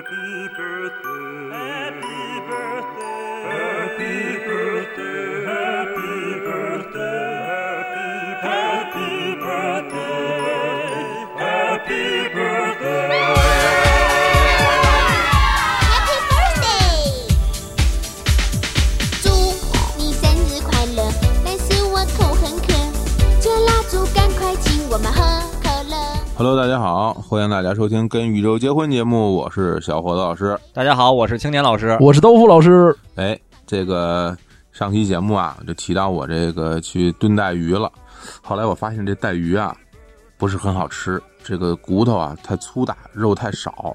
Happy birthday, happy birthday, happy birthday, Hello，大家好，欢迎大家收听《跟宇宙结婚》节目，我是小伙子老师。大家好，我是青年老师。我是豆腐老师，哎，这个上期节目啊，就提到我这个去炖带鱼了。后来我发现这带鱼啊，不是很好吃，这个骨头啊太粗大，肉太少。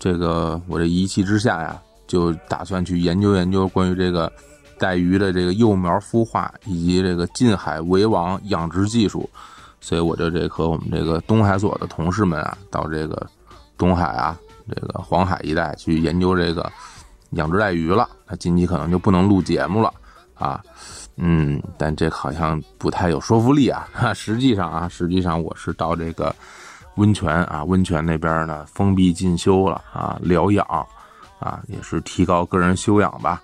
这个我这一气之下呀，就打算去研究研究关于这个带鱼的这个幼苗孵化以及这个近海围网养殖技术。所以我就这和我们这个东海所的同事们啊，到这个东海啊，这个黄海一带去研究这个养殖带鱼了。那近期可能就不能录节目了啊，嗯，但这好像不太有说服力啊。实际上啊，实际上我是到这个温泉啊，温泉那边呢封闭进修了啊，疗养啊，也是提高个人修养吧。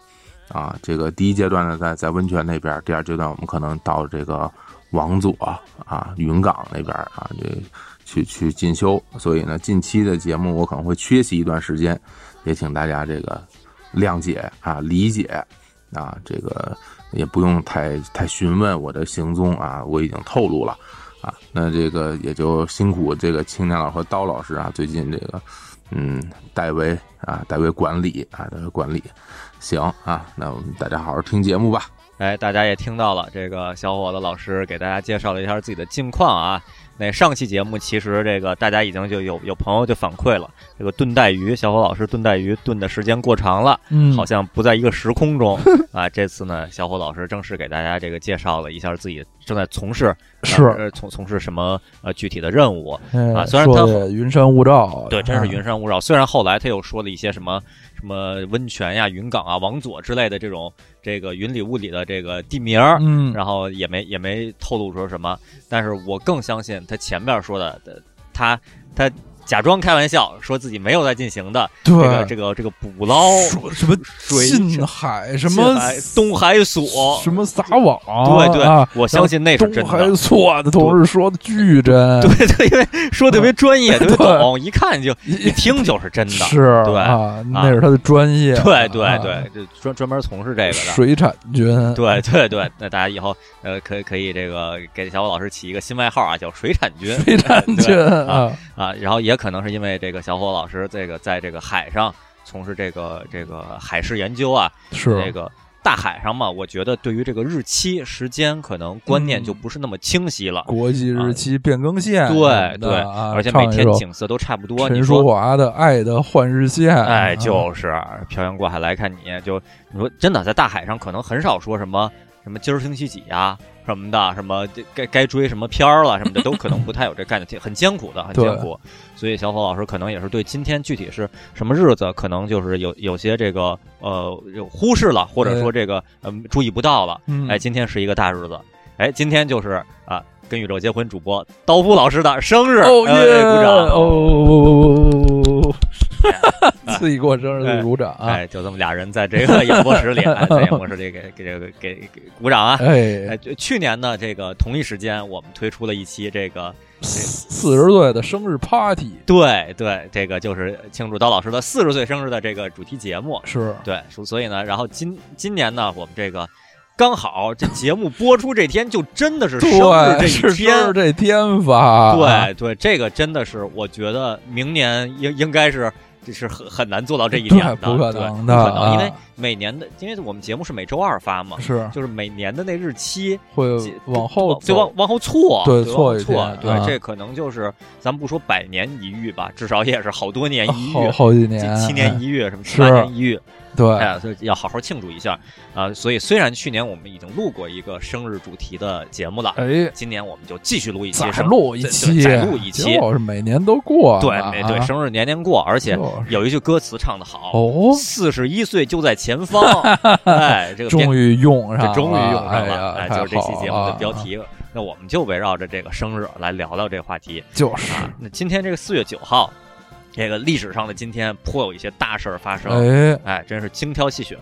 啊，这个第一阶段呢，在在温泉那边，第二阶段我们可能到这个王佐啊、云岗那边啊，这去去进修。所以呢，近期的节目我可能会缺席一段时间，也请大家这个谅解啊、理解啊，这个也不用太太询问我的行踪啊，我已经透露了啊。那这个也就辛苦这个青年老和刀老师啊，最近这个嗯代为啊代为管理啊代为管理。行啊，那我们大家好好听节目吧。哎，大家也听到了，这个小伙子老师给大家介绍了一下自己的近况啊。那上期节目其实这个大家已经就有有朋友就反馈了，这个炖带鱼，小伙老师炖带鱼炖的时间过长了，嗯好像不在一个时空中 啊。这次呢，小伙老师正式给大家这个介绍了一下自己正在从事是呃从从事什么呃具体的任务。哎啊虽然他云山雾罩，对，真是云山，雾罩。虽然后来他又说了一些什么什么温泉呀、云冈啊、王佐之类的这种这个云里雾里的这个地名然后也没也没透露出什么。但是我更相信他前面说的，呃他他假装开玩笑说自己没有在进行的这个这个这个捕捞说什么水近海什么东海所。什么撒网，对对啊，我相信那是真的东海所的同事说的巨真，对对，因为说得特别专业，特别懂，一看就 一听就是真的。是对啊，那是他的专业，对对啊对，就专专门从事这个的。水产军，对对对，那大家以后呃可以可以这个给小伙老师起一个新外号啊，叫水产军。水产军啊，啊，然后也可能是因为这个小伙老师这个在这个海上从事这个这个海事研究啊，是这个大海上嘛，我觉得对于这个日期时间可能观念就不是那么清晰了。国际日期变更线，对对，啊而且每天景色都差不多。你陈说淑华的《爱的换日线》，哎，啊就是漂洋过海来看你，就你说真的，在大海上可能很少说什么什么今儿星期几呀、什么的，什么该该追什么片儿了什么的，都可能不太有这概念，挺很艰苦的，很艰苦。所以小伙老师可能也是对今天具体是什么日子，可能就是有有些这个呃有忽视了，或者说这个嗯、注意不到了。嗯哎，今天是一个大日子，哎，今天就是啊。跟宇宙结婚主播刀夫老师的生日，哦哎耶！鼓掌！哦，自己过生日，鼓掌啊！哎，就这么俩人在这个演播室里，哎在演播室里给给这个给给鼓掌啊！哎去年呢，这个同一时间，我们推出了一期这个，四十岁的生日 party 对对，这个就是庆祝刀老师的四十岁生日的这个主题节目。是对，所所以呢，然后今今年呢，我们这个刚好这节目播出这天，就真的是生日这天。这天吧，对对，这个真的是，我觉得明年应应该是这是很很难做到这一点的，对不可能的不可能，因为啊每年的，因为我们节目是每周二发嘛，是就是每年的那日期会往后就往往后错，对对错一对，啊这可能就是咱们不说百年一遇吧，至少也是好多年一遇，好好几七年，七年哎一遇，什么七八年一遇，对，哎，所以要好好庆祝一下啊！所以虽然去年我们已经录过一个生日主题的节目了，哎，今年我们就继续录一期再生录一对期，再录一期，就是每年都过呢，对，没对，啊生日年年过，而且有一句歌词唱得好，哦，四十一岁就在前方，哎，这个终于用上了，这终于用上哎了，就是这期节目的标题。那我们就围绕着这个生日来聊聊这个话题就是啊。那今天这个四月九号，这个历史上的今天颇有一些大事儿发生。哎，哎，真是精挑细选，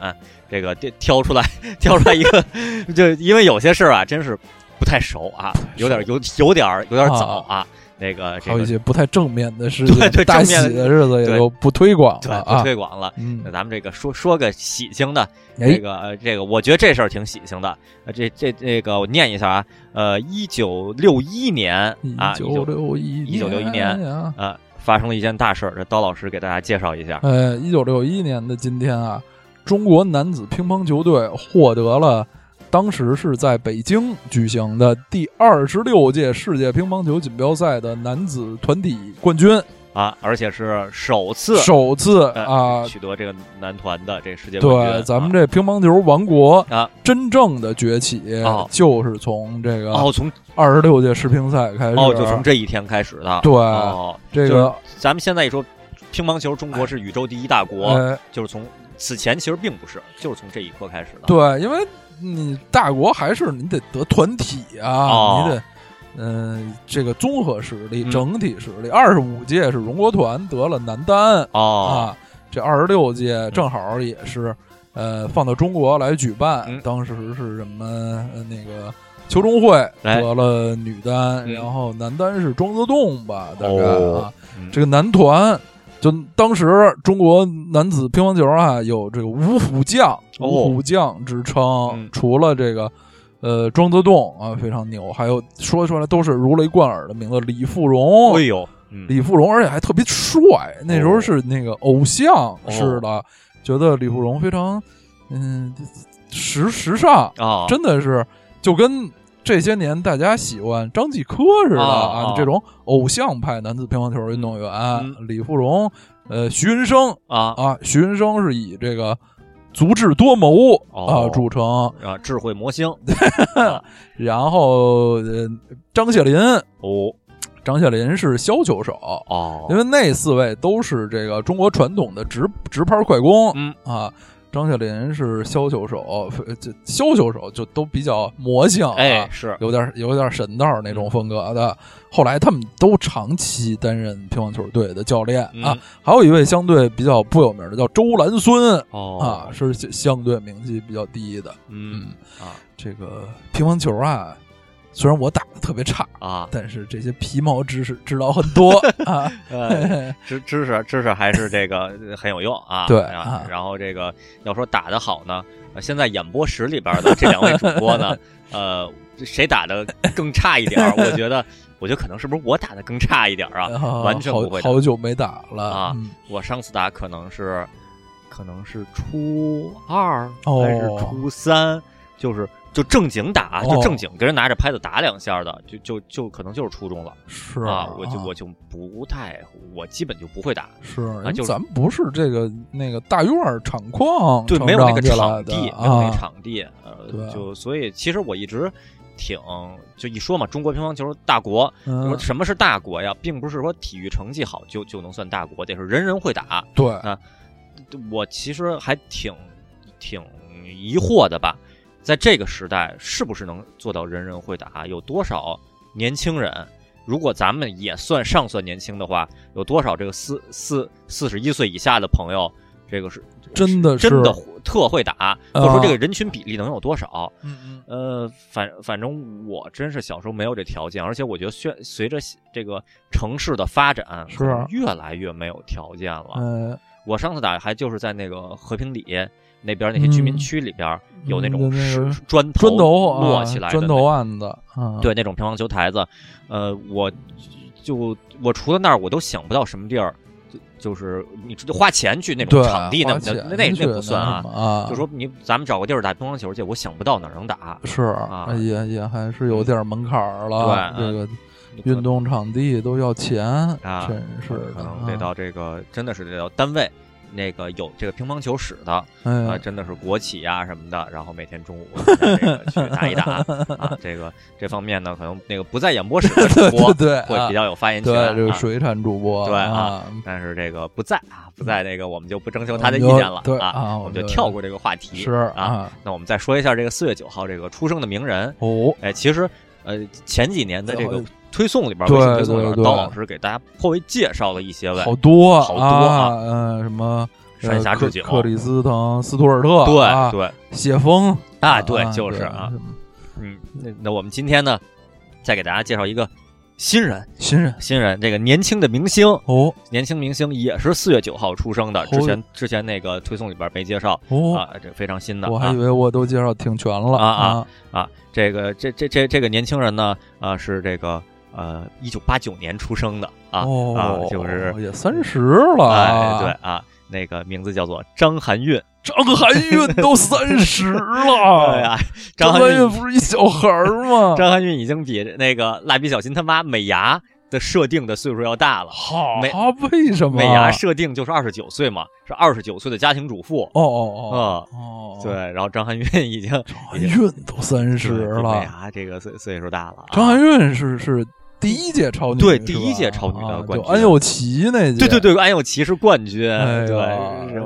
这个挑挑出来，挑出来一个，就因为有些事儿啊，真是不太熟啊，有点有有点儿有点早啊。那个这个还有一些不太正面的事情，对 对大喜正面的的日子也对就不推广对不了啊。推广了。嗯那，咱们这个说说个喜庆的，哎这个呃这个，我觉得这事儿挺喜庆的。呃，这这这个我念一下啊，呃，一九六一年啊，一九六一一九六一年啊，呃发生了一件大事儿，这刀老师给大家介绍一下。呃，一九六一年的今天啊，中国男子乒乓球队获得了当时是在北京举行的第二十六届世界乒乓球锦标赛的男子团体冠军，啊，而且是首次首次呃啊。取得这个男团的这个世界冠军。对，咱们啊这乒乓球王国啊，真正的崛起哦就是从这个哦从二十六届世乒赛开始。哦就从这一天开始的。对哦，这个咱们现在一说乒乓球，中国是宇宙第一大国，呃，就是从此前其实并不是，就是从这一刻开始的。对，因为你大国还是你得得团体啊，哦你得。嗯、这个综合实力、嗯整体实力，二十五届是荣国团得了男单、哦，啊，这二十六届正好也是，呃，放到中国来举办。嗯当时是什么？呃，那个邱中慧哎得了女单，嗯然后男单是庄则栋吧，大概、哦啊。嗯这个男团，就当时中国男子乒乓球啊，有这个五虎将、哦五虎将之称。嗯除了这个，呃，庄则栋啊非常牛，还有说出来都是如雷贯耳的名字，李富荣。哎呦，嗯。李富荣，而且还特别帅，那时候是那个偶像似的，觉得李富荣非常嗯时时尚，啊，真的是就跟这些年大家喜欢张继科似的啊这种偶像派男子乒乓球运动员，嗯。李富荣，呃，徐云生啊。啊，徐云生是以这个足智多谋哦啊著称，啊，智慧魔星。然后呃，张谢林，哦。张谢林是削球手。哦，因为那四位都是这个中国传统的直直拍快攻，嗯。啊，张雪林是削球手，呃这削球手就都比较魔性啊，哎是有点有点神道那种风格的。后来他们都长期担任乒乓球队的教练、嗯啊，还有一位相对比较不有名的叫周兰孙、哦啊，是相对名气比较低的。嗯啊这个乒乓球啊，虽然我打的特别差，啊，但是这些皮毛知识知道很多 啊。呃，知知识知识还是这个呃很有用啊。对然后这个要说打的好呢，呃现在演播室里边的这两位主播呢，呃，谁打的更差一点？我觉得，我觉得可能是不是我打的更差一点啊？啊完全不会好好久没打了啊嗯我上次打可能是，可能是初二哦还是初三，就是就正经打，就哦正经跟人拿着拍子打两下的，就就就可能就是初中了是啊，我就我就不太，我基本就不会打。是，啊就咱们不是这个那个大院儿厂矿对，没有那个场地，没有那啊个场地，对呃，就所以其实我一直挺就一说嘛，中国乒乓球大国，什么是大国呀？并不是说体育成绩好就就能算大国，得是人人会打。对啊，我其实还挺挺疑惑的吧，在这个时代，是不是能做到人人会打？有多少年轻人？如果咱们也算上算年轻的话，有多少这个四四四十一岁以下的朋友，这个是真的是真的特会打，或者说这个人群比例能有多少？嗯嗯呃，反反正我真是小时候没有这条件，而且我觉得随随着这个城市的发展，是越来越没有条件了。呃，我上次打还就是在那个和平里那边那些居民区里边、有那种石砖砖头啊摞起来的砖头案子，啊，对那种乒乓球台子，呃，我就我除了那儿我都想不到什么地儿，就就是你就花钱去那种，场地，那那那那不算啊就说你咱们找个地儿打乒乓球去，我想不到哪儿能打。是啊也也还是有点门槛儿了，对这个运动场地都要钱啊真是的可能得啊到这个，真的是得到单位。那个有这个乒乓球室的，哎啊，真的是国企啊、什么的，然后每天中午这个去打一打 啊，这个这方面呢，可能那个不在演播室的 主播会比较有发言权对，这个啊，水产主播对啊啊，但是这个不在啊，不在那个我们就不征求他的意见了对啊，啊我们就我们就跳过这个话题是啊。那我们再说一下这个四月九号这个出生的名人，哦，哎，其实呃前几年的这个推送里边，对微信推送里边，对对。刀老师给大家颇为介绍了一些位，好多好多啊，啊嗯，什么山下智久克克里斯滕斯图尔特，对啊对。谢峰啊，对，就是啊，嗯，那那我们今天呢，再给大家介绍一个新人，新人。新人，这个年轻的明星，哦。年轻明星也是四月九号出生的，之前之前那个推送里边没介绍。哦，啊，这非常新的啊我还以为我都介绍挺全了啊啊啊。啊，这个这这这这个年轻人呢，啊是这个呃一九八九年出生的啊啊哦，就是也三十了哎啊，对啊，那个名字叫做张含韵，张含韵都三十 对了，呀，张张含韵不是一小孩儿吗？张含韵已经比那个蜡笔小新他妈美伢的设定的岁数要大了。好美，为什么？美伢设定就是二十九岁嘛，是二十九岁的家庭主妇。哦哦哦对，，然后张含韵已经张含韵都三十了美了，伢这个岁岁数大了啊。张含韵是是第一届超女，对第一届超女的啊冠军。就安又琪那届，对对对，安又琪是冠军。哎对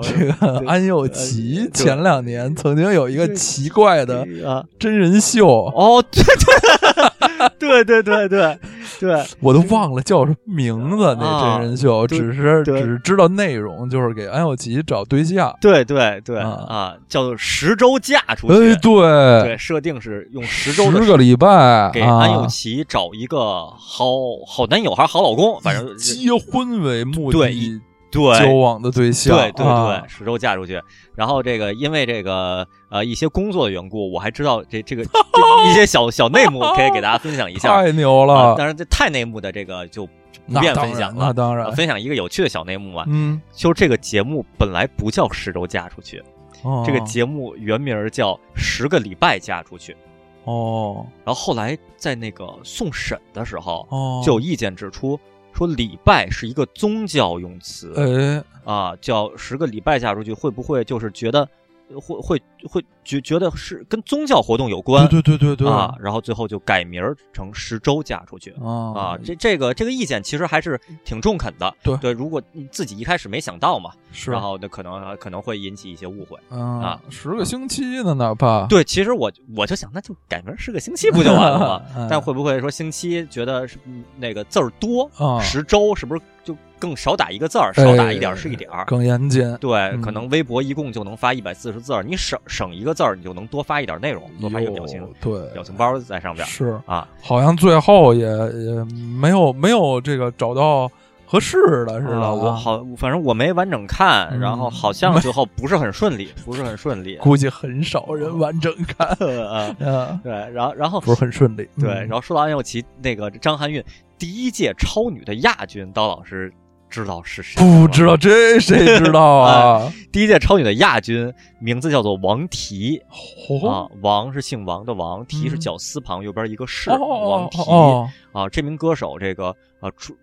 这个安又琪前两年曾经有一个奇怪的啊，真人秀，哦，对对 对对对对对，我都忘了叫什么名字，那啊真人秀，对只是对只知道内容，就是给安又琪找对象。对对对啊啊，叫做十周嫁出去。哎，对，对，设定是用十周十个礼拜给安又啊琪找一个好好男友还是好老公，反正结婚为目的对的对。交往的对象，对对啊。对，十周嫁出去。然后这个因为这个呃一些工作的缘故，我还知道这这个 这一些小小内幕，可以给大家分享一下。太牛啊了，当然，这太内幕的这个就不那便分享了。当然，呃分享一个有趣的小内幕啊，嗯，就是这个节目本来不叫十周嫁出去，哦。这个节目原名儿叫十个礼拜嫁出去。哦。然后后来在那个送审的时候，哦，就有意见指出说礼拜是一个宗教用词，哎啊，叫十个礼拜嫁出去，会不会就是觉得呃会会会觉觉得是跟宗教活动有关？对对对对对啊，然后最后就改名儿成十周嫁出去。啊啊，这这个这个意见其实还是挺中肯的。对对，如果你自己一开始没想到嘛，是，然后那可能可能会引起一些误会。嗯啊十个星期呢，哪怕对，其实我我就想，那就改名儿是个星期不就完了吗？嗯但会不会说星期觉得是嗯那个字儿多，啊十周是不是就更少打一个字儿，少打一点儿是一点儿？更严谨，对，嗯可能微博一共就能发一百四十字儿，你省省一个字儿，你就能多发一点内容，多发一个表情哟对，表情包在上边儿是，啊。好像最后也也没有没有这个找到合适的是吧？啊我好，反正我没完整看，嗯然后好像最后不是很顺利，不是很顺利。估计很少人完整看 啊，啊，对，然后然后不是很顺利。对，嗯然后说到安又琪那个张含韵第一届超女的亚军，刀老师知道是谁？不知道这谁知道 啊？第一届超女的亚军名字叫做王提哦。啊，王是姓王的王，提是嗯绞丝旁右边一个士，哦王缇哦。啊，这名歌手这个啊出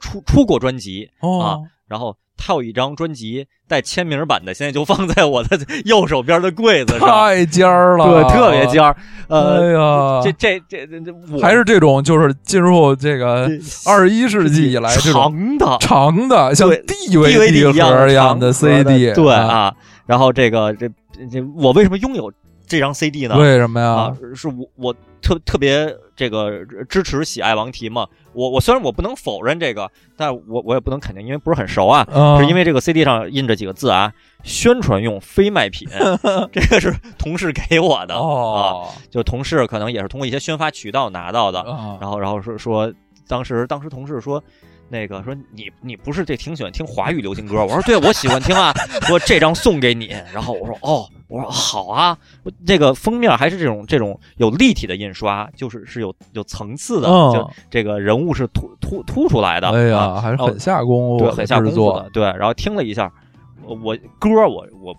出出过专辑，哦。啊然后他有一张专辑带签名版的，现在就放在我的 右手边的柜子上，太尖儿了，对，特别尖儿。呃，哎呀，这这这这这我还是这种，就是进入这个二十一世纪以来这种长的长的像 DVD 一样盒一样的 CD，对，啊。然后这个这这我为什么拥有这张 CD 呢？为什么呀啊？，是我我特特别这个支持喜爱王提嘛。我我虽然我不能否认这个，但我我也不能肯定，因为不是很熟啊。嗯，是因为这个 CD 上印着几个字啊，宣传用非卖品，这个是同事给我的、啊，哦就同事可能也是通过一些宣发渠道拿到的，啊，然后然后说说当时当时同事说。那个说你你不是这挺喜欢听华语流行歌？我说对，我喜欢听啊。说这张送给你，然后我说哦，我说好啊。我这个封面还是这种这种有立体的印刷，就是是有有层次的，嗯就这个人物是凸凸凸出来的。哎啊呀，还是很下功夫对，的很下功夫的，对。然后听了一下，我我歌我我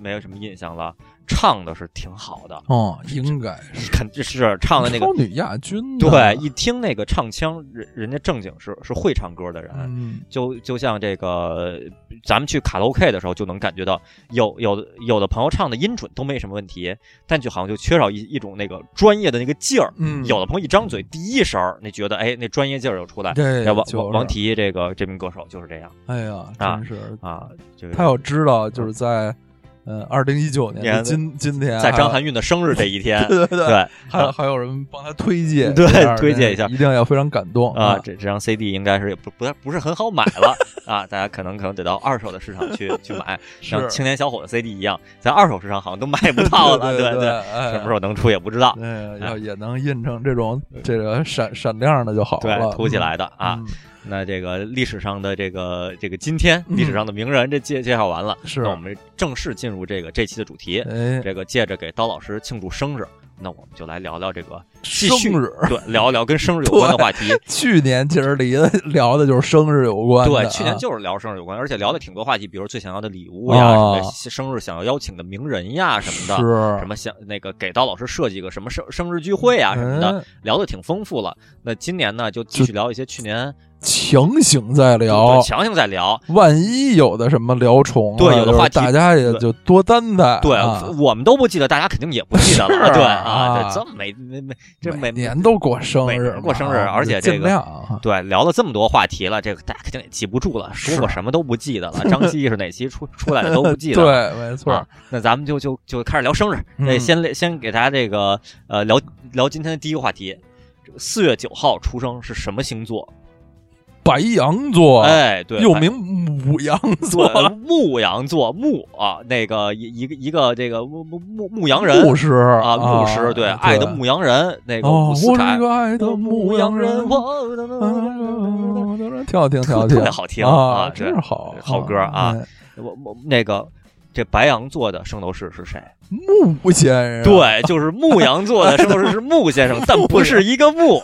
没有什么印象了，唱的是挺好的，哦，应该是。肯定是唱的那个超。女亚军呢，对，一听那个唱腔，人人家正经是是会唱歌的人，嗯，就就像这个，咱们去卡拉 OK 的时候就能感觉到，有有的有的朋友唱的音准都没什么问题，但就好像就缺少一一种那个专业的那个劲儿。嗯，有的朋友一张嘴第一声儿，那觉得哎那专业劲儿就出来。这哎王就是。王王缇这个这名歌手就是这样。哎呀，啊真是。啊，这个他要知道，就是在嗯，二零一九年今今天在张含韵的生日这一天，对对对，还有还有人帮他推荐，对推荐一下一定要非常感动啊，这这张 CD 应该是也不不不是很好买了 啊，大家可能可能得到二手的市场去去买，像青年小伙的 CD 一样，在二手市场好像都买不到了，对对，哎什么时候能出也不知道，哎，要也能印成这种这个闪闪亮的就好对了，，凸起来的啊。嗯，那这个历史上的这个这个今天，嗯历史上的名人这介介绍完了，是那我们正式进入这个这期的主题，哎，这个借着给刀老师庆祝生日，那我们就来聊聊这个继生日，对，聊一聊跟生日有关的话题。去年其实离的聊的就是生日有关对，去年就是聊生日有关，而且聊的挺多话题，比如最想要的礼物呀，哦什么生日想要邀请的名人呀什么的，是什么想那个给刀老师设计个什么生生日聚会啊什么的，哎聊的挺丰富了。那今年呢，就继续聊一些去年强行再对聊，强行在聊。万一有的什么聊重啊，对有的话题大家也就多担待，对、啊我们都不记得，大家肯定也不记得了。对啊这这么没没没这每每年都过生日过生日啊而且这个尽量啊对聊了这么多话题了，这个大家肯定也记不住了，说过什么都不记得了。张希是哪期出出来的都不记得了。对，没错啊，那咱们就就就开始聊生日。嗯那先先给大家这个呃聊聊今天的第一个话题。这个四月九号出生是什么星座？白羊座，哎，对，又名母羊座，牧羊座牧啊，那个一一个一个这个牧牧牧牧羊人。牧师啊，牧师对爱的牧羊人那个哦，我伍思凯是个爱的牧羊人，我嗯挺好听，挺好听，特别好听啊啊，真是好好歌啊哎我我那个这白羊座的圣斗士是谁？木先生，对，就是牧羊座的圣斗士是木先生，但不是一个木，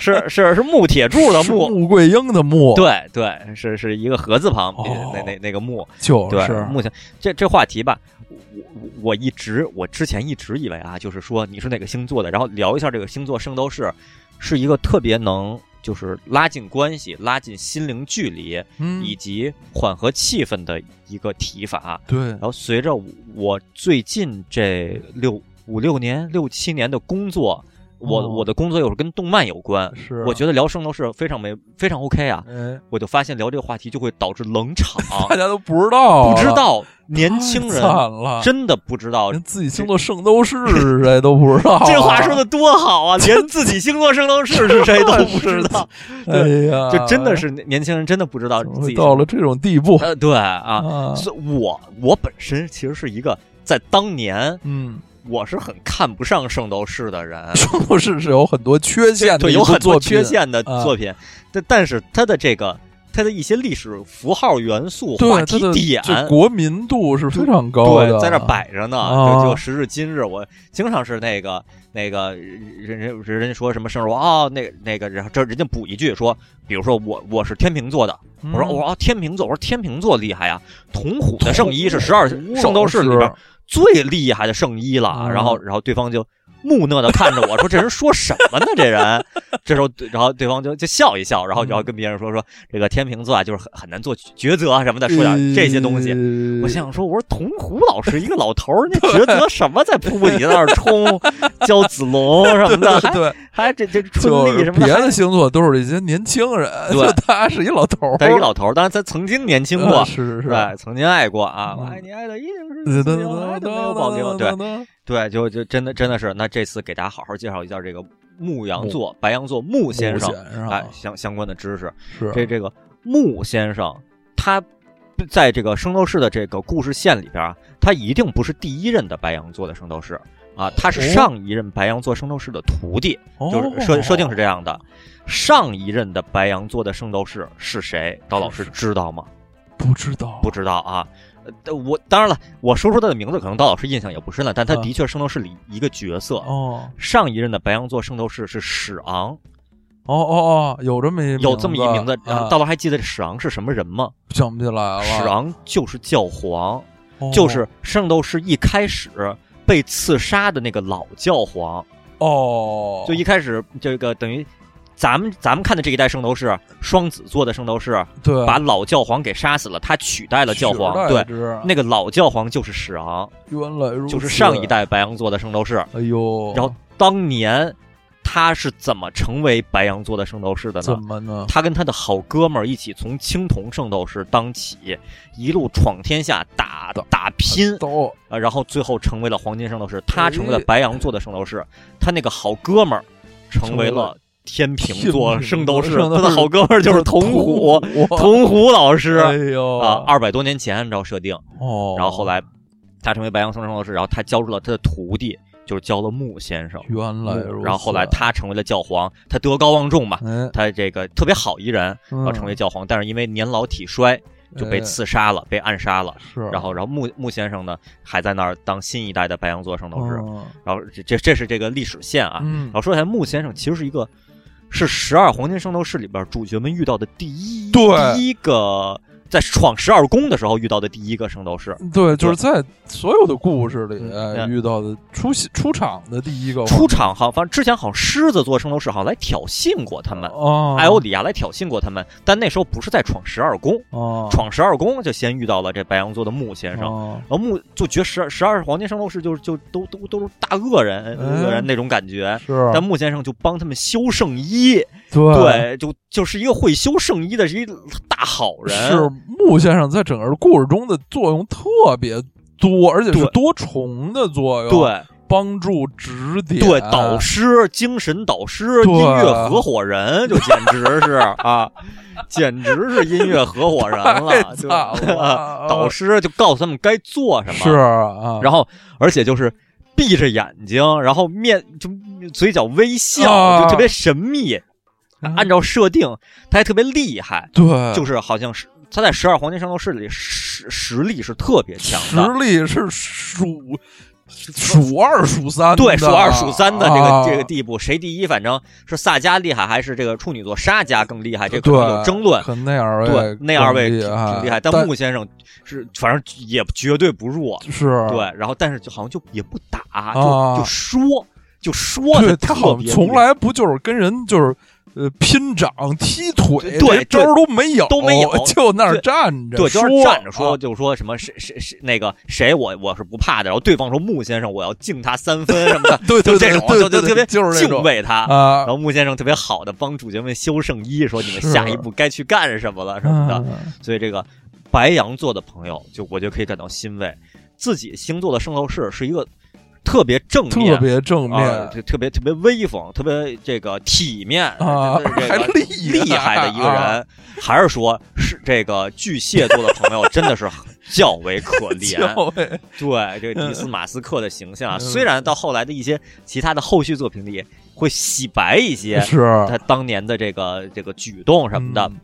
是是是木铁柱的木。穆桂英的穆，，对对，是是一个禾字旁，哦那那那个木。就是目前这这话题吧，我我我一直我之前一直以为啊，就是说你是哪个星座的，然后聊一下这个星座圣斗士，是一个特别能就是拉近关系、拉近心灵距离嗯，以及缓和气氛的一个提法。对然，后随着我最近这六五六年、六七年的工作，我哦。我的工作又是跟动漫有关，是，我觉得聊圣斗士非常没非常 OK 啊。哎，我就发现聊这个话题就会导致冷场，大家都不知道，不知道 年轻人惨了，真的不知道。连自己星座圣斗士是谁都不知道啊，这话说的多好啊！连自己星座圣斗士是谁都不知道，哎呀，就真的是年轻人真的不知道自己到了这种地步？呃，对啊，啊，所以我我本身其实是一个在当年嗯，我是很看不上圣斗士的人，圣斗士是有很多缺陷的有很多缺陷的啊作品，但但是他的这个他的一些历史符号元素、话题点，国民度是非常高的，对，在那摆着呢。啊。就就时至今日，我经常是那个那个人人人家说什么生日，我哦那那个，然后这人家补一句说，比如说我我是天秤座的，嗯。我说我说哦天秤座，我说天秤座厉害呀，铜虎的圣衣是十二圣斗士里边是最厉害的圣衣了。嗯然后然后对方就。木讷的看着我说：“这人说什么呢？这人。”这时候，然后对方就就笑一笑，然后然后跟别人说：“说这个天秤座啊，就是很很难做抉择啊什么的，说点这些东西。”呃我想说，我说童虎老师一个老头儿，那抉择什么在瀑布底下那儿冲，教子龙什么的，还对，还这这春就是丽什么的，别的星座都是这些年轻人，对他是一老头儿，他是一老头儿，当然他曾经年轻过呃，是是是，对，曾经爱过啊，我嗯爱你爱的一定是自由，爱的没有保留，对对，就就真的真的是，那这次给大家好好介绍一下这个牧羊座、白羊座穆先生哎相相关的知识。是这这个穆先生，他在这个圣斗士的这个故事线里边啊，他一定不是第一任的白羊座的圣斗士啊，他是哦上一任白羊座圣斗士的徒弟，就是设设定是这样的。上一任的白羊座的圣斗士是谁？刀老师知道吗？不知道，不知道啊。呃，我当然了，我说出他的名字，可能刀老师印象也不深了，但他啊的确圣斗士里一个角色。哦上一任的白羊座圣斗士是史昂，哦哦哦，有这么一有这么一名字。啊刀老师还记得这史昂是什么人吗？想不起来了，史昂就是教皇，哦就是圣斗士一开始被刺杀的那个老教皇。哦，就一开始这个等于咱们咱们看的这一代圣斗士，双子座的圣斗士对把老教皇给杀死了，他取代了教皇。对，那个老教皇就是史昂，原来如此，就是上一，代白羊座的圣斗士。哎呦，然后当年他是怎么成为白羊座的圣斗士的呢怎？么呢？他跟他的好哥们儿一起从青铜圣斗士当起，一路闯天下，打打打拼，然后最后成为了黄金圣斗士。他成为了哎白羊座的圣斗士，他那个好哥们儿成为了天平座圣斗士，他的好哥们儿就是童虎，虎，童虎老师哎呦。啊，二百多年前按照设定，哦，然后后来他成为白羊座圣斗士，然后他教出了他的徒弟，就是教了木先生。原来如此，然后后来他成为了教皇，他德高望重嘛，哎。他这个特别好一人，然后成为教皇，但是因为年老体衰就被哎刺杀了，被暗杀了。是，然后，然后木木先生呢，还在那儿当新一代的白羊座圣斗士。嗯然后这这这是这个历史线啊。嗯。然后说起来，木先生其实是一个是十二黄金圣斗士里边主角们遇到的第一对。第一个在闯十二宫的时候遇到的第一个圣斗士。对，就是在所有的故事里嗯遇到的出席出场的第一个出场好，反正之前好像狮子座圣斗士好像来挑衅过他们，哦，艾欧里亚来挑衅过他们，但那时候不是在闯十二宫，哦，闯十二宫就先遇到了这白羊座的木先生。哦然后木就觉得十二十二黄金圣斗士就就都都都是大恶人嗯恶人那种感觉，是，但木先生就帮他们修圣衣，对对，就就是一个会修圣衣的，是一大好人。是木先生在整个故事中的作用特别多，而且是多重的作用，，对。帮助指点，对，导师、精神导师、音乐合伙人，就简直是 啊，简直是音乐合伙人了，就惨了导师就告诉他们该做什么，是啊，然后而且就是闭着眼睛，然后面就嘴角微笑，啊。就特别神秘。嗯。按照设定，他还特别厉害，对，就是好像是他在十二黄金圣斗士里实实力是特别强的实，力是数数二数三，对，数二数三的这个、啊这个地步，谁第一？反正是萨迦厉害，还是这个处女座沙迦更厉害？这可能有争论。可那二位对，那二位挺厉害但但木先生是反正也绝对不弱。是对，然后但是就好像就也不打，啊就就说就说对他他好像从来不就是跟人就是呃拼掌踢腿，对招儿都没有，都没有 就那儿站着，对，就是站着说，啊就说什么谁谁谁那个谁我我是不怕的，然后对方说穆先生我要敬他三分什么的，对对就这种就就特别敬就是那种畏他。啊然，后穆先生特别好的帮主角们修圣衣，说你们下一步该去干什么了什么的。嗯所以这个白羊座的朋友，就我就可以感到欣慰，自己星座的圣斗士是一个特别正面特。别正啊，面就特别特别威风，特别这个体面啊这个还厉厉害的一个人，啊还是说是这个巨蟹座的朋友真的是较为可怜。对这个迪斯马斯克的形象虽然到后来的一些其他的后续作品里会洗白一些是。他当年的这个这个举动什么的，嗯。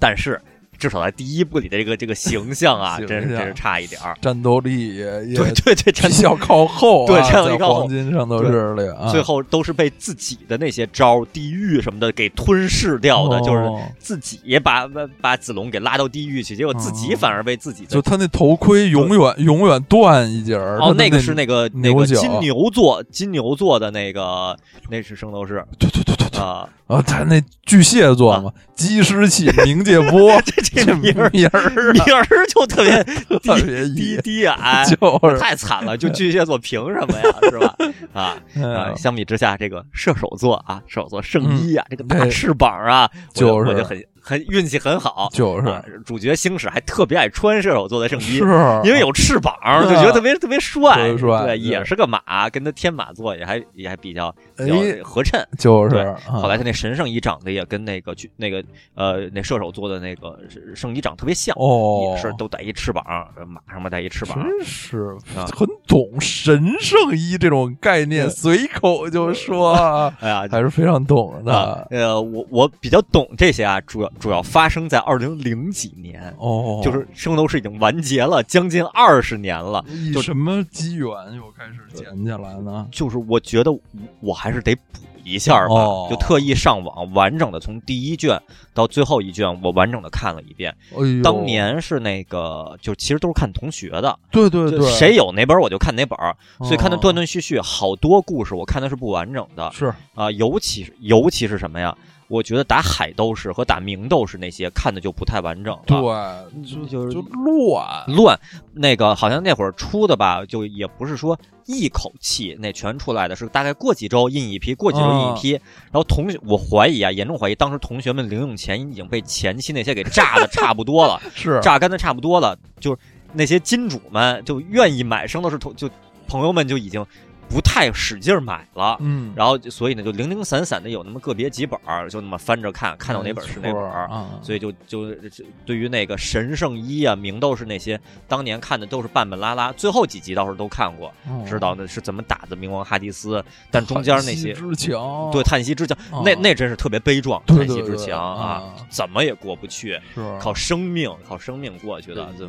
但是至少在第一部里的这个这个形象啊，真是真是差一点儿。战斗力也也对对对，真的比较靠后啊，对战斗力在靠后。黄金圣斗士最后都是被自己的那些招、地狱什么的给吞噬掉的，就是哦自己也把把把子龙给拉到地狱去，结果自己反而被自己的就他那头盔永远永远断一截儿哦，那个是那个那个金牛座，金牛座的那个那是圣斗士。对对对对对啊，啊，他那巨蟹座嘛，基石器冥界波 这这名儿 名儿名儿就特别 特别低，低矮，就是太惨了，就巨蟹座凭什么呀，是吧？啊啊，嗯相比之下，这个射手座啊，射手座圣衣啊，这个大哎翅膀啊，就是我就很很运气很好，就是啊主角星矢还特别爱穿射手座的圣衣，是因为有翅膀，就觉得特别特别帅，对，对也是个马，跟他天马座也还也还比较比哎较合衬。就是后来他那神圣衣长得也跟那个去那个呃那射手座的那个圣衣长特别像，哦也是都带一翅膀，马上面带一翅膀。真是啊很懂神圣衣这种概念，随口就说啊，哎呀，还是非常懂啊的，呃，我我比较懂这些啊，主要主要发生在二零零几年，哦，就是圣斗士已经完结了将近二十年了。就什么机缘又开始捡起来呢？就是我觉得我我还是得补一下吧，哦就特意上网完整的从第一卷到最后一卷，我完整的看了一遍。哎，当年是那个，就其实都是看同学的，对对对，谁有哪本我就看哪本儿，所以看的哦断断续续，好多故事我看的是不完整的是啊、尤其尤其是什么呀？我觉得打海斗士和打明斗士那些看的就不太完整了。对，就就是就乱，乱，那个好像那会儿出的吧，就也不是说一口气那全出来的，是大概过几周印一批，过几周印一批。然后同学，我怀疑啊，严重怀疑当时同学们零用钱已经被前期那些给榨的差不多了，是榨干的差不多了，就是那些金主们就愿意买生斗士同，就朋友们就已经不太使劲儿买了。嗯，然后所以呢，就零零散散的有那么个别几本儿，就那么翻着看，看到哪本是哪本儿。啊，所以就就就对于那个神圣一啊、明斗士那些，当年看的都是半半拉拉，最后几集倒是都看过，嗯知道那是怎么打的冥王哈迪斯，但中间那些叹息之墙，对叹息之墙，啊。那那真是特别悲壮，对叹息之墙啊啊，怎么也过不去，是。靠生命靠生命过去的，就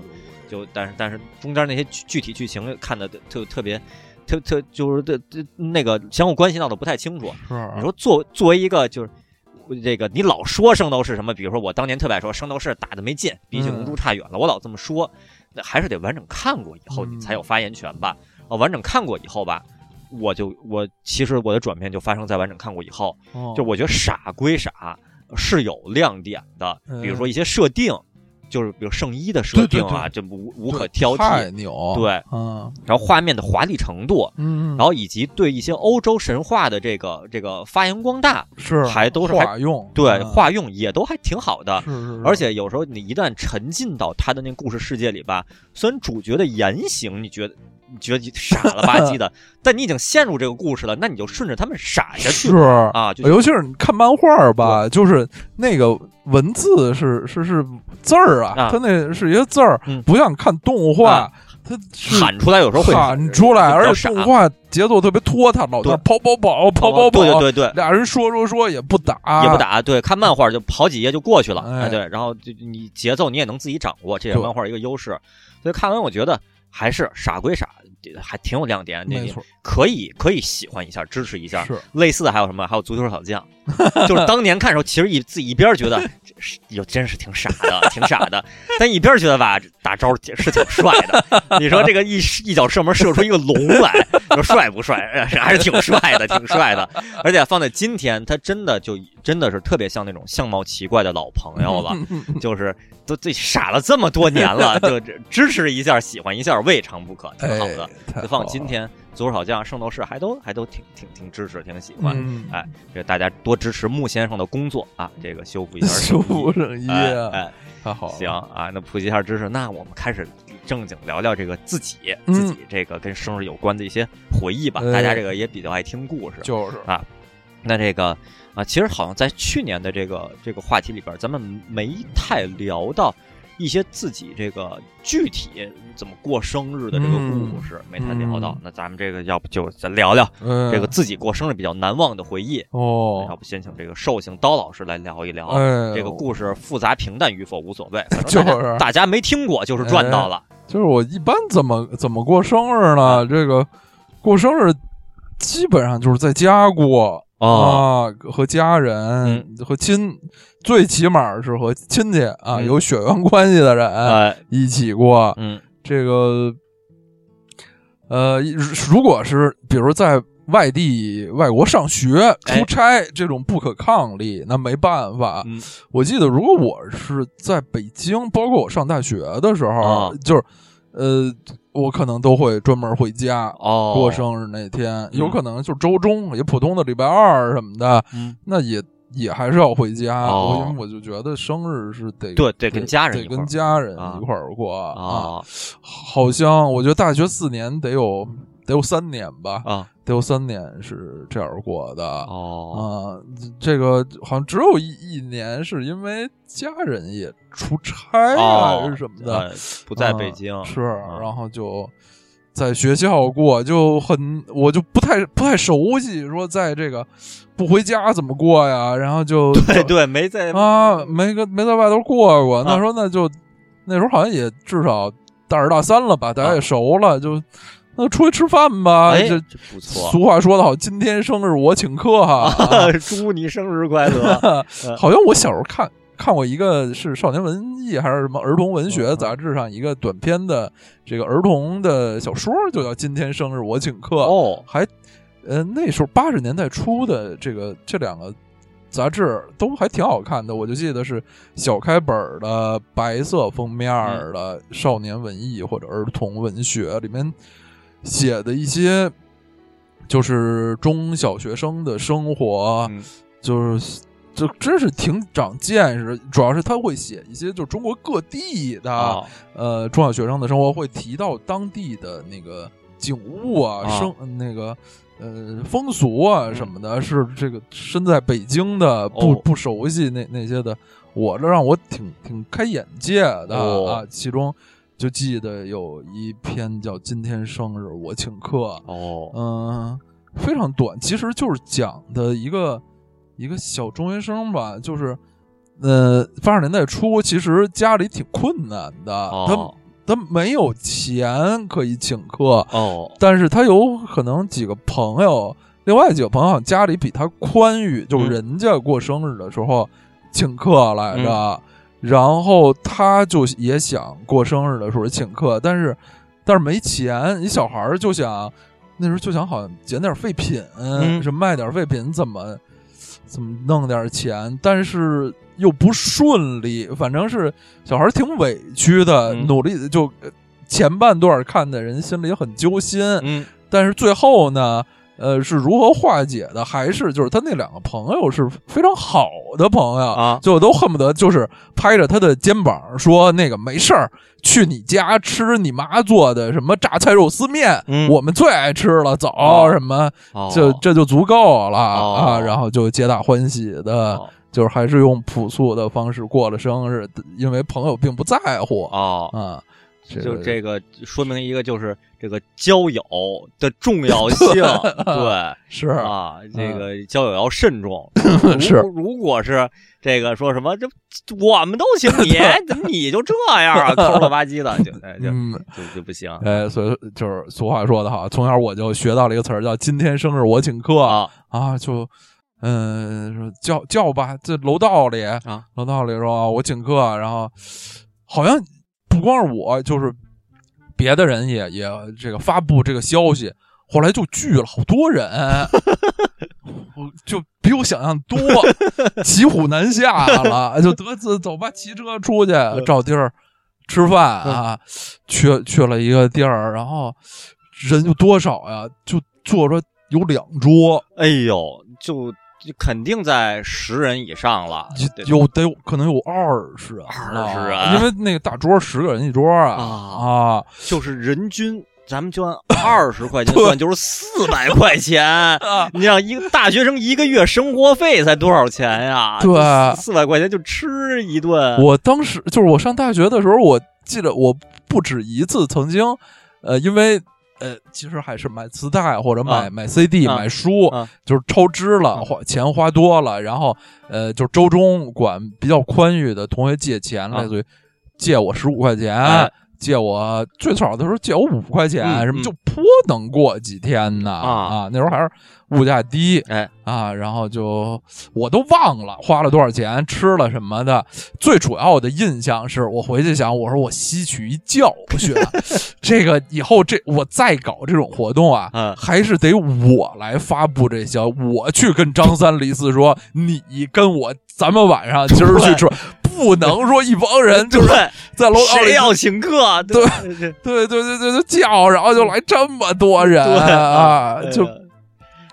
就但是但是中间那些具具体剧情看的特特别。特特就是这这那个相互关系闹得不太清楚，是。你说作作为一个就是这个，你老说圣斗士什么，比如说我当年特别爱说圣斗士打的没劲，比起龙珠差远了，我老这么说，那还是得完整看过以后嗯你才有发言权吧。啊，完整看过以后吧，我就我其实我的转变就发生在完整看过以后，哦。就我觉得傻归傻，是有亮点的，嗯。比如说一些设定，就是比如圣衣的设定啊，这无无可挑剔，太牛，对，嗯。然后画面的华丽程度。嗯，然后以及对一些欧洲神话的这个这个发扬光大，是还都是还化用，对，嗯。化用也都还挺好的。是是，是。而且有时候你一旦沉浸到他的那故事世界里吧，虽然主角的言行你觉得你觉得你傻了吧 唧的，但你已经陷入这个故事了，那你就顺着他们傻下去是啊，就尤其是你看漫画吧，就是那个文字是是是字儿啊，啊它那是一个字儿嗯，不像看动画啊，它是喊出来有时候会喊出来，而且动画节奏特别拖沓，老对在跑跑跑跑跑跑，对对对对。俩人说说说也不打，也不，打，对，看漫画就跑几页就过去了，哎哎，对，然后就你节奏你也能自己掌握，这也是漫画一个优势。所以看完我觉得还是傻归傻，还挺有亮点，你没错，可以可以喜欢一下，支持一下。是类似的还有什么？还有足球小将，就是当年看的时候，其实一自己一边觉得 是有真是挺傻的，挺傻的，但一边觉得吧，大招是挺帅的。你说这个一一脚射门射出一个龙来，你说帅不帅？呃还是挺帅的，挺帅的。而且放在今天，他真的就真的是特别像那种相貌奇怪的老朋友了，就是都这傻了这么多年了，就支持一下，喜欢一下，未尝不可，挺好的。哎，就放，今天，左手小将、圣斗士还都还都挺挺挺支持，挺喜欢。嗯，哎，这大家多支持穆先生的工作啊，这个修复一下修复圣圣衣衣。哎啊，哎，太好了，行啊，那普及一下知识，那我们开始正经聊聊这个自己嗯自己这个跟生日有关的一些回忆吧。哎大家这个也比较爱听故事。就是啊那这个啊，其实好像在去年的这个这个话题里边，咱们没太聊到一些自己这个具体怎么过生日的这个故事，没太聊到。嗯那咱们这个要不就再聊聊嗯这个自己过生日比较难忘的回忆哦。要哦，不先请这个寿星刀老师来聊一聊。哎，这个故事复杂平淡与否无所谓，反 就正大家没听过就是赚到了。就是我一般怎么怎么过生日呢？这个过生日基本上就是在家过哦，啊，和家人、嗯。和亲，最起码是和亲戚啊、嗯。有血缘关系的人、哎，一起过。嗯。这个呃，如果是比如在外地、外国上学、哎出差这种不可抗力，那没办法。嗯。我记得，如果我是在北京，包括我上大学的时候，啊。就是呃，我可能都会专门回家。哦，过生日那天，有可能就周中，也普通的礼拜二什么的，嗯。那也也还是要回家。因为我就觉得生日是得对得跟家人得一块儿。跟家人啊。一块儿过啊。啊。好像我觉得大学四年得有得有三年吧，啊得有三年是这样过的。哦啊，这个好像只有一一年是因为家人也出差啊，哦还是什么的，呃不在北京啊是，啊然后就在学校过，就很我就不太不太熟悉，说在这个不回家怎么过呀？然后就就对对，没在啊，没跟没在外头过过，那啊时候那就那时候好像也至少大二大三了吧，大家也熟了，就那出去吃饭吧。哎，这这不错。俗话说得好，今天生日我请客哈。啊 祝你生日快乐！好像我小时候看看过一个是少年文艺还是什么儿童文学杂志上一个短篇的这个儿童的小说，就叫《今天生日我请客》。哦，还呃那时候八十年代初的这个这两个杂志都还挺好看的，我就记得是小开本儿的白色封面儿的少年文艺或者儿童文学，里面写的一些就是中小学生的生活，嗯就是就真是挺长见识。主要是他会写一些就中国各地的、哦呃中小学生的生活，会提到当地的那个景物啊、啊生那个呃风俗啊什么的，是这个身在北京的不、哦不熟悉那那些的，我这让我挺挺开眼界的、哦啊。其中就记得有一篇叫《今天生日我请客》，哦。嗯，非常短，其实就是讲的一个一个小中学生吧，就是呃，八十年代初，其实家里挺困难的，哦。他他没有钱可以请客，哦。但是他有可能几个朋友，另外几个朋友家里比他宽裕，就是嗯。人家过生日的时候请客来着，然后他就也想过生日的时候请客，但是但是没钱，你小孩儿就想那时候就想好像捡点废品，嗯。是卖点废品怎么怎么弄点钱，但是又不顺利，反正是小孩儿挺委屈的，嗯。努力的就呃前半段看的人心里很揪心，嗯。但是最后呢，呃，是如何化解的？还是就是他那两个朋友是非常好的朋友啊最后都恨不得就是拍着他的肩膀说：“那个没事儿，去你家吃你妈做的什么榨菜肉丝面，嗯我们最爱吃了，走、哦什么，哦这这就足够了、哦啊。”然后就皆大欢喜的，哦就是还是用朴素的方式过了生日，因为朋友并不在乎、哦。啊。这就这个说明一个，就是这个交友的重要性，对 是啊，这个交友要慎重。是如如果是这个说什么，这我们都行你，怎么你就这样啊，抠了吧唧的，就哎就嗯。就就不行哎，所以就是俗话说的好，从小我就学到了一个词儿，叫“今天生日我请客”啊啊，就嗯、说叫叫吧，这楼道里啊，楼道里说啊我请客，然后好像不光是我，就是别的人也也这个发布这个消息，后来就聚了好多人，我就比我想象多，骑虎难下了，就得自走吧，骑车出去找地儿吃饭啊，去去了一个地儿，然后人就多少呀？就坐着有两桌，哎呦，就就肯定在十人以上了，对有得有可能有二十人二十人因为那个大桌十个人一桌啊啊啊，就是人均。咱们就按 二十块钱算，就是四百块钱。你想，一个大学生一个月生活费才多少钱呀？对四百块钱就吃一顿。我当时就是我上大学的时候，我记得我不止一次曾经，呃，因为呃，其实还是买磁带或者买、啊买 CD、啊买书，啊。就是超支了，啊。花钱花多了，然后呃，就是周中管比较宽裕的同学借钱，啊。类似于借我十五块钱。哎借我最少的时候借我五块钱，什么就颇能过几天呢啊。那时候还是物价低，哎。啊，然后就我都忘了花了多少钱，吃了什么的。最主要的印象是我回去想，我说我吸取一教训，这个以后这我再搞这种活动啊，嗯。还是得我来发布这些，我去跟张三李四说，你跟我咱们晚上今儿去吃，不能说一帮人 就是，在楼道里谁要请客？对对对对对对对叫，然后就来这么多人对啊，就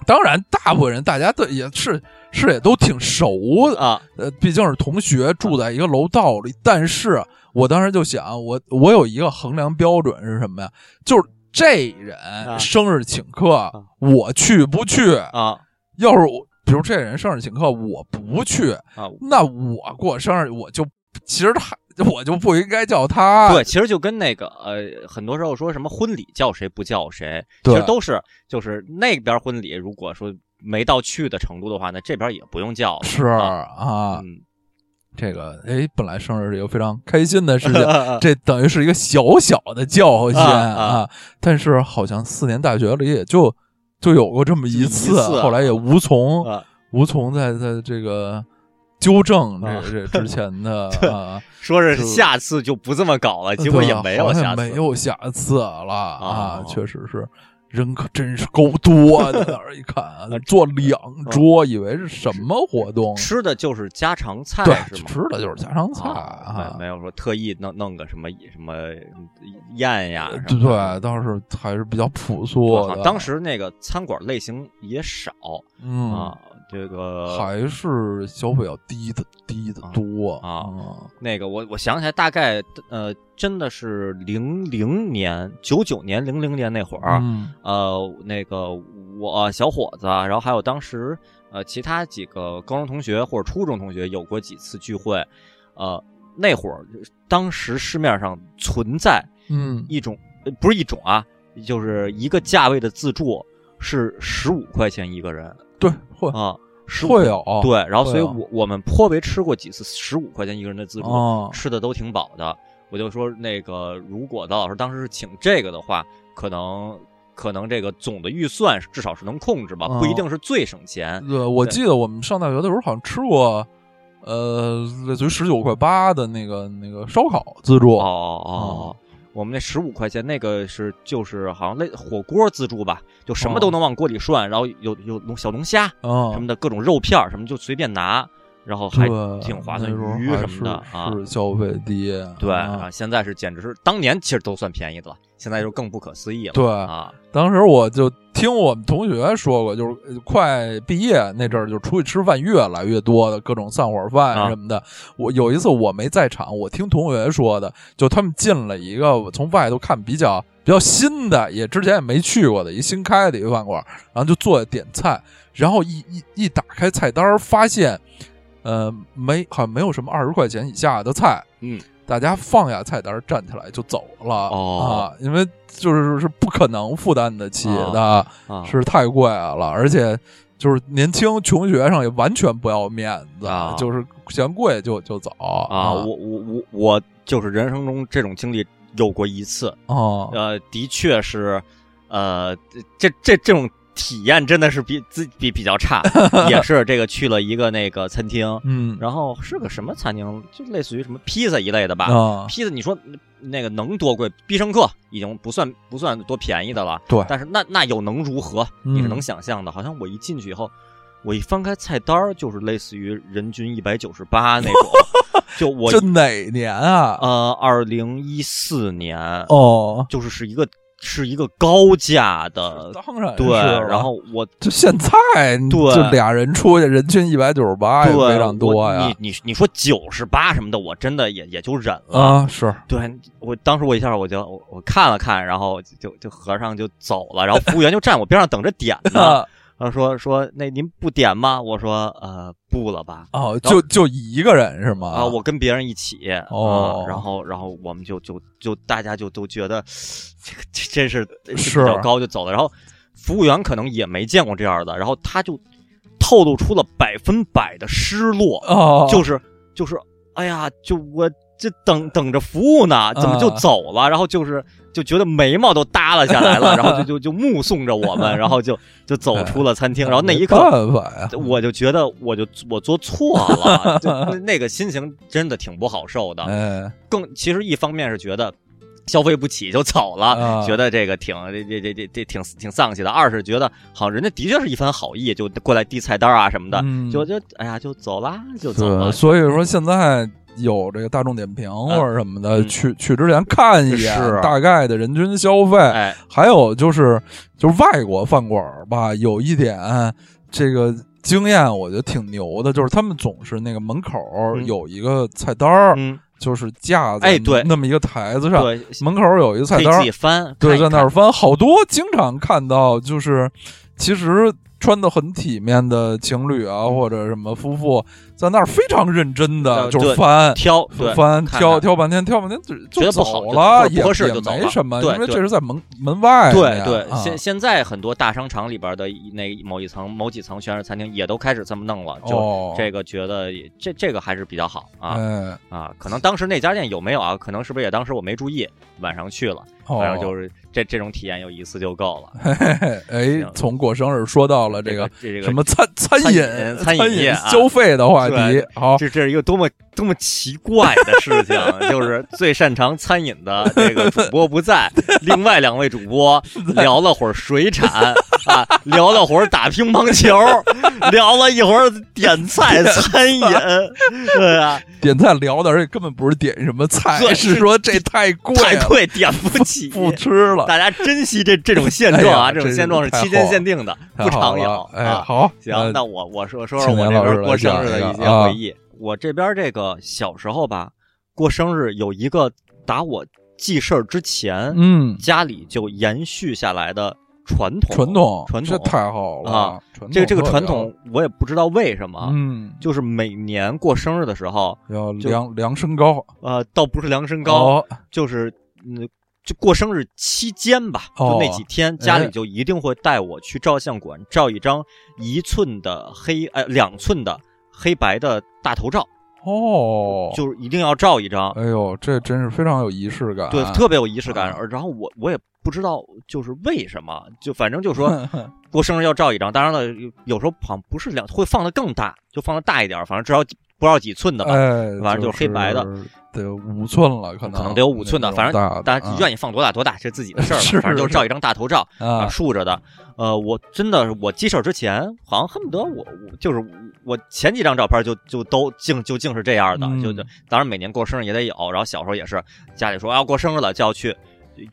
当然，大部分人大家都也是是也都挺熟的，啊，呃，毕竟是同学，住在一个楼道里。但是我当时就想，我我有一个衡量标准是什么呀？就是这人生日请客，我去不去？啊要是我，比如这人生日请客，我不去，啊，那我过生日我就其实他我就不应该叫他。对，其实就跟那个呃，很多时候说什么婚礼叫谁不叫谁，其实都是就是那边婚礼如果说没到去的程度的话，那这边也不用叫。是啊，这个哎，本来生日是一个非常开心的事情，这等于是一个小小的教训啊但是好像四年大学里也就就有过这么一次，后来也无从、啊。无从在在这个纠正这、啊。这之前的 啊，说是下次就不这么搞了，结果也没有下次，没有下次了啊，哦。确实是人可真是够多的。那儿一看啊，坐两桌，以为是什么活动？吃的就是家常菜对，是吗？吃的就是家常菜啊，啊没。有说特意弄弄个什么什么宴呀对倒是还是比较朴素的。当时那个餐馆类型也少嗯，啊，这个还是消费要低的低的多。啊嗯。那个我我想起来，大概呃，真的是零零年、九九年、零零年那会儿，嗯。呃，那个我小伙子，然后还有当时呃其他几个高中同学或者初中同学有过几次聚会，呃，那会儿当时市面上存在嗯。一种呃不是一种啊，就是一个价位的自助是十五块钱一个人对会啊，15会有对，然后所以我我们颇为吃过几次十五块钱一个人的自助，哦吃的都挺饱的。我就说那个，如果刀老师当时是请这个的话，可能可能这个总的预算是至少是能控制吧，哦不一定是最省钱。对，我记得我们上大学的时候好像吃过，呃，类似于十九块八的那个那个烧烤自助。哦哦哦哦，我们那十五块钱那个是就是好像类火锅自助吧，就什么都能往锅里涮，然后有有龙小龙虾嗯，什么的各种肉片儿什么就随便拿，然后还挺划算鱼什么的是啊。是消费低。对啊啊，现在是简直是当年其实都算便宜的了，现在就更不可思议了。对啊，当时我就听我们同学说过，就是呃快毕业那阵儿，就出去吃饭越来越多的各种散伙饭啊什么的。我有一次我没在场，我听同学说的，就他们进了一个从外头看比较比较新的，也之前也没去过的一新开的一个饭馆，然后就坐下点菜，然后一一一打开菜单，发现呃没好像没有什么二十块钱以下的菜，嗯。大家放下菜单，站起来就走了、哦。啊，因为就是是不可能负担得起的，啊，是太贵了，而且就是年轻穷学生也完全不要面子，啊。就是嫌贵就就走啊，我我我我就是人生中这种经历有过一次，啊呃，的确是，呃，这这这种体验真的是比自比比较差，也是这个去了一个那个餐厅，嗯然后是个什么餐厅，就类似于什么披萨一类的吧。哦披萨，你说那个能多贵？必胜客已经不算不算多便宜的了，对但是那那又能如何？你是嗯能想象的。好像我一进去以后，我一翻开菜单儿，就是类似于人均一百九十八那种。就我这哪年啊？呃，二零一四年，哦，就是是一个是一个高价的，当然对，然后我 就现在对就俩人出去，人均一百九十八，非常多呀你你你说九十八什么的，我真的也也就忍了。啊！是对我当时我一下我就我我看了看，然后就就和尚就走了，然后服务员就站我边上等着点呢。啊然后说说那您不点吗？我说呃不了吧。哦，就就一个人是吗？啊，我跟别人一起哦啊然后然后我们就就就大家就都觉得这个这真是是是比较高就走了，然后服务员可能也没见过这样的，然后他就透露出了百分百的失落，哦，就是就是哎呀，就我这等等着服务呢，怎么就啊走了？然后就是就觉得眉毛都耷拉下来了，然后就 就就目送着我们，然后就就走出了餐厅，然后那一刻我就觉得我就我做错了，就那 那个心情真的挺不好受的。哎，更其实一方面是觉得消费不起就走了，啊觉得这个挺这这这这这挺挺丧气的；二是觉得好像人家的确是一番好意，就过来递菜单啊什么的，嗯就就哎呀就走啦就走，了。所以说现在有这个大众点评或者什么的，嗯。去去之前看一眼大概的人均消费，哎，还有就是就是外国饭馆儿吧，有一点这个经验，我觉得挺牛的，就是他们总是那个门口有一个菜单儿，嗯，就是架子哎对。那么一个台子上，门口有一个菜单儿自己，翻，对，在那儿翻，好多经常看到，就是其实穿的很体面的情侣啊，或者什么夫妇，在那儿非常认真的呃就是翻。挑，对，翻挑挑半天，挑半天就觉得不好就走了，者不也合适就走了也没什么，因为这是在门门外。对对，啊现现在很多大商场里边的那某一层、某几层全是餐厅，也都开始这么弄了。就哦，这个觉得也这这个还是比较好啊哎，啊！可能当时那家店有没有啊？可能是不是也当时我没注意，晚上去了，哦反正就是这这种体验有一次就够了。嘿嘿嘿，哎，从过生日说到了这个这个什么餐餐餐饮饮餐饮消费的话题，好，这这是一个多么多么奇怪的事情，就是最擅长餐饮的这个主播不在，另外两位主播聊了会儿水产啊，聊了会儿打乒乓球，聊了一会儿点菜餐饮，对啊，点菜聊的，而且根本不是点什么菜，对是说这太贵了，太贵点不起，不吃了，大家珍惜这这种现状啊，这种现状是期间限定的，不常有哎，啊。好，行，呃那我我说说说我这边过生日的一些回忆。我这边这个小时候吧，过生日有一个打我记事儿之前，嗯，家里就延续下来的传统。传统，传统太好了啊！这个这个传统，我也不知道为什么，嗯，就是每年过生日的时候，要量量身高，呃，倒不是量身高，哦就是嗯。就过生日期间吧，哦就那几天，家里哎就一定会带我去照相馆照一张一寸的黑呃两寸的黑白的大头照，哦，就是一定要照一张，哎呦，这真是非常有仪式感，对，特别有仪式感。然后我我也不知道就是为什么，就反正就说 过生日要照一张。当然了，有有时候好像不是两，会放的更大，就放的大一点，反正至少不知道几寸的吧。哎，反正就是黑白的，得五寸了，可能可能得有五寸的，反正大家愿意意放多大多大，这自己的事儿了。是反正就是照一张大头照啊，啊，竖着的。呃，我真的我记事儿之前，好像恨不得我我就是我前几张照片就就都竟就竟是这样的，嗯就就当然每年过生日也得有，然后小时候也是家里说啊过生日了就要去，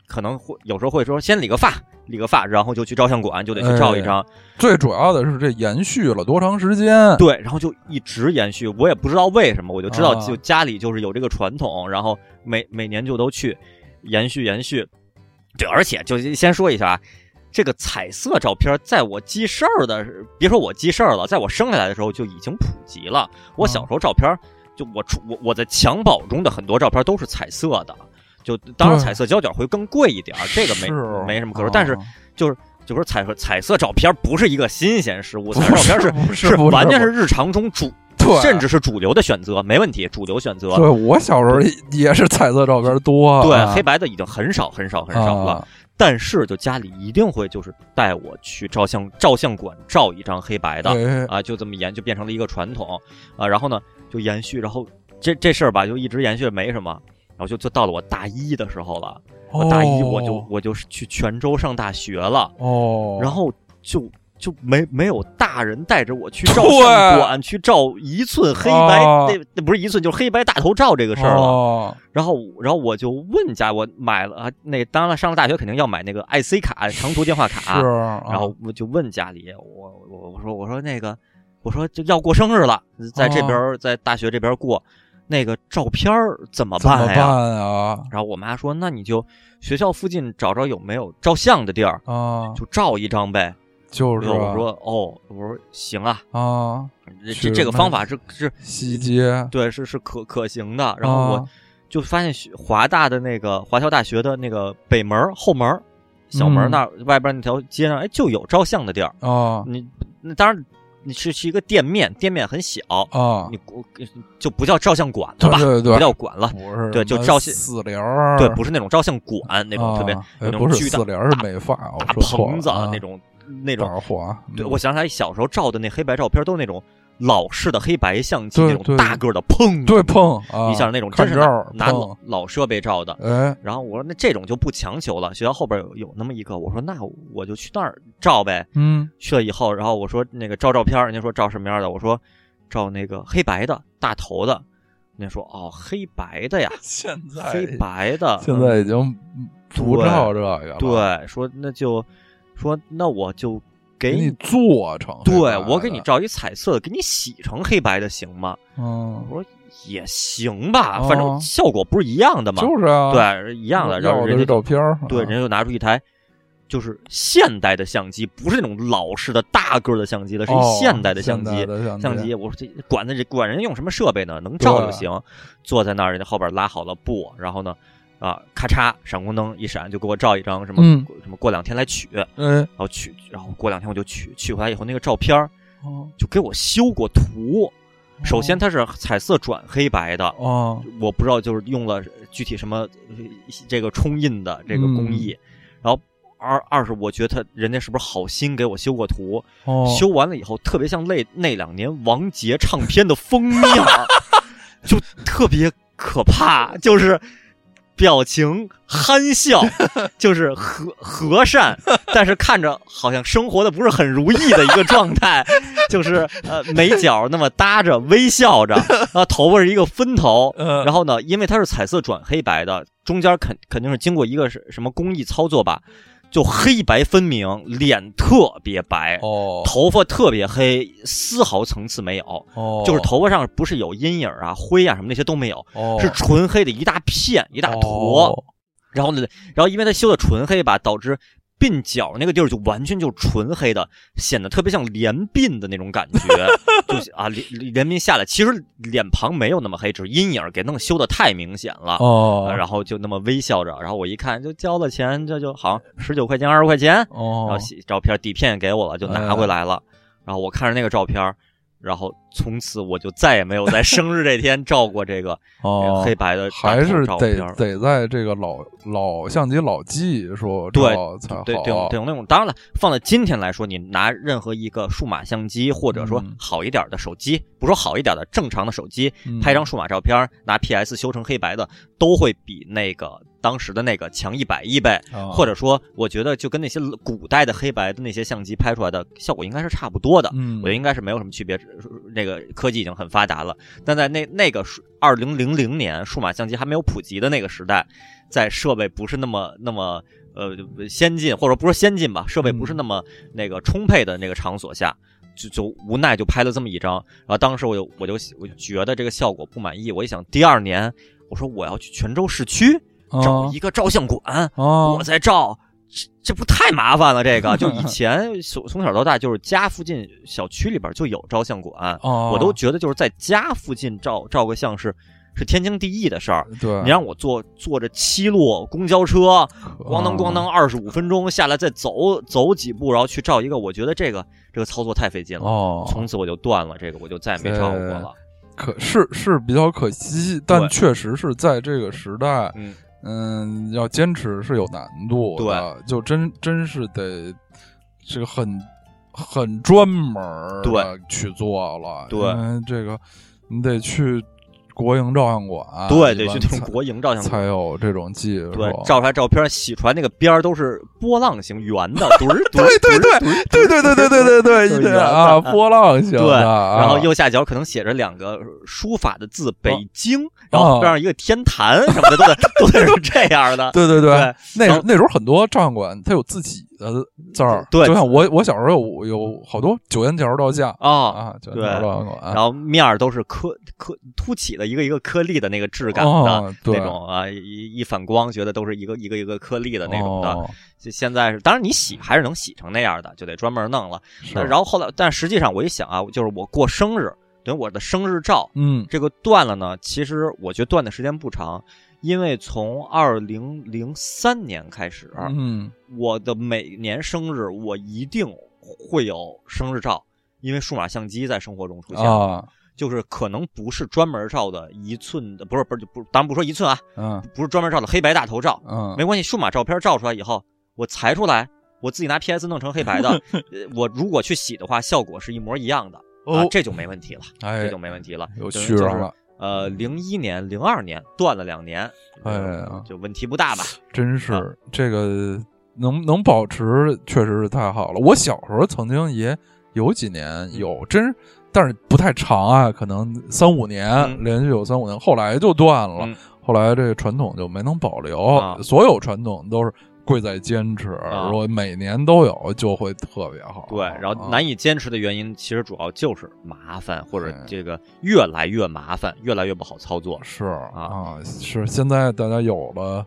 可能会有时候会说先理个发，理个发，然后就去照相馆就得去照一张，最主要的是这延续了多长时间？对，然后就一直延续，我也不知道为什么，我就知道啊就家里就是有这个传统，然后每每年就都去延续延续。对，而且就先说一下啊，这个彩色照片在我记事儿的，别说我记事儿了，在我生下来的时候就已经普及了。我小时候照片，就我出我我在襁褓中的很多照片都是彩色的，就当然彩色胶卷会更贵一点儿，这个没没什么可说，但是啊就是就说彩色彩色照片不是一个新鲜事物，彩色照片是不是是完全是日常中主，甚至是主流的选择，没问题，主流选择。对我小时候也是彩色照片多，对，啊黑白的已经很少很少很少了，啊。但是就家里一定会就是带我去照相照相馆照一张黑白的哎啊，就这么延就变成了一个传统。啊，然后呢就延续，然后这这事儿吧就一直延续没什么，然后就就到了我大一的时候了，我大一我就我就是去泉州上大学了，哦，然后就就没没有大人带着我去对照相馆去照一寸黑白，哦那那不是一寸，就是黑白大头照这个事儿了。哦然后然后我就问家，我买了啊，那当然了，上了大学肯定要买那个 IC 卡，长途电话卡。是，然后我就问家里，我我我说我说那个，我说就要过生日了，在这边儿在大学这边过，那个照片儿怎么怎么办办呀？啊？然后我妈说，那你就学校附近找找有没有照相的地儿，啊，就照一张呗。就是我说哦，我说行啊，啊，这这个方法是是，西街，对，是是可可行的。然后我啊就发现华大的那个华侨大学的那个北门后门小门那儿、外边那条街上，哎，就有照相的地儿。啊你那当然你是是一个店面，店面很小，啊，你就不叫照相馆了吧？对对对不叫馆了。不是对就照相四联，对，不是那种照相馆那种特别、啊那哎不是种巨大四联是美发，大棚子、啊那种那种对，嗯我想起来小时候照的那黑白照片都是那种老式的黑白相机，那种大个的，砰，对碰啊，一下那种真是拿老老设备照的。哎然后我说那这种就不强求了，学校后边有有那么一个，我说那我就去那儿照呗。嗯去了以后，然后我说那个照照片，人家说照什么样的？我说照那个黑白的大头的。人家说哦，黑白的呀，现在 黑白的，现在已经不对照这个了，对，说那就说那我就给给你做成对我给你，照一彩色的，给你洗成黑白的行吗？嗯，我说也行吧，哦反正效果不是一样的嘛。就是啊，对，一样的。然后人家照片，对，啊人家就拿出一台就是现代的相机，不是那种老式的大个儿的相机了，是一哦现代的相机。相相机，我说这管他这管人用什么设备呢？能照就行。坐在那儿，人家后边拉好了布，然后呢，啊，咔嚓，闪光灯一闪，就给我照一张什么、嗯什么，过两天来取，嗯。然哎，后取，然后过两天我就取，取回来以后那个照片儿哦。就给我修过图。首先它是彩色转黑白的，哦，我不知道就是用了具体什么呃这个冲印的这个工艺，然后二二是我觉得他人家是不是好心给我修过图，哦，修完了以后特别像那那两年王杰唱片的封面儿，就特别可怕，就是表情憨笑，就是和和善，但是看着好像生活的不是很如意的一个状态，就是呃眉角那么搭着微笑着，啊头发是一个分头，呃然后呢，因为它是彩色转黑白的，中间肯肯定是经过一个是什么工艺操作吧，就黑白分明，脸特别白，哦。头发特别黑，丝毫层次没有，哦，就是头发上不是有阴影啊、灰啊什么那些都没有，哦。是纯黑的一大片一大坨。哦。然后呢，然后因为他修的纯黑吧，导致鬓角那个地儿就完全就纯黑的，显得特别像连鬓的那种感觉，就是啊连连鬓下来，其实脸庞没有那么黑，只是阴影给弄修的太明显了。哦。啊，然后就那么微笑着，然后我一看就交了钱，这就好像十九块钱二十块钱。哦，然哦后洗照片底片也给我了，就拿回来了。然后我看着那个照片，然后从此我就再也没有在生日这天照过这个 哦，黑白的还是得。得在这个老老相机老技术对照才好。对对对，那种当然了，放在今天来说，你拿任何一个数码相机，或者说嗯好一点的手机，不说好一点的正常的手机，嗯拍张数码照片，拿 PS 修成黑白的，都会比那个当时的那个强一百亿倍。啊或者说，我觉得就跟那些古代的黑白的那些相机拍出来的效果应该是差不多的。嗯我觉得应该是没有什么区别。那个科技已经很发达了，但在那那个二零零零年数码相机还没有普及的那个时代，在设备不是那么那么呃先进，或者不是先进吧，设备不是那么那个充沛的那个场所下。就就无奈就拍了这么一张，然后当时我就我就我就觉得这个效果不满意，我一想第二年我说我要去泉州市区找一个照相馆，哦。我再照，这这不太麻烦了？这个 就以前从从小到大就是家附近小区里边就有照相馆，哦，我都觉得就是在家附近照照个相是是天经地义的事儿。对，你让我坐坐着七路公交车，咣当咣啊当二十五分钟下来，再走走几步，然后去照一个，我觉得这个这个操作太费劲了。哦，从此我就断了这个，我就再也没照过了。可是是比较可惜，但确实是在这个时代，嗯，嗯，要坚持是有难度的，就真真是得这个很很专门儿对的去做了，对因为这个你得去国营照相馆，对，得去那种国营照相馆。才。有这种技术，对，照出来照片洗出来那个边儿都是波浪形圆的，对对对对对对对对对对对 就是的啊，波浪形对，的啊，然后右下角可能写着两个书法的字“北京”，然哦后边上一个天坛什么的，都得都得是这样的。对对对。那那时候很多照相馆它有自己的字儿，对就像我我小时候有有好多九元桥照相啊，啊，九元桥照相馆，然后面儿都是颗颗凸起的一个一个颗粒的那个质感的那种啊，一一反光觉得都是一个一个一个颗粒的那种的。哦就现在是，当然你洗还是能洗成那样的，就得专门弄了。然后后来，但实际上我一想啊，就是我过生日，等于我的生日照嗯这个断了呢，其实我觉得断的时间不长，因为从二零零三年开始，嗯。我的每年生日我一定会有生日照，因为数码相机在生活中出现，啊。就是可能不是专门照的一寸的，不是不是不是，当然不说一寸啊，嗯。不是专门照的黑白大头照，嗯。没关系，数码照片照出来以后，我裁出来，我自己拿 PS 弄成黑白的，呃我如果去洗的话，效果是一模一样的。啊哦，这就没问题了，哎这就没问题了，有就就是续上了，呃，零一年、零二年断了两年，哎呃呀就问题不大吧？真啊是这个能能保持，确实是太好了。我小时候曾经也有几年有真，但是不太长啊，可能三五年，嗯连续有三五年，后来就断了。嗯后来这个传统就没能保留，啊所有传统都是贵在坚持。啊。如果每年都有，就会特别好。对，然后啊难以坚持的原因，其实主要就是麻烦，或者哎这个越来越麻烦，越来越不好操作。是啊。啊，是。现在大家有了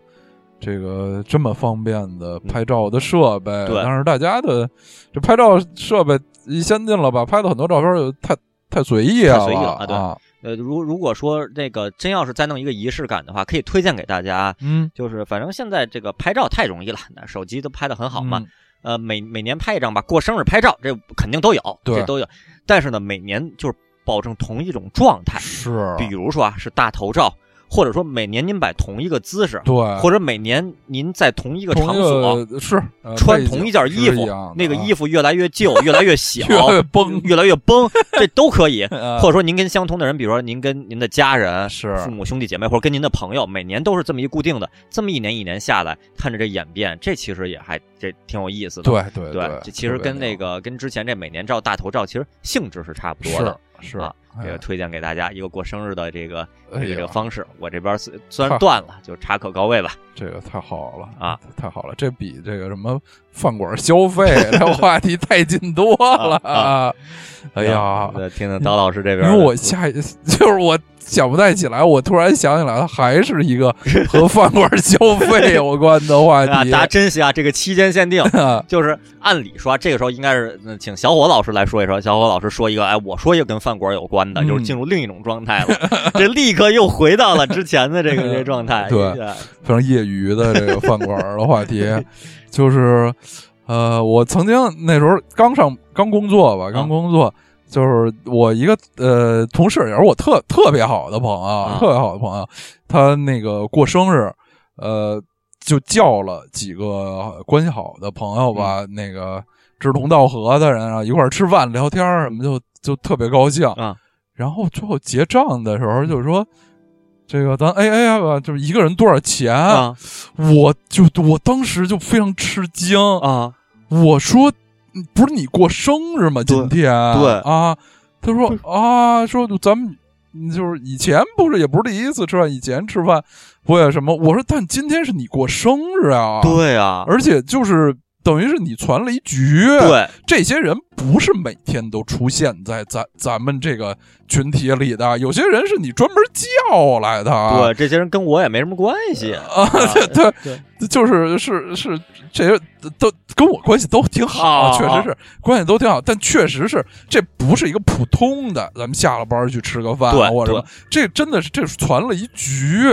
这个这么方便的拍照的设备，对。但是大家的这拍照设备一先进了吧，拍的很多照片就太太随意太随意了啊啊。对呃，如如果说那个真要是再弄一个仪式感的话，可以推荐给大家。嗯，就是反正现在这个拍照太容易了，那手机都拍的很好嘛。嗯呃，每每年拍一张吧，过生日拍照这肯定都有，对这都有。但是呢，每年就是保证同一种状态，是，比如说啊是大头照，或者说每年您摆同一个姿势，对，或者每年您在同一个场所是呃穿同一件衣服那个啊衣服越来越旧，越来越小，越来越崩。越来越崩，这都可以。啊或者说您跟相同的人，比如说您跟您的家人、是。父母、兄弟姐妹，或者跟您的朋友，每年都是这么一固定的，这么一年一年下来，看着这演变，这其实也还这挺有意思的。对对对，这其实跟那个跟之前这每年照大头照其实性质是差不多的。是是。啊这个哎推荐给大家一个过生日的这个这个这个方式，我这边虽虽然断了，就插可高位吧。这个太好了啊，太好了，这比这个什么饭馆消费这话题太近多了哎呀，对听听刀老师这边因，为我下一 就是我想不太起来，我突然想起来了，还是一个和 饭馆消费有关的话 啊，题大家珍惜啊，这个期间限定。啊就是按理说，这个时候应该是呃请小伙老师来说一说。小伙老师说一个，哎，我说一个跟饭馆有关的，嗯就是进入另一种状态了，这立刻又回到了之前的这个 这个状态。对哎非常业余的这个饭馆的话题，就是呃，我曾经那时候刚上刚工作吧，刚工作。就是我一个呃同事，也是我特特别好的朋友，啊特别好的朋友，他那个过生日，呃，就叫了几个关系好的朋友吧，嗯那个志同道合的人啊，一块儿吃饭聊天儿什么，就就特别高兴啊。然后最后结账的时候，就说这个咱 A A 吧，就是一个人多少钱？啊我就我当时就非常吃惊，啊我说嗯不是你过生日吗？今天对啊，他说啊，说咱们嗯就是以前不是也不是第一次吃饭，以前吃饭不也什么？我说但今天是你过生日啊，，对啊，而且就是等于是你攒了一局，，对这些人不是每天都出现在咱咱们这个群体里的，有些人是你专门叫来的，对，这些人跟我也没什么关系。啊，对对对，就是是是，这些都跟我关系都挺好，啊确实是关系都挺好，但确实是这不是一个普通的，咱们下了班去吃个饭对。或者什么，这真的是这是传了一局，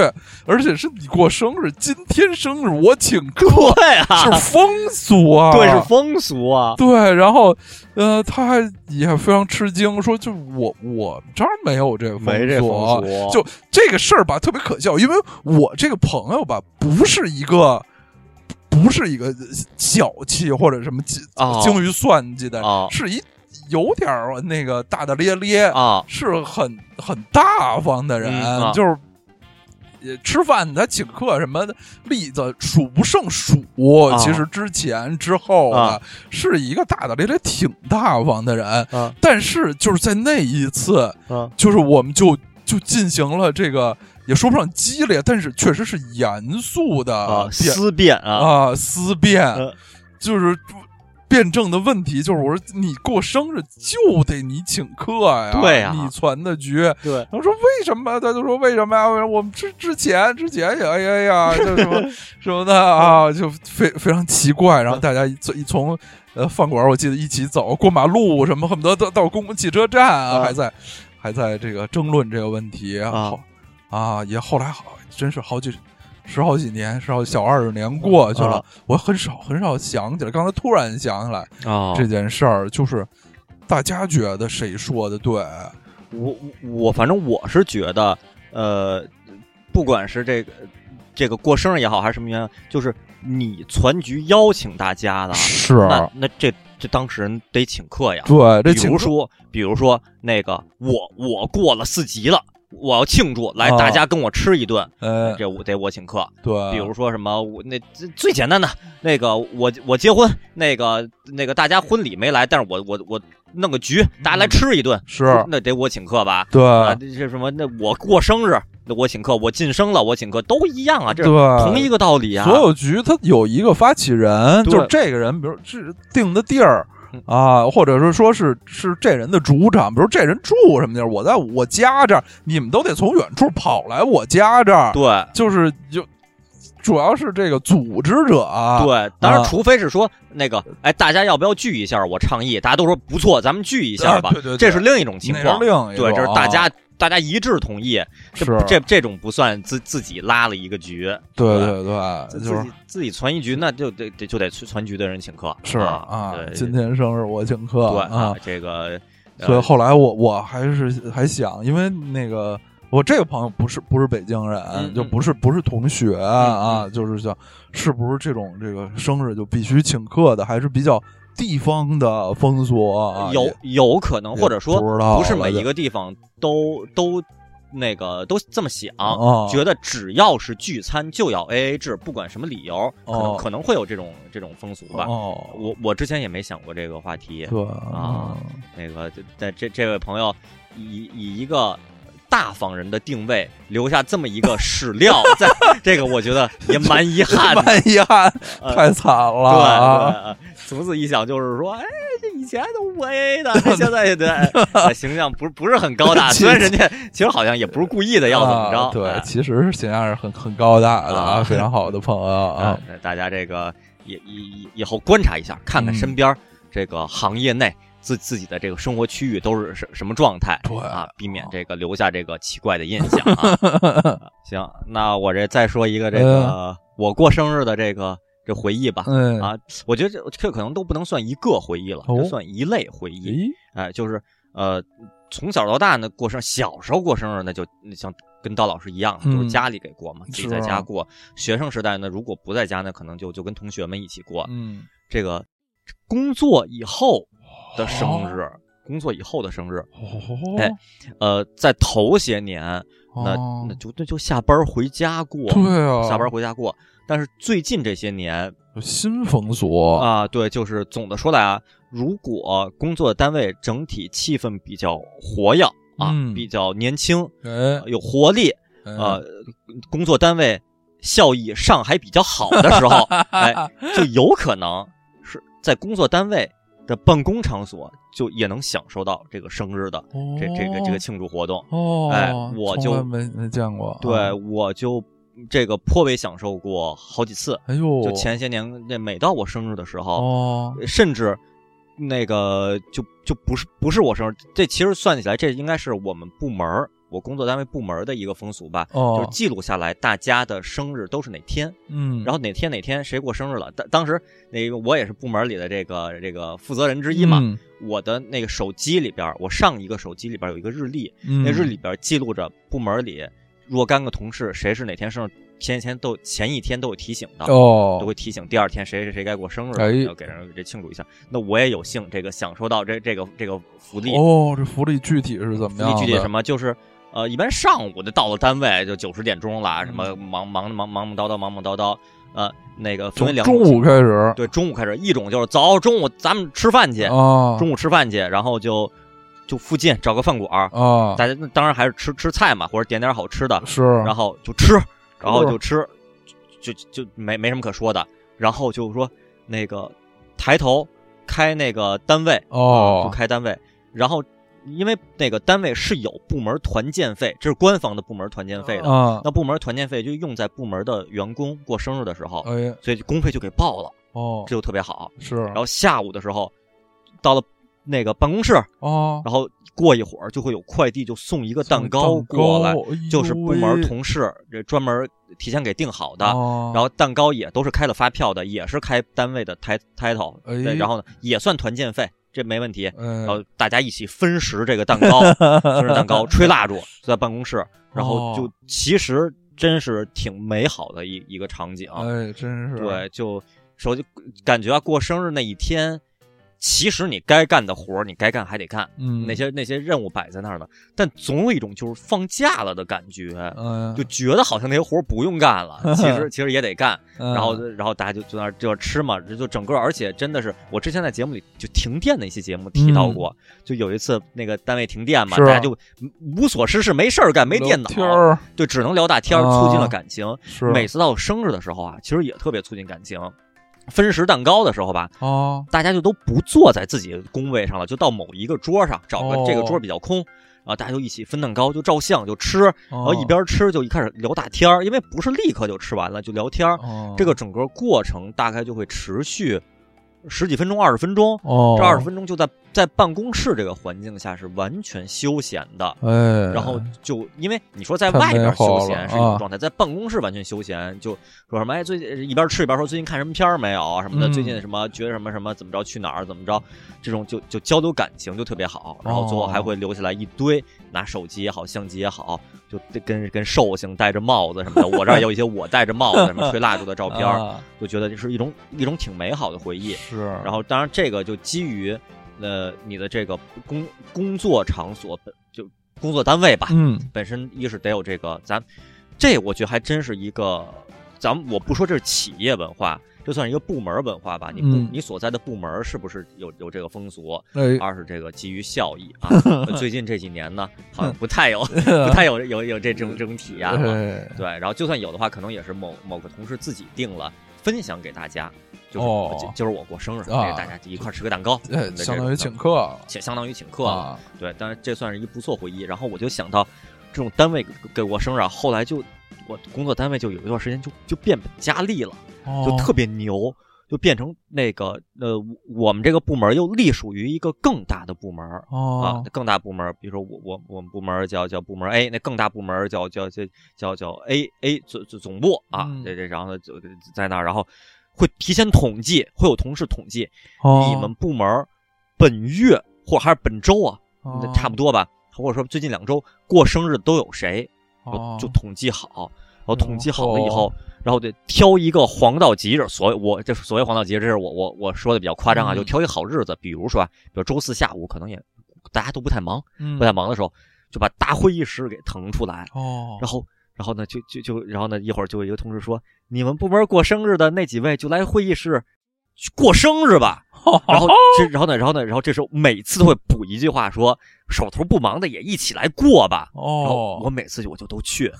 而且是你过生日，今天生日我请客，对啊，是风俗啊，对是风俗啊，对，然后呃，他还也非常吃惊，说就我我这儿没有这个风没这俗风俗，就这个事儿吧，特别可笑，因为我这个朋友吧，不是一个。不是一个小气或者什么精哦精于算计的，哦是一有点儿那个大大咧咧，啊。是很很大方的人，嗯啊。就是也吃饭他请客什么的例子数不胜数。其实之前之后啊。是一个大大咧咧、挺大方的人，啊。但是就是在那一次，啊。就是我们就就进行了这个，也说不上激烈，但是确实是严肃的啊，思辨啊，啊思辨，呃就是辩证的问题，就是我说你过生日就得你请客呀，对呀你传的局。对然后说为什么？他就说为什么呀？我们之之前之前也哎呀呀，就什么什么的啊，就非非常奇怪。然后大家一一从呃饭馆，我记得一起走过马路，什么恨不得到到公共汽车站啊，啊还在还在这个争论这个问题啊后啊，也后来好真是好几十好几年，十好小二十年过去了，啊我很少很少想起来。刚才突然想起来啊这件事儿，就是大家觉得谁说的对？我我反正我是觉得，呃，不管是这个这个过生日也好，还是什么原因，就是你全局邀请大家的，是那那这这当事人得请客呀。对，这比如说，比如说那个我我过了四级了，我要庆祝，来啊大家跟我吃一顿，呃，这我得我请客。对，比如说什么，我那最最简单的那个，我我结婚，那个那个大家婚礼没来，但是我我我弄个局，大家来吃一顿，是那得我请客吧？对啊，这是什么？那我过生日，那我请客；我晋升了，我请客，都一样啊，这对同一个道理啊。所有局它有一个发起人，就是这个人，比如是定的地儿嗯啊，或者是说是是这人的主场，比如这人住什么地儿，我在我家这儿，你们都得从远处跑来我家这儿，对就是就主要是这个组织者啊，对，当然，啊除非是说那个，哎，大家要不要聚一下？我倡议，大家都说不错，咱们聚一下吧。啊对对对这是另一种情况。另一对，这是大家大家一致同意，这是。这这种不算自自己拉了一个局，对对对就是。己自己存一局，那就得得就得存局的人请客。是啊啊，今天生日我请客对啊，这个。呃所以后来我我还是还想，因为那个我这个朋友不是不是北京人，嗯就不是不是同学啊，就是想是不是这种这个生日就必须请客的，还是比较地方的风俗啊？有有可能，或者说不不是每一个地方都都那个都这么想，哦觉得只要是聚餐就要 A A 制，不管什么理由，可能、哦可能会有这种这种风俗吧。哦，我我之前也没想过这个话题，对啊，那个在这这位朋友以以一个大方人的定位留下这么一个史料，在这个我觉得也蛮遗憾的。蛮遗憾，呃太惨了对啊！对，呃 从此一想就是说，哎，这以前都五 A 的，现在也对呃形象不不是很高大，虽然人家其实好像也不是故意的要怎么着，啊对哎，其实形象是很很高大的啊，啊非常好的朋友啊啊，，大家这个也以以以后观察一下，看看嗯身边这个行业内自自己的这个生活区域都是什什么状态，对啊，避免这个留下这个奇怪的印象啊。行，那我这再说一个这个我过生日的这个这回忆吧。嗯啊，我觉得这这可能都不能算一个回忆了，哦这算一类回忆。咦，哎，就是呃，从小到大呢，过生小时候过生日那，就像跟刀老师一样，嗯就是家里给过嘛，自己在家啊过。学生时代呢，如果不在家呢，可能就就跟同学们一起过。嗯，这个工作以后的生日，工作以后的生日，哦哎呃，在头些年，那哦那就那就下班回家过，对啊，下班回家过。但是最近这些年新风俗啊，对，就是总的说来啊，如果工作单位整体气氛比较活跃啊，嗯。比较年轻，哎，有活力，哎。呃，工作单位效益上还比较好的时候，哎，就有可能是在工作单位的办公场所，就也能享受到这个生日的这这个这个庆祝活动。哦，哎我就没没见过，对，啊我就这个颇为享受过好几次。哎呦，就前些年，那每到我生日的时候，哦，甚至那个就就不是不是我生日，这其实算起来，这应该是我们部门儿我工作单位部门儿的一个风俗吧，哦，就是记录下来大家的生日都是哪天，嗯，然后哪天哪天谁过生日了。当当时那个我也是部门里的这个这个负责人之一嘛，嗯我的那个手机里边儿，我上一个手机里边儿有一个日历，嗯，那日历里边记录着部门里若干个同事谁是哪天生日，前一天都前一天都有提醒的。哦，都会提醒第二天谁谁谁该过生日，哎要给人这庆祝一下。那我也有幸这个享受到这这个这个福利。哦，这福利具体是怎么福？利具体什么？就是呃，一般上午就到了单位就九十点钟了，什嗯么忙忙忙忙忙叨叨忙忙叨叨，呃，那个分从为两种中午开始对中午开始，一种就是走中午咱们吃饭去，啊，中午吃饭去，然后就就附近找个饭馆儿，啊，大家那当然还是吃吃菜嘛，或者点点好吃的，是，然后就吃，然后就吃，就就就没没什么可说的。然后就说那个抬头开那个单位哦。就开单位，然后因为那个单位是有部门团建费，这是官方的部门团建费的。啊，那部门团建费就用在部门的员工过生日的时候，哎，所以工费就给报了，哦，这就特别好。是，然后下午的时候，到了那个办公室，哦，然后过一会儿就会有快递就送一个蛋糕过来，哎就是部门同事这专门提前给订好的，哦，然后蛋糕也都是开了发票的，也是开单位的 tit- title，、然后呢也算团建费，这没问题。哎然后大家一起分食这个蛋糕，生日蛋糕，吹蜡烛，就在办公室，然后就哦其实真是挺美好的一一个场景。哎，真是，对，就手机感觉啊，过生日那一天，其实你该干的活儿，你该干还得干，嗯，那些那些任务摆在那儿呢，但总有一种就是放假了的感觉，嗯，就觉得好像那些活儿不用干了，其实其实也得干。然然后然后大家就在那儿就要吃嘛，这就整个，而且真的是我之前在节目里就停电的一期节目提到过，就有一次那个单位停电嘛，大家就无所事事，没事儿干，没电脑，对，只能聊大天儿，啊促进了感情。是每次到生日的时候啊，其实也特别促进感情。分食蛋糕的时候吧，哦，大家就都不坐在自己工位上了，就到某一个桌上，找个哦。这个桌比较空，然后大家就一起分蛋糕，就照相，就吃，然然后一边吃就一开始聊大天儿，因为不是立刻就吃完了，就聊天儿。哦。这个整个过程大概就会持续十几分钟、二十分钟。哦，这二十分钟就在在办公室这个环境下是完全休闲的。哎，然后就因为你说在外边休闲是一种状态，在办公室完全休闲，就说什么哎，最近一边吃一边说最近看什么片儿没有啊什么的，嗯最近什么觉得什么什么怎么着去哪儿怎么着，这种就就交流感情就特别好，然后最后还会留下来一堆拿手机也好，相机也好，就跟跟寿星戴着帽子什么的，我这儿有一些我戴着帽子什么吹蜡烛的照片就觉得这是一种一种挺美好的回忆。是，然后当然这个就基于呃你的这个工工作场所本就工作单位吧，嗯本身一是得有这个，咱这我觉得还真是一个，咱们我不说这是企业文化，这算是一个部门文化吧。你你所在的部门是不是有有这个风俗？哎，二是这个基于效益啊。最近这几年呢，好像不太有 不太有有有这种这种体验了。哎对，然后就算有的话，可能也是某某个同事自己定了，分享给大家。就是、哦就就是我过生日，啊大家一块儿吃个蛋糕，相当于请客且相当于请客对，但是这算是一不错回忆。然后我就想到，这种单位给给我生日啊，后来就我工作单位就有一段时间就就变本加厉了，就哦。特别牛，就变成那个呃，我们这个部门又隶属于一个更大的部门啊哦，更大部门，比如说我我我们部门叫叫部门 A，那更大部门叫叫叫叫叫 A A 总总总部啊，嗯这这然后呢就在那儿，然后会提前统计，会有同事统计哦你们部门本月或还是本周啊，差不多吧，或者说最近两周过生日都有谁，哦就就统计好，然后统计好了以哦后，然后得挑一个黄道吉日，所谓我这所谓黄道吉日，这是我我我说的比较夸张啊，嗯。就挑一个好日子，比如说啊，比如周四下午可能也大家都不太忙，嗯。不太忙的时候，就把大会议室给腾出来，哦，然后然后呢就就就然后呢一会儿就有一个同事说，你们部门过生日的那几位就来会议室去过生日吧。然后这，然后呢，然后呢，然后这时候每次都会补一句话说，手头不忙的也一起来过吧。然后我哦每次就我就都去，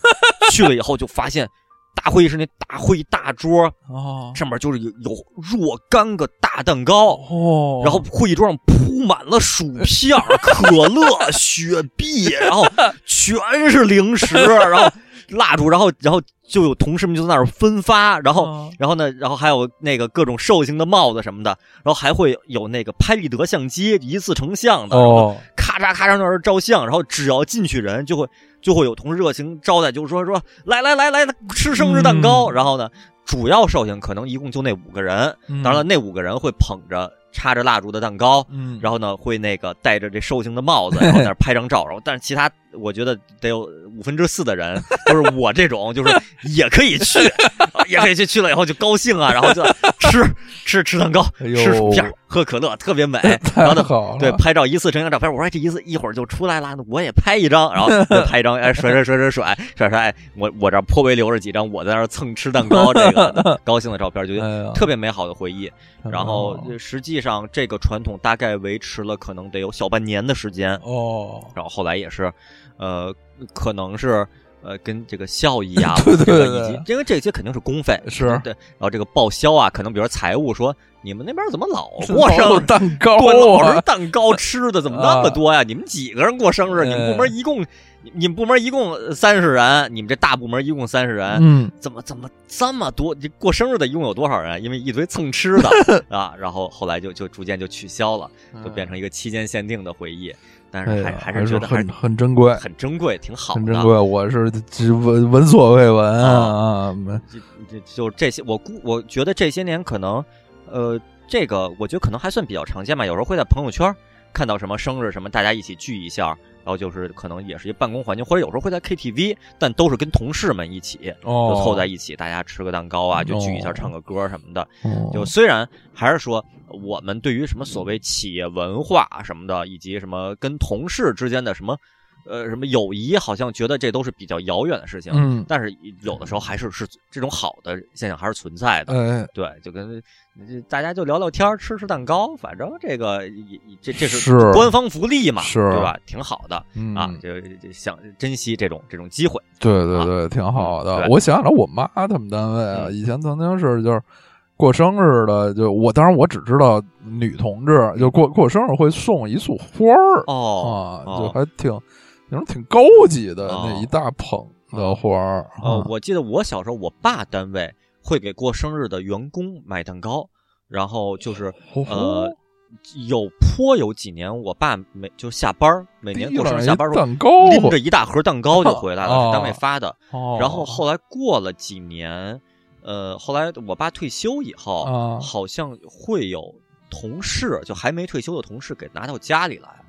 去了以后就发现大会议室那大会议大桌哦。上面就是有有若干个大蛋糕，哦，然后会议桌上铺满了薯片、可乐、雪碧，然后全是零食，然后蜡烛，然后然后就有同事们就在那儿分发，然后哦。然后呢，然后还有那个各种寿星的帽子什么的，然后还会有那个拍立得相机一次成像的，然后哦。咔嚓咔嚓那儿照相，然后只要进去人就会就会有同事热情招待，就是说说来来来来吃生日蛋糕，嗯。然后呢，主要寿星可能一共就那五个人，当然了，那五个人会捧着插着蜡烛的蛋糕，嗯，然后呢会那个戴着这寿星的帽子，然后在那拍张照，然后但是其他我觉得得有五分之四的人都是我这种，就是也可以去，也可以去，去了以后就高兴啊，然后就吃吃吃蛋糕，吃薯片，喝可乐，特别美。然后呢，对，拍照一次成张照片，我说哎这一次一会儿就出来了，那我也拍一张，然后 就拍一张，哎甩甩甩甩甩甩甩，哎我我这儿颇为留着几张我在那儿蹭吃蛋糕 这个高兴的照片，就特别美好的回忆。然后实际上这个传统大概维持了可能得有小半年的时间，哦，然后后来也是，呃，可能是。呃，跟这个效益啊，对对这个对以及因为这些肯定是公费，是对，然后这个报销啊，可能比如说财务说你们那边怎么老过 生日蛋糕对，老是啊，蛋糕吃的怎么那么多呀？你们几个人过生日？哎你们部门一共，你你们部门一共三十人，你们这大部门一共三十人，嗯，怎么怎么这么多？这过生日的一共有多少人？因为一堆蹭吃的啊，然后后来就就逐渐就取消了，就变成一个期间限定的回忆。但是还哎，还还是觉得很很珍贵，很珍贵，挺好的。很珍贵。我是只闻闻所未闻啊，没就就就这些，我估我觉得这些年可能，呃，这个我觉得可能还算比较常见吧。有时候会在朋友圈看到什么生日什么，大家一起聚一下，然后就是可能也是一办公环境，或者有时候会在 KTV，但都是跟同事们一起，就哦，凑在一起，大家吃个蛋糕啊，就聚一下，哦唱个歌什么的。哦就虽然还是说我们对于什么所谓企业文化什么的，以及什么跟同事之间的什么呃什么友谊，好像觉得这都是比较遥远的事情。嗯，但是有的时候还是是这种好的现象还是存在的。哎，对，就跟大家就聊聊天，吃吃蛋糕，反正这个这这是官方福利嘛，是对吧？挺好的嗯啊，就就想珍惜这种这种机会。对对对，挺好的。对我想起来，我妈他们单位啊，嗯以前曾经是就是过生日的，就我当然我只知道女同志就过过生日会送一束花儿哦啊，哦就还挺那种挺高级的哦那一大捧的花儿。呃，啊我记得我小时候，我爸单位会给过生日的员工买蛋糕，然后就是哦呃，有颇有几年，我爸每就下班儿，每年过生日下班儿时候蛋糕拎着一大盒蛋糕就回来了，单位发的。哦然后后来过了几年，呃，后来我爸退休以后，啊好像会有同事，就还没退休的同事给拿到家里来，哦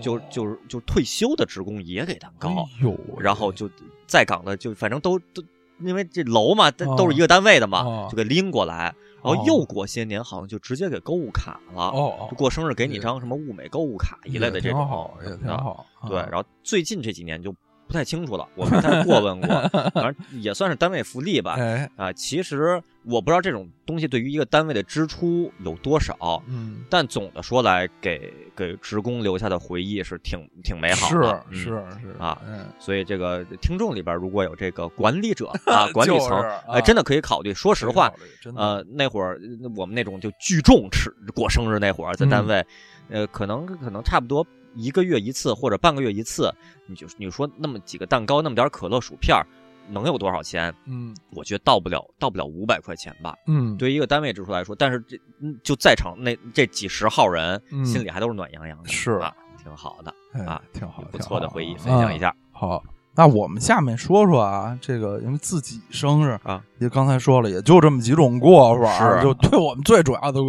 就就是就退休的职工也给蛋糕，哎，然后就在岗的就反正都都。因为这楼嘛，都哦都是一个单位的嘛，哦就给拎过来，然后哦又过些年，好像就直接给购物卡了。哦哦就过生日给你张什么物美购物卡一类的这种，挺挺啊好。对，啊然后最近这几年就不太清楚了，我没太过问过，反正也算是单位福利吧。哎，啊，其实我不知道这种东西对于一个单位的支出有多少，嗯，但总的说来，给给职工留下的回忆是挺挺美好的。嗯是是是啊嗯所以这个听众里边如果有这个管理者啊，管理层就是，哎，啊真的可以考虑。说实话，，呃，那会儿呃我们那种就聚众吃过生日那会儿，在单嗯位，呃，可能可能差不多一个月一次或者半个月一次，你就你说那么几个蛋糕，那么点儿可乐薯片儿，能有多少钱？嗯我觉得到不了到不了五百块钱吧。嗯，对于一个单位支出来说，但是这嗯就在场那这几十号人，嗯心里还都是暖洋洋的，是啊，挺好的，哎啊挺好，不错的回忆，啊分享一下。好，那我们下面说说啊，这个因为自己生日啊，也刚才说了，也就这么几种过法儿，就对我们最主要的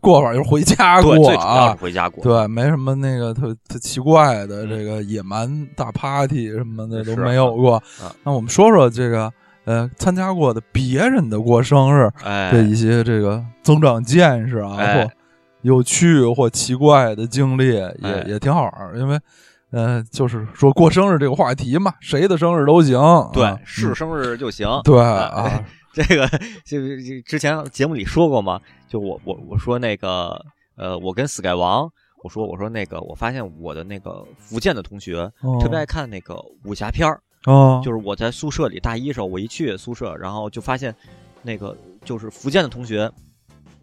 过法儿就是回家过对，最主要啊是。回家过。对，没什么那个特特奇怪的，嗯这个野蛮大 party 什么的都没有过啊。那我们说说这个呃，参加过的别人的过生日哎，的一些这个增长见识啊，哎或有趣或奇怪的经历，也哎也挺好玩儿。因为呃，就是说过生日这个话题嘛，谁的生日都行。对啊，是生日就行。对啊啊，这个就之前节目里说过嘛，就我我我说那个呃，我跟 Sky 王，我说我说那个，我发现我的那个福建的同学哦特别爱看那个武侠片儿，哦，就是我在宿舍里大一时候，我一去宿舍，然后就发现那个就是福建的同学，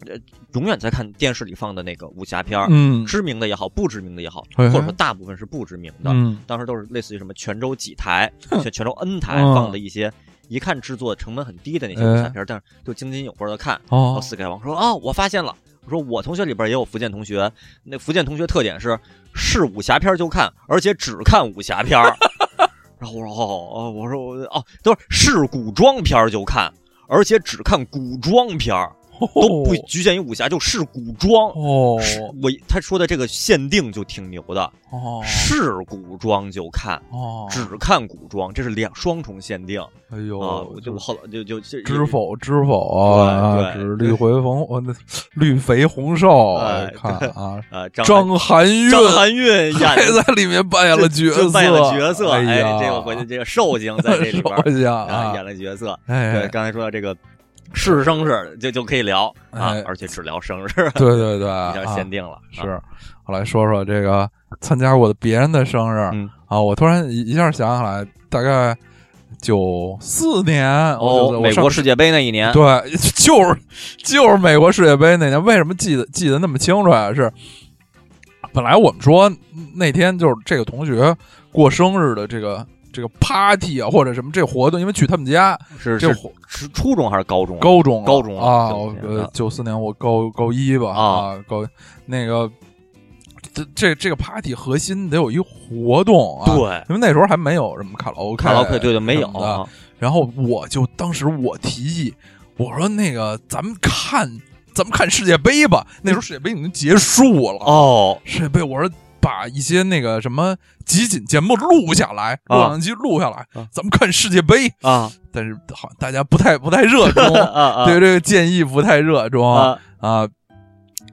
呃，永远在看电视里放的那个武侠片儿，嗯。知名的也好，不知名的也好，或者说大部分是不知名的，嗯。当时都是类似于什么泉州几台、泉泉州 N 台嗯放的一些，一看制作成本很低的那些武侠片儿，但是就津津有味的看。哦。四盖王说：“啊，我发现了。”我说我同学里边也有福建同学，那福建同学特点是是武侠片就看，而且只看武侠片儿。然后我说哦哦，我说我哦，都是是古装片就看，而且只看古装片儿，都不局限于武侠，就是古装。哦我他说的这个限定就挺牛的，哦是古装就看，哦，只看古装，这是两双重限定哎呦，啊！我就后来就就就知否知否啊，对绿回红，我那绿肥红瘦，哎看啊，啊张张含韵张含韵演还在里面扮演了角色，扮演了角色，哎呀，这个回去这个寿星在这里边 啊啊演，了角色。对，哎，刚才说到这个是生日就就可以聊啊哎，而且只聊生日，对对对，比较啊限定了。啊是，我来说说这个参加过的别人的生日、嗯啊，我突然一一下想起来，大概九四年哦，美国世界杯那一年，对，就是就是美国世界杯那年，为什么记得记得那么清楚啊？是本来我们说那天就是这个同学过生日的这个这个 party 啊，或者什么这活动，因为去他们家是是是初中还是高中啊？高中了高中啊，94年啊呃九四年我高高一吧啊高那个这这这个 party 核心得有一活动啊，对，因为那时候还没有什么卡拉 OK，卡拉 OK 对对没有的啊，然后我就当时我提议，我说那个咱们看咱们看世界杯吧，那时候世界杯已经结束了，哦，世界杯我说。把一些那个什么集锦节目录下来，录啊像机录下来，啊。咱们看世界杯。啊。但是好大家不太不太热衷，对这个建议不太热衷啊。啊。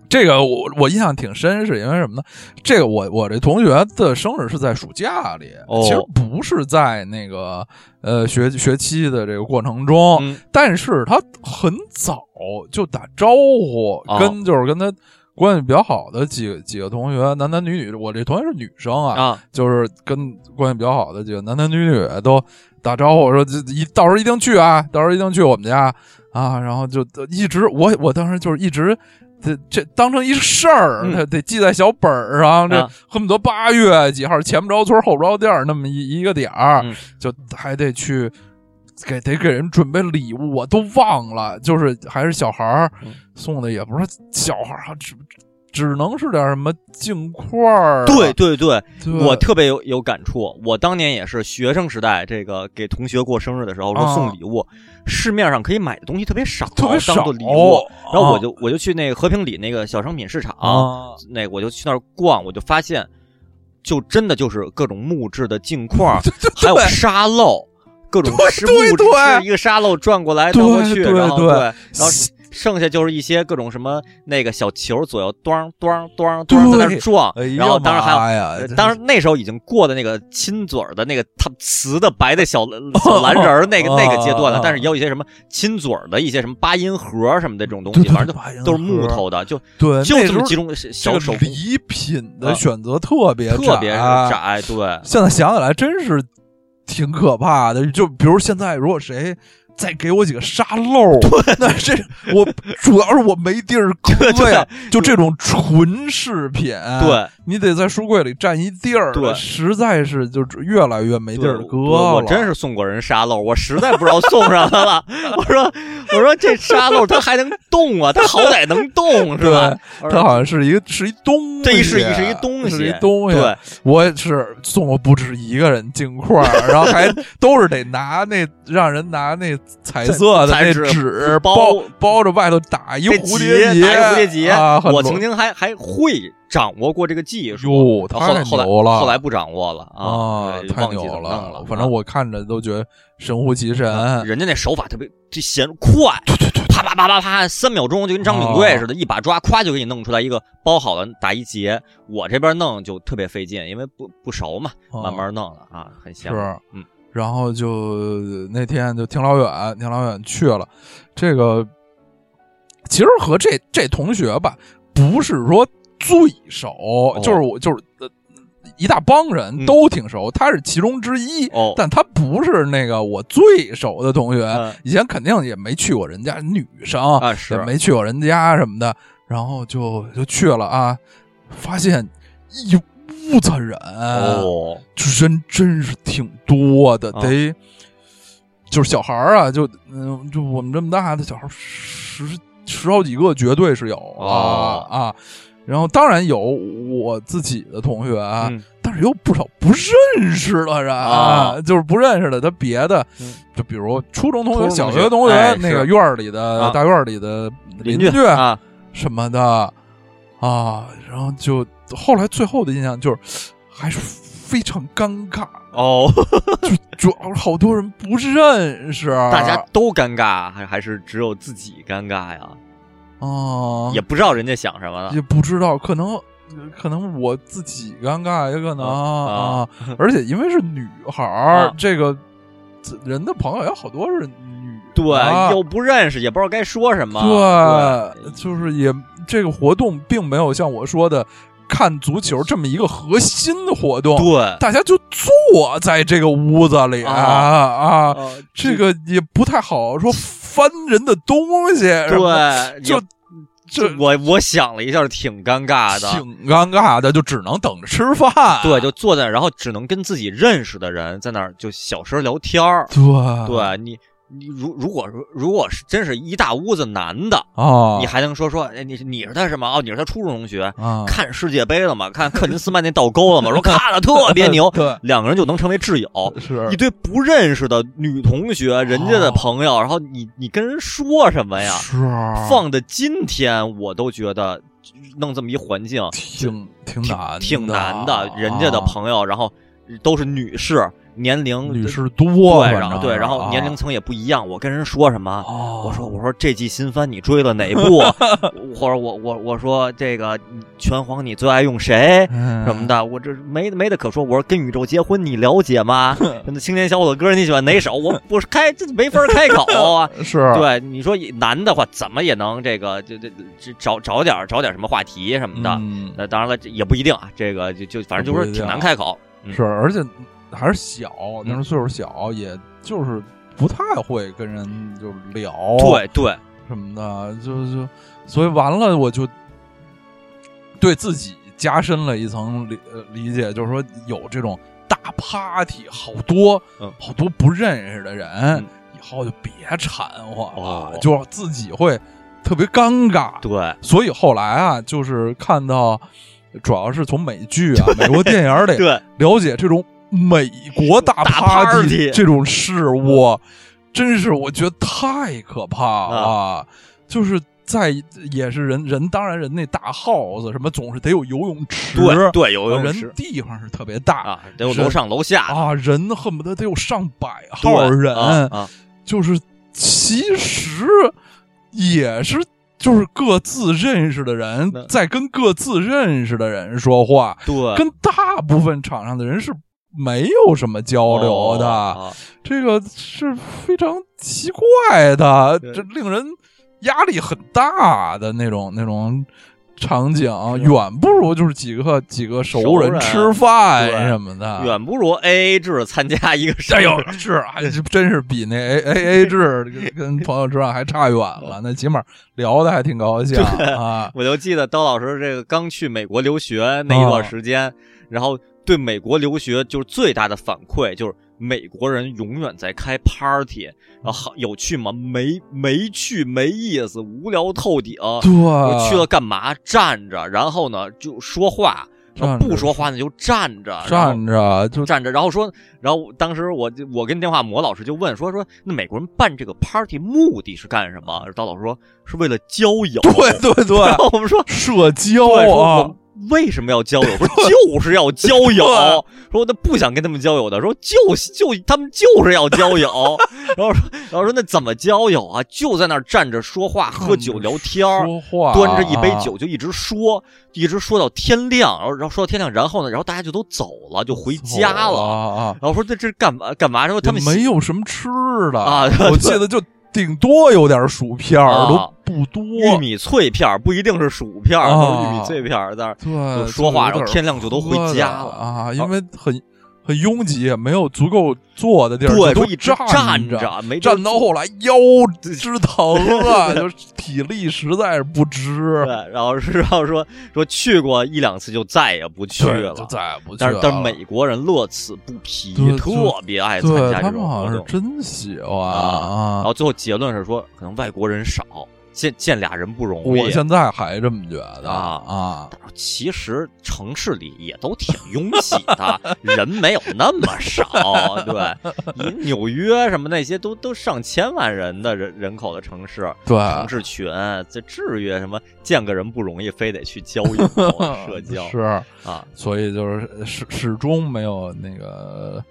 这个我我印象挺深，是因为什么呢？这个我我这同学的生日是在暑假里，哦。其实不是在那个呃学学期的这个过程中，嗯。但是他很早就打招呼，哦跟就是跟他关系比较好的几个几个同学，男男女女，我这同学是女生啊，啊就是跟关系比较好的几个男男女女都打招呼说这一到时候一定去啊，到时候一定去我们家啊，然后就一直我我当时就是一直。这这当成一事儿，嗯得记在小本儿上。这啊恨不得八月几号前不着村后不着店儿那么一一个点儿，嗯就还得去给得给人准备礼物，我都忘了。就是还是小孩儿嗯送的，也不是小孩儿，只只能是点什么镜块儿啊、对对对，对，我特别有有感触。我当年也是学生时代，这个给同学过生日的时候说啊送礼物，市面上可以买的东西特别少，特别少当做礼物。然后我啊就我就去那个和平里那个小商品市场，啊，那我就去那儿逛，我就发现，就真的就是各种木质的镜块儿，还有沙漏，各种是对木质对是一个沙漏转过来对倒过去，对然后对然后剩下就是一些各种什么那个小球左右端端端端在那儿撞哎，呀然后当然还有。当然，那时候已经过的那个亲嘴儿的那个它瓷的白的小 小蓝人儿那个那个阶段了啊，但是也有一些什么亲嘴儿的一些什么八音盒什么的这种东西，反正对就都是木头的，就对，就这么几种小手礼品的啊选择特别特别。窄，对，现在想起来真是挺可怕的。就比如现在，如果谁再给我几个沙漏，对那这我主要是我没地儿 搁呀。就这种纯饰品，对，你得在书柜里占一地儿，对实在是就是越来越没地儿搁我了。我真是送过人沙漏，我实在不知道送什么了。我说我说这沙漏它还能动啊，它好歹能动 是吧？它好像是一个是一东西，这一是一是一东西，是一东西。对，我也是送过不止一个人镜框，然后还都是得拿那让人拿那彩色的那纸纸包包包着外头打一这蝴蝶结蝴蝶结，啊！我曾经还还会掌握过这个技术，哟，太然后后来后来牛了，后来不掌握了啊，对太牛了。反正我看着都觉得神乎其神。啊人家那手法特别这显快，啪啪啪啪啪，三秒钟就跟张炳啊贵似的，一把抓，咵就给你弄出来一个包好了打一结。我这边弄就特别费劲，因为不不熟嘛，啊慢慢弄的啊，很香。是，嗯，然后就那天就挺老远，挺老远去了。这个其实和这这同学吧，不是说最熟，就是我就是呃一大帮人都挺熟，他是其中之一，哦。但他不是那个我最熟的同学。嗯。以前肯定也没去过人家女生啊是。也没去过人家什么的，然后就就去了啊，发现一屋子人，哦，就人真是挺多的，啊。得就是小孩儿啊，就嗯，就我们这么大的小孩儿十十好几个，绝对是有啊、哦啊。然后当然有我自己的同学啊，嗯。但是有不少不认识的人啊就是不认识的，他别的，嗯就比如初中同学、小学同学，哎那个院儿里的、啊大院儿里的邻居啊，什么的啊，然后就后来最后的印象就是还是非常尴尬，哦，就主要是好多人不认识，大家都尴尬，还还是只有自己尴尬呀？哦也不知道人家想什么了。也不知道，可能可能我自己尴尬，也可能啊啊，而且因为是女孩儿，啊。这个人的朋友有好多是女对，啊又不认识，也不知道该说什么。对，就是也这个活动并没有像我说的看足球这么一个核心的活动，对，大家就坐在这个屋子里啊这个也不太好说翻人的东西，对，就也这我我想了一下，挺尴尬的。挺尴尬的，就只能等着吃饭。对，就坐在那，然后只能跟自己认识的人在那儿就小声聊天儿。对对，你如如果说如果是真是一大屋子男的，啊，你还能说说，哎，你你是他什么？哦，你是他初中同学，啊看世界杯了吗？看克林斯曼那倒钩了吗？说看了特别牛，对 两个人就能成为挚友。是一堆不认识的女同学，人家的朋友，然后你你跟人说什么呀？是放的今天我都觉得弄这么一环境挺挺挺难挺难的，啊人家的朋友，然后都是女士，年龄女士多，对，然后对，然后啊年龄层也不一样。我跟人说什么？哦我说我说这季新番你追了哪部？或者我我我说这个拳皇你最爱用谁？嗯什么的，我这没没得可说。我说跟宇宙结婚，你了解吗？那青年小伙子歌你喜欢哪首？我不是开这没法开口啊。是对，你说男的话，怎么也能这个就这这找找点找点什么话题什么的。嗯那当然了，这也不一定啊。这个就就反正就是挺难开口。嗯是，而且还是小，那时候岁数小，也就是不太会跟人就聊，对对，什么的，就就所以完了，我就对自己加深了一层理呃理解，就是说有这种大 party，好多、嗯好多不认识的人，嗯以后就别掺和了，哦就自己会特别尴尬。对，所以后来啊，就是看到，主要是从美剧啊、美国电影里对，了解这种美国大大 party party 这种事我，真是我觉得太可怕了。啊。就是在也是人人，当然人那大 house 什么总是得有游泳池，对对，游泳人池地方是特别大。啊，得有楼上楼下。啊，人恨不得得有上百号人，啊啊。就是其实也是。就是各自认识的人在跟各自认识的人说话，对，跟大部分场上的人是没有什么交流的，这个是非常奇怪的，这令人压力很大的那种那种场景，远不如就是几个几个熟人吃饭什么的。远不如 A A 制参加一个生日。哎呦，是还是真是比那 A A A 制跟跟朋友吃饭还差远了，那起码聊的还挺高兴啊。我就记得刀老师这个刚去美国留学那一段时间，然后对美国留学就是最大的反馈就是美国人永远在开 party，然后好有趣吗？没没趣，没意思，无聊透顶。对，我去了干嘛？站着，然后呢就说话，不说话呢就站着，站着就站着，然后说，然后当时我就我跟电话魔老师就问说说，那美国人办这个 party 目的是干什么？刀老师说是为了交友。对对对然，后我们说社交啊们，为什么要交友？说就是要交友。说那不想跟他们交友的，说就就他们就是要交友。然后说然后说那怎么交友啊？就在那儿站着说话、喝酒、聊天儿。说话，端着一杯酒就一直说，一直说到天亮，然后然后说到天亮，然后呢，然后大家就都走了，就回家走了。啊。然后说这这是干嘛干嘛？然后他们没有什么吃的啊我记得就顶多有点薯片儿，啊。都不多。玉米脆片儿不一定是薯片儿，啊都是玉米脆片儿在那说话然后天亮就都回家了。啊，因为很很拥挤，没有足够坐的地儿，都说一直站着，没站到后来腰直疼啊，就体力实在是不支对，，然后是然后说说去过一两次就再也不去了就。再也不去了。但是但是美国人乐此不疲，特别爱参对加这他们好像是种活动。真喜欢啊然啊后最后结论是说，可能外国人少，见见俩人不容易。我现在还这么觉得啊啊，其实城市里也都挺拥挤的，人没有那么少。对，你纽约什么那些都都上千万人的人人口的城市，对，城市群，这至于什么见个人不容易，非得去交友 社交是，啊？所以就是始始终没有那个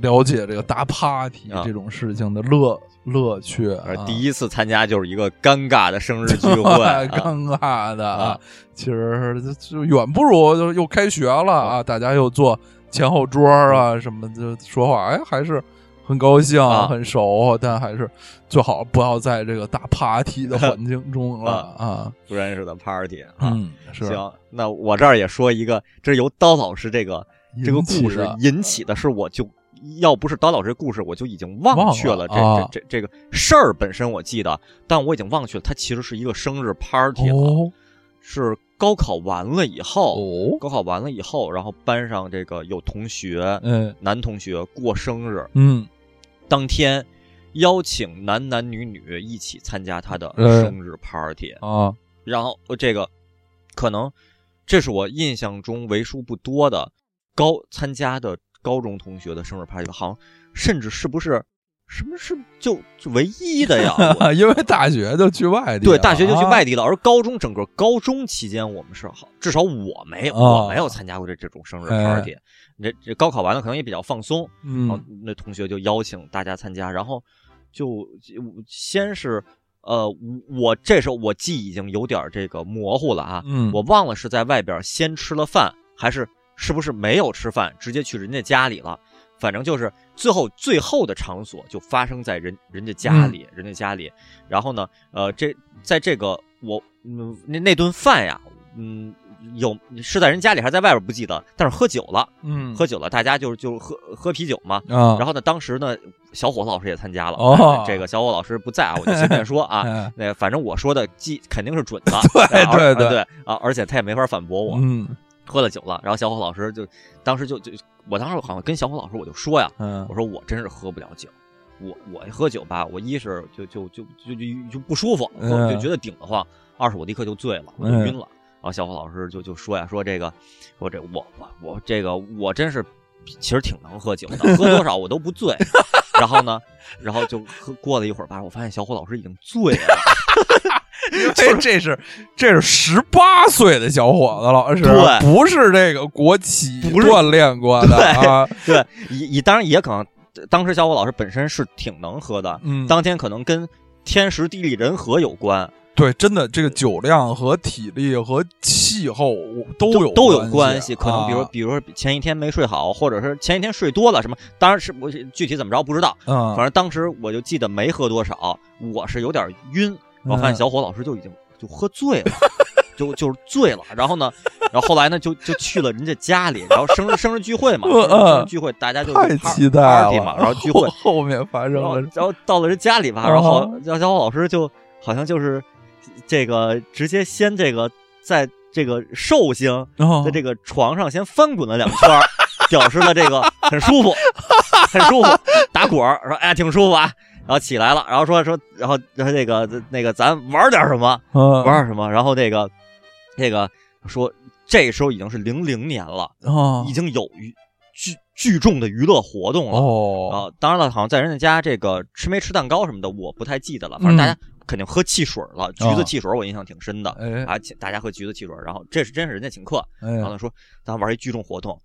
了解这个大 party 啊这种事情的乐乐趣第一次参加就是一个尴尬的生日聚会，啊。尴尬的啊，其实就就远不如就又开学了啊，大家又坐前后桌啊什么就说话，哎，还是很高兴、啊。很熟，但还是最好不要在这个大 party 的环境中了啊。不认识的 party 啊。嗯，是。行，那我这儿也说一个，这是由刀老师这个这个故事引起的，是我就要不是刀老师故事，我就已经忘忘却了这这这这个事儿本身我记得，但我已经忘却了，它其实是一个生日 party 了，哦。是高考完了以后，哦，高考完了以后，然后班上这个有同学，嗯。男同学过生日，嗯。当天邀请男男女女一起参加他的嗯生日 party，、啊。然后呃这个可能这是我印象中为数不多的高参加的高中同学的生日 party，好像甚至是不是什么是就就唯一的呀？因为大学就去外地了，对，大学就去啊外地了，而高中整个高中期间，我们是好，至少我没有，啊我没有参加过这这种生日哎 party。这这高考完了，可能也比较放松，然后嗯那同学就邀请大家参加，然后就就先是呃，我这时候我记忆已经有点这个模糊了啊，嗯，我忘了是在外边先吃了饭，还是是不是没有吃饭，直接去人家家里了。反正就是最后最后的场所就发生在人人家家里，人家家里。然后呢，呃，这在这个我嗯那那顿饭呀，嗯，有是在人家里还是在外边不记得，但是喝酒了，嗯喝酒了，大家就就喝喝啤酒嘛。啊，然后呢，当时呢，小伙子老师也参加了。哦哎这个小伙老师不在啊，我就随便说啊。哎那反正我说的记肯定是准的，对啊对对啊对啊，而且他也没法反驳我。嗯喝了酒了，然后小伙老师就当时就就我当时好像跟小伙老师我就说呀，嗯我说我真是喝不了酒，我我喝酒吧，我一是就就就就就就不舒服，就觉得顶得慌；二是我立刻就醉了，我就嗯晕了。然后小伙老师就就说呀，说这个，说这我我我这个我真是其实挺能喝酒的，喝多少我都不醉。然后呢，然后就喝过了一会儿吧，我发现小伙老师已经醉了。这这是这是十八岁的小伙子了，是对。不是这个国企不是。锻炼过的啊？对，也也当然也可能，当时小伙老师本身是挺能喝的，嗯，当天可能跟天时地利人和有关，对，真的这个酒量和体力和气候都有都有关关系。可能比如啊比如说前一天没睡好，或者是前一天睡多了什么，当然是我具体怎么着不知道，嗯，反正当时我就记得没喝多少，我是有点晕，我发现嗯小伙老师就已经就喝醉了。就就是醉了，然后呢，然后后来呢，就就去了人家家里，然后生日生日聚会嘛，嗯生日聚会大家就太期待了。嘛，然后聚会后后面发生然后了然后到了人家里吧，啊然后小小伙老师就好像就是这个直接先这个在这个寿星哦在这个床上先翻滚了两圈，表示了这个很舒服，很舒服，打滚儿说哎挺舒服啊，然后起来了，然后说说然后然后那个那个咱玩点什么？嗯。玩点什么，然后那个那个说这时候已经是零零年了，哦。已经有娱聚聚众的娱乐活动了。哦。啊，当然了，好像在人家家这个吃没吃蛋糕什么的，我不太记得了。反正大嗯家肯定喝汽水了，橘子汽水我印象挺深的。哎。啊，请大家喝橘子汽水，然后这是真是人家请客，然后他说咱玩一聚众活动，人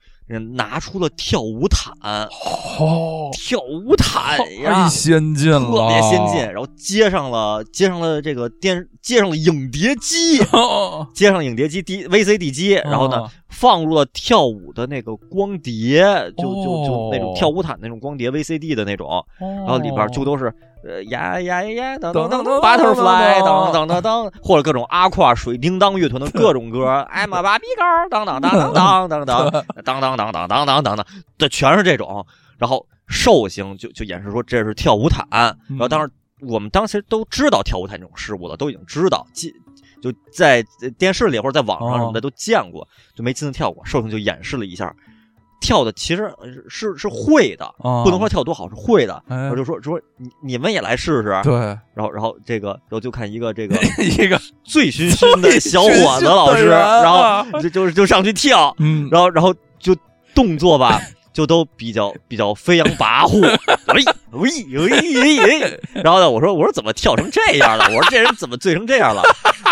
拿出了跳舞毯，哦，跳舞毯呀太，先进了，特别先进，然后接上了接上了这个电接上了影碟机，哦。接上影碟机 D VCD 机，然后呢哦。放入了跳舞的那个光碟，就就就那种哦。跳舞毯那种光碟 VCD 的那种，然后里边就都是呃呀呀呀呀当当当当 butterfly 噔噔噔噔，或者各种阿胯水叮当乐团的各种歌，I'm a baby girl 当当当当当当当当当当当当当当当，这全是这种。然后寿星就就演示说这是跳舞毯，然后当时我们当时都知道跳舞毯这种事物了，都已经知道，记就在电视里或者在网上什么的都见过，就没亲自跳过。寿星就演示了一下，跳的其实呃是是会的，啊不能说跳多好，是会的。哎然后就说说你你们也来试试，对然后然后这个然后就看一个这个 一个醉醺醺的小伙子老师，然后就就就上去跳，嗯，然后然后就动作吧，就都比较比较飞扬跋扈，喂喂喂喂，然后呢，我说我说怎么跳成这样了？我说这人怎么醉成这样了？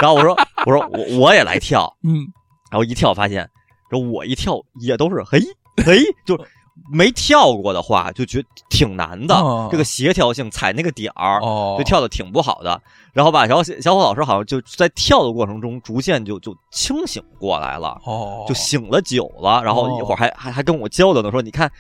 然后我说我说我我也来跳，嗯然后一跳发现，然后我一跳也都是嘿嘿，就没跳过的话就觉得挺难的，哦这个协调性踩那个点儿，哦，就跳的挺不好的。然后吧，然后小小伙老师好像就在跳的过程中逐渐就就清醒过来了。哦，就醒了酒了，然后哦一会儿还、还还跟我交流呢，说你看。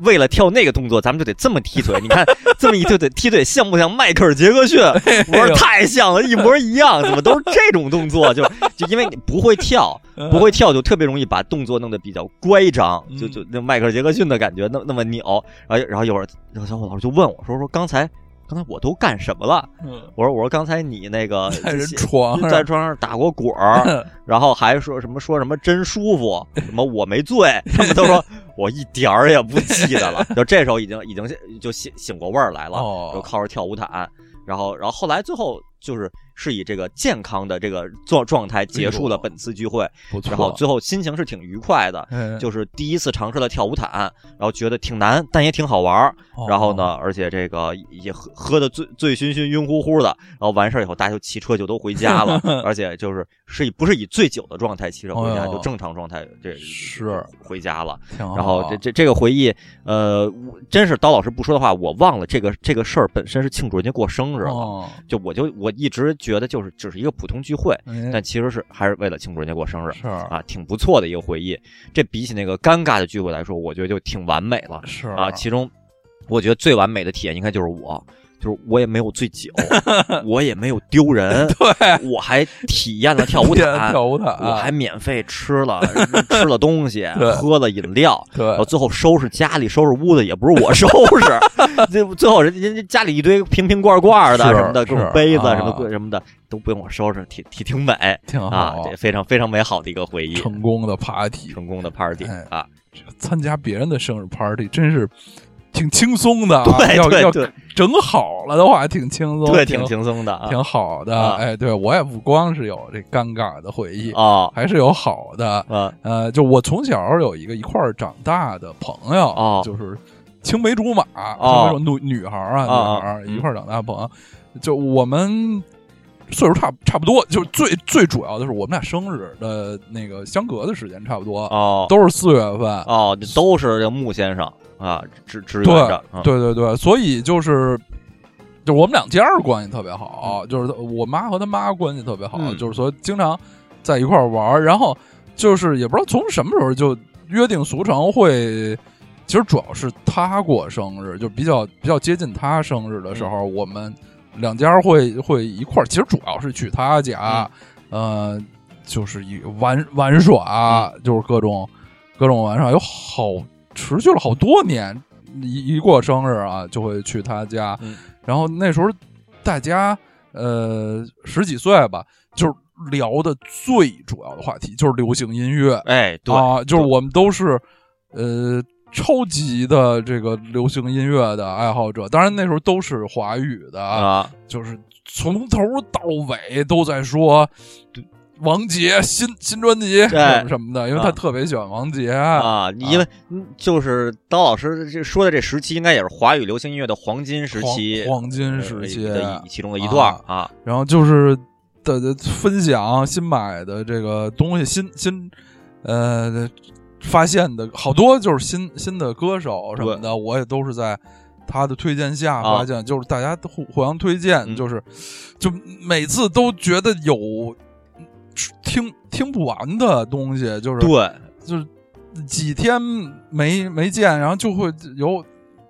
为了跳那个动作，咱们就得这么踢腿。你看 这么一踢腿，踢腿像不像迈克尔·杰克逊？我说太像了，一模一样。怎么都是这种动作？就 就因为你不会跳，不会跳就特别容易把动作弄得比较乖张，就就那迈克尔·杰克逊的感觉，那那么扭。然后然后一会儿，然后小伙老师就问我说说刚才刚才我都干什么了？嗯。我说我说刚才你那个 在人床上。在床上打过滚儿，然后还说什么说什么真舒服，什么我没醉，他们都说我一点儿也不记得了。就这时候已经已经就醒醒过味儿来了，哦。就靠着跳舞毯，然后然后后来最后就是是以这个健康的这个状状态结束了本次聚会，然后最后心情是挺愉快的。哎就是第一次尝试了跳舞毯，然后觉得挺难，但也挺好玩然后呢，而且这个也喝喝的醉醉醺醺、晕乎乎的，然后完事儿以后，大家就骑车就都回家了，而且就是是以不是以醉酒的状态骑车回家，就正常状态这是回家了。然后这这这个回忆，呃，真是刀老师不说的话，我忘了这个这个事儿本身是庆祝人家过生日了。哦，就我就我一直觉得就是只是一个普通聚会，哎但其实是还是为了庆祝人家过生日。是啊，挺不错的一个回忆。这比起那个尴尬的聚会来说，我觉得就挺完美了是啊。其中，我觉得最完美的体验应该就是我，就是我也没有醉酒，我也没有丢人，对，我还体验了跳舞毯，跳舞毯，我还免费吃了 吃了东西，喝了饮料。对。然后最后收拾家里、收拾屋子也不是我收拾，最 最后人人家家里一堆瓶瓶罐罐的什么的，各种杯子啊。什么的什么的都不用我收拾，挺挺挺美挺好，啊，这非常非常美好的一个回忆。成功的 party，成功的 party 哎啊，参加别人的生日 party 真是挺轻松的啊，对要要对。对整好了的话，挺轻松，对，挺挺轻松的啊。挺好的。啊。哎，对我也不光是有这尴尬的回忆，哦，还是有好的。啊。呃，就我从小有一个一块儿长大的朋友，哦。就是青梅竹马，哦。青梅竹女女孩啊，哦女孩一块儿长大的朋友，就我们岁数差差不多，就最最主要的是我们俩生日的那个相隔的时间差不多，哦。都是四月份。哦，都是这个穆先生啊，支支对援着。啊对对对，所以就是。就我们两家关系特别嗯好，就是我妈和他妈关系特别好，嗯就是说经常在一块玩儿，然后就是也不知道从什么时候就约定俗成会，其实主要是他过生日，就比较比较接近他生日的时嗯候，我们两家会会一块儿，其实主要是去他家，嗯呃，就是一玩玩耍，就是各种各种玩耍，有好持续了好多年，一一过生日啊，就会去他家，嗯。然后那时候大家呃十几岁吧，就是聊的最主要的话题就是流行音乐。哎，对啊，就是我们都是呃超级的这个流行音乐的爱好者，当然那时候都是华语的，啊，就是从头到尾都在说。王杰新新专辑什么什么的，因为他啊特别喜欢王杰啊，因为嗯就是刀老师这说的这时期，应该也是华语流行音乐的黄金时期，黄黄金时期呃的一其中的一段儿啊。然后就是的的分享新买的这个东西，新新呃发现的好多就是新新的歌手什么的，我也都是在他的推荐下啊。发现，就是大家都互互相推荐，嗯。就是就每次都觉得有听听不完的东西，就是对，就是几天没没见，然后就会有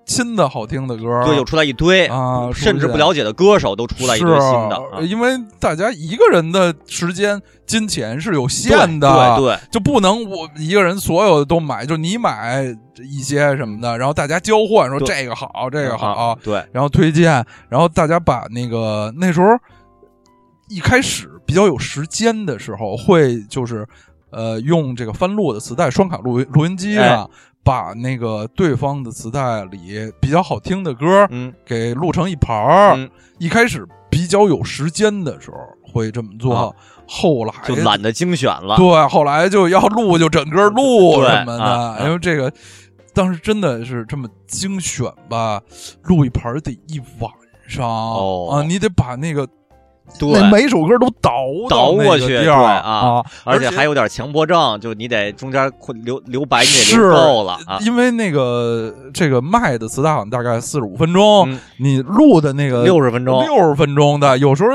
新的好听的歌，对，又出来一堆啊甚至不了解的歌手都出来一堆新的啊。因为大家一个人的时间、金钱是有限的，对对就不能我一个人所有的都买，就你买一些什么的，然后大家交换，说这个好，这个好，啊对，然后推荐，然后大家把那个那时候一开始比较有时间的时候，会就是呃用这个翻录的磁带双卡录音录音机上。把那个对方的磁带里比较好听的歌，嗯给录成一盘儿。嗯，一开始比较有时间的时候会这么做，啊后来就懒得精选了。对，后来就要录就整个录什么的，啊啊因为这个当时真的是这么精选吧，录一盘得一晚上、哦啊，你得把那个对那每首歌都倒倒过去对啊啊，而且且还有点强迫症，就你得中间留留白，你得是留够了啊。因为那个这个卖的磁带好像大概四十五分钟，嗯你录的那个六十分钟，六十分钟的，有时候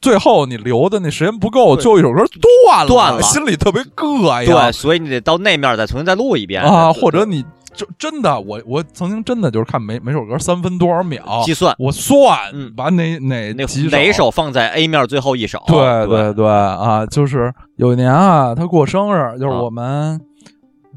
最后你留的那时间不够，对最后一首歌断了，断了心里特别膈应。对，所以你得到那面再重新再录一遍啊，或者你就真的，我我曾经真的就是看每每首歌三分多少秒，计算。我算嗯。把哪哪哪首放在 A 面最后一首。对对。对对啊，就是有一年啊，他过生日，就是啊。我们。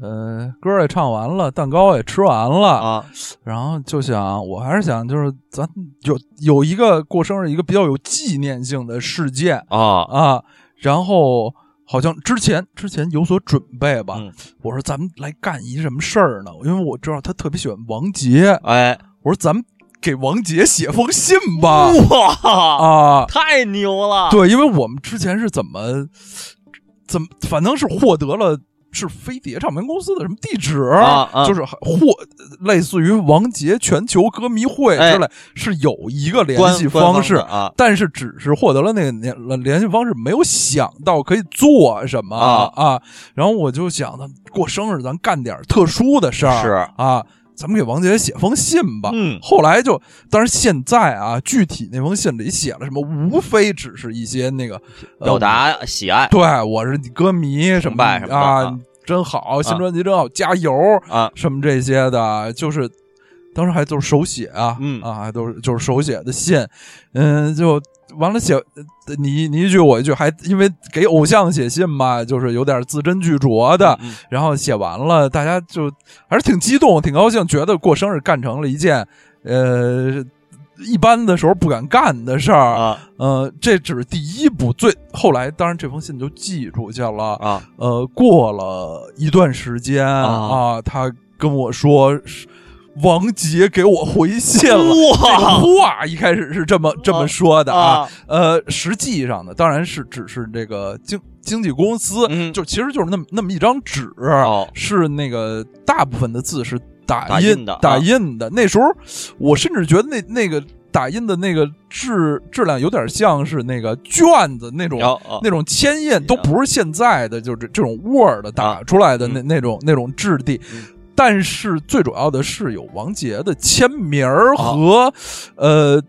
呃，歌也唱完了，蛋糕也吃完了，啊，然后就想，我还是想，就是咱有有一个过生日，一个比较有纪念性的事件啊。啊，然后好像之前之前有所准备吧。嗯我说咱们来干一什么事儿呢？因为我知道他特别喜欢王杰，哎，我说咱们给王杰写封信吧。哇，啊，太牛了！对，因为我们之前是怎么怎么，反正是获得了。是飞碟唱片公司的什么地址？啊啊。就是或类似于王杰全球歌迷会之类，是有一个联系方方式啊但是只是获得了那个联联系方式，没有想到可以做什么啊。然后我就想，咱过生日咱干点特殊的事儿，是。啊，咱们给王杰写封信吧。嗯。后来就，但是现在啊，具体那封信里写了什么，无非只是一些那个呃表达喜爱。对，我是你歌迷什么啊啊，真好，新专辑真好，加油啊。什么这些的，就是当时还都是手写啊，嗯。啊，还都是就是手写的信，嗯，就完了写呃你你一句我一句，还因为给偶像写信嘛，就是有点字斟句酌的，嗯然后写完了，大家就还是挺激动，挺高兴，觉得过生日干成了一件呃一般的时候不敢干的事儿，啊。呃，这只是第一步，最后来当然这封信就寄出去了。啊。呃，过了一段时间啊。啊，他跟我说是王杰给我回信了。这个哇话一开始是这么这么说的啊，啊。呃，实际上呢，当然是只是这个经经纪公司，嗯。就其实就是那么那么一张纸，哦。是那个大部分的字是打打印的啊。打印的。那时候我甚至觉得那那个打印的那个质质量有点像是那个卷子那种。哦哦。那种铅印都不是现在的，就是这种 Word 打出来的那、嗯。那种那种质地，嗯但是最主要的是有王杰的签名儿啊。和、呃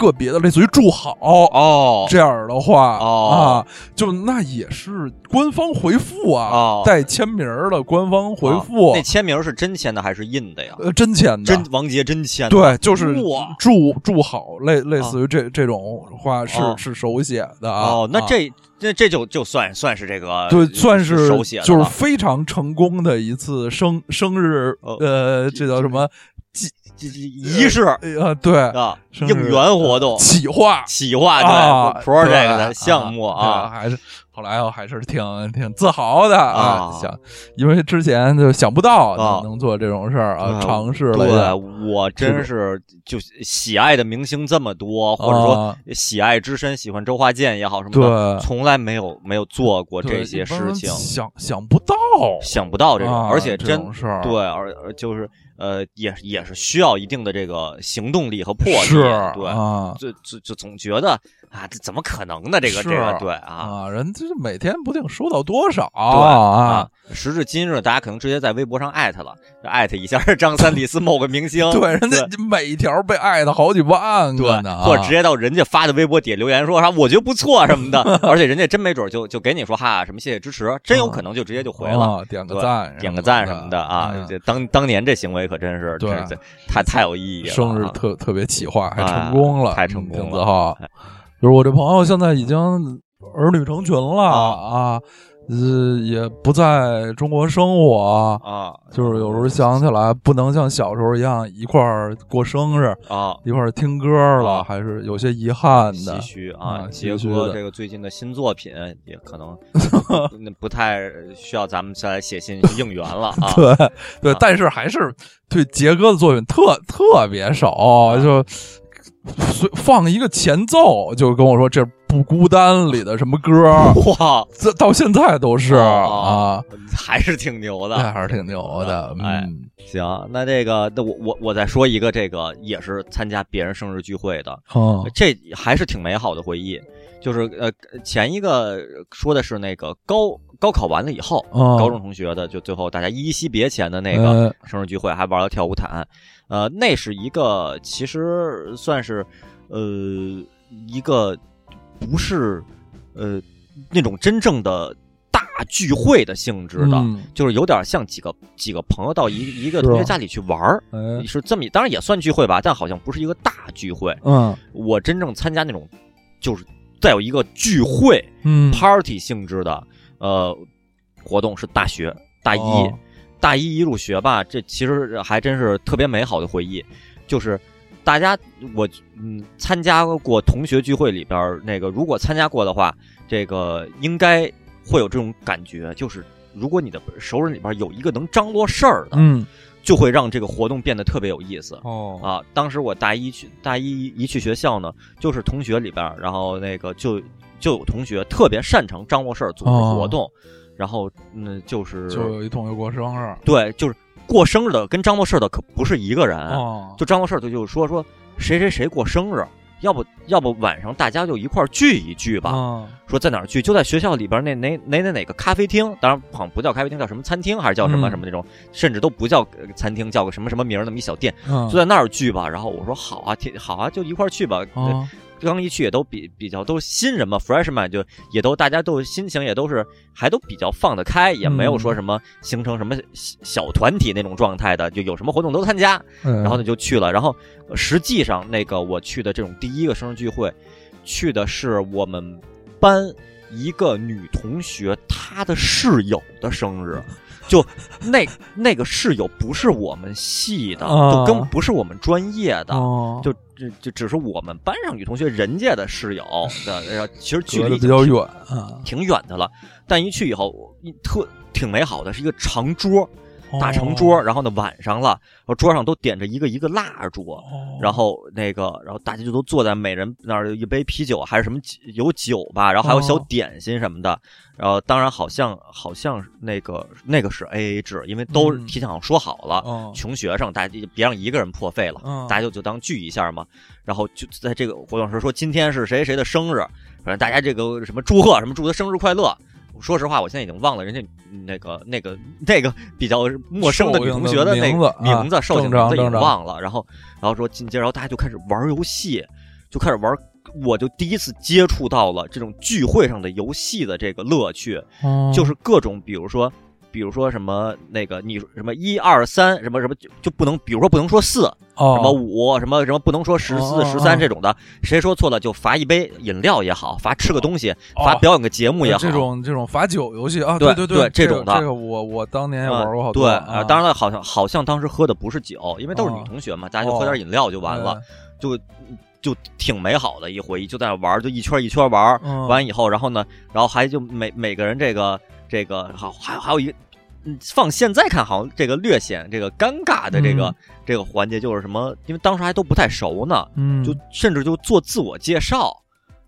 个别的类似于祝好哦这样的话、哦。啊，就那也是官方回复啊，哦。带签名儿的官方回复，那签名是真签的还是印的呀？呃真签的，真王杰真签的，对，就是哇。祝祝好，类类似于这、这种话是、哦。是手写的啊。哦，那啊。这这这就就算算是这个对，算是手写的就是非常成功的一次生生日，哦。呃，这叫什么这这仪式呃，对，啊，应援活动、企划企划啊对 project 的项目啊，还是后来我还是挺挺自豪的啊啊，想因为之前就想不到啊能能做这种事儿啊，啊尝试了对，我真是就喜爱的明星这么多，或者说啊。喜爱之深，喜欢周华健也好什么的，对从来没有没有做过这些事情，想想不到，想不到这种，而且真对，而而就是呃，也也是需要一定的这个行动力和魄力，是对，啊就就就总觉得啊，这怎么可能呢？这个是这个对啊。啊，人这每天不定收到多少对啊，，时至今日，大家可能直接在微博上艾特了，艾特一下张三李四某个明星，对，人家每一条被艾特好几万对个呢，啊或者直接到人家发的微博底下留言说啥我觉得不错什么的，而且人家真没准就就给你说哈什么谢谢支持，真有可能就直接就回了。啊，点个赞，点个赞什么的啊！当当年这行为可真是，对这这太太有意义了啊。生日特特别企划，还哎成功了，太成功了嗯挺自豪。就是我这朋友现在已经儿女成群了啊，呃，也不在中国生活，啊，就是有时候想起来，不能像小时候一样一块儿过生日，啊，一块儿听歌了，啊还是有些遗憾唏的。嘘啊啊，杰哥这个最近的新作品也可能 那不太需要咱们再来写信 应援了啊。对对啊，但是还是对杰哥的作品特特别少，就随放一个前奏，就跟我说这不孤单里的什么歌，哇，这到现在都是啊，，还是挺牛的，那还是挺牛的。哎嗯，行，那这个，那我我我再说一个，这个也是参加别人生日聚会的，嗯这还是挺美好的回忆。就是呃，前一个说的是那个高高考完了以后，嗯高中同学的，就最后大家依依惜别前的那个呃生日聚会，还玩了跳舞毯，呃，那是一个其实算是呃一个不是呃那种真正的大聚会的性质的，嗯。就是有点像几个几个朋友到一一个是同学家里去玩儿，哎。是这么，当然也算聚会吧，但好像不是一个大聚会。嗯。我真正参加那种，就是再有一个聚会嗯。party 性质的呃活动是大学大一，哦。大一一入学吧，这其实还真是特别美好的回忆，就是。大家，我嗯参加过同学聚会里边儿那个，如果参加过的话，这个应该会有这种感觉，就是如果你的熟人里边有一个能张罗事儿的，嗯。就会让这个活动变得特别有意思。哦啊，当时我大一去大一一去学校呢，就是同学里边儿，然后那个就就有同学特别擅长张罗事儿、组织活动，然后嗯，就是就有一同学过生日对，就是过生日的跟张罗事儿的可不是一个人，哦，就张罗事儿的就是说说谁谁谁过生日，要不要不晚上大家就一块儿聚一聚吧，啊说在哪儿聚，就在学校里边那哪哪哪哪个咖啡厅，当然好像不叫咖啡厅，叫什么餐厅还是叫什么嗯什么那种，甚至都不叫呃餐厅，叫个什么什么名儿那么一小店。嗯就在那儿聚吧。然后我说好啊，挺好啊，就一块儿去吧。啊刚一去也都比比较都是新人嘛，freshman 就也都大家都心情也都是还都比较放得开，也没有说什么形成什么小小团体那种状态的，就有什么活动都参加。然然后呢就去了。然后呃实际上那个我去的这种第一个生日聚会，去的是我们班一个女同学她的室友的生日。就那那个室友不是我们系的，啊就跟不是我们专业的，哦，就就就只是我们班上女同学人家的室友的，然后其实距隔离比较远啊挺远的了。但一去以后，特挺美好的，是一个长桌，大成桌，然后呢晚上了，然后桌上都点着一个一个蜡烛，哦然后那个，然后大家就都坐在每人那儿有一杯啤酒，还是什么有酒吧，然后还有小哦点心什么的。然后当然好像好像那个那个是 A A 制，因为都嗯提前好说好了，哦穷学生大家就别让一个人破费了，嗯大家就就当聚一下嘛。然后就在这个活动时说今天是谁谁的生日，反正大家这个什么祝贺什么祝他生日快乐。说实话，我现在已经忘了人家那个那个那个比较陌生的女同学的那个名字寿星名字已经忘了。然后然后说进阶，然后大家就开始玩游戏，就开始玩。我就第一次接触到了这种聚会上的游戏的这个乐趣，哦就是各种，比如说，比如说什么那个你什么一二三什么什么就就不能，比如说不能说四，哦。什么五什么什么不能说十四十三这种的，谁说错了就罚一杯饮料也好，罚吃个东西，哦。罚表演个节目也好，这种这种罚酒游戏啊，对对对这种的。这个我我当年也玩过好多。对，啊。呃当然了，好像好像当时喝的不是酒，因为都是女哦同学嘛，大家就喝点饮料就完了，哎就就挺美好的一回忆，就在那玩，就一圈一圈玩完以后，然后呢，然后还就每每个人这个这个好还还有一个。嗯，放现在看，好像这个略显这个尴尬的这个、嗯这个环节，就是什么？因为当时还都不太熟呢，嗯，就甚至就做自我介绍，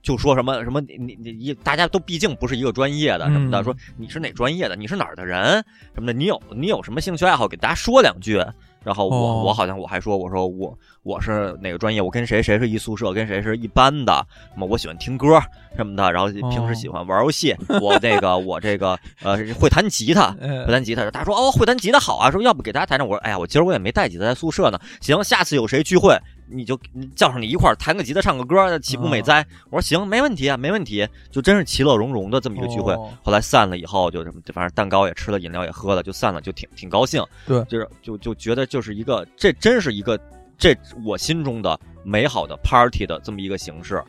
就说什么什么你你你一大家都毕竟不是一个专业的什么的，嗯说你是哪专业的，你是哪儿的人什么的，你有你有什么兴趣爱好，给大家说两句。然后我、哦。我好像我还说我说我我是哪个专业，我跟谁谁是一宿舍，跟谁是一班的，什么我喜欢听歌什么的，然后平时喜欢玩游戏，我这个我这个呃会弹吉他，哎会弹吉他，大家说哦会弹吉他好啊，说要不给大家弹唱，我说哎呀我今儿我也没带吉他在宿舍呢，行，下次有谁聚会你就叫上你一块儿弹个吉他唱个歌，岂不美哉？我说行，没问题啊，没问题，就真是其乐融融的这么一个聚会。哦后来散了以后，就什么反正蛋糕也吃了，饮料也喝了，就散了，就挺挺高兴。对就是就就觉得就是一个这真是一个这我心中的美好的 party 的这么一个形式。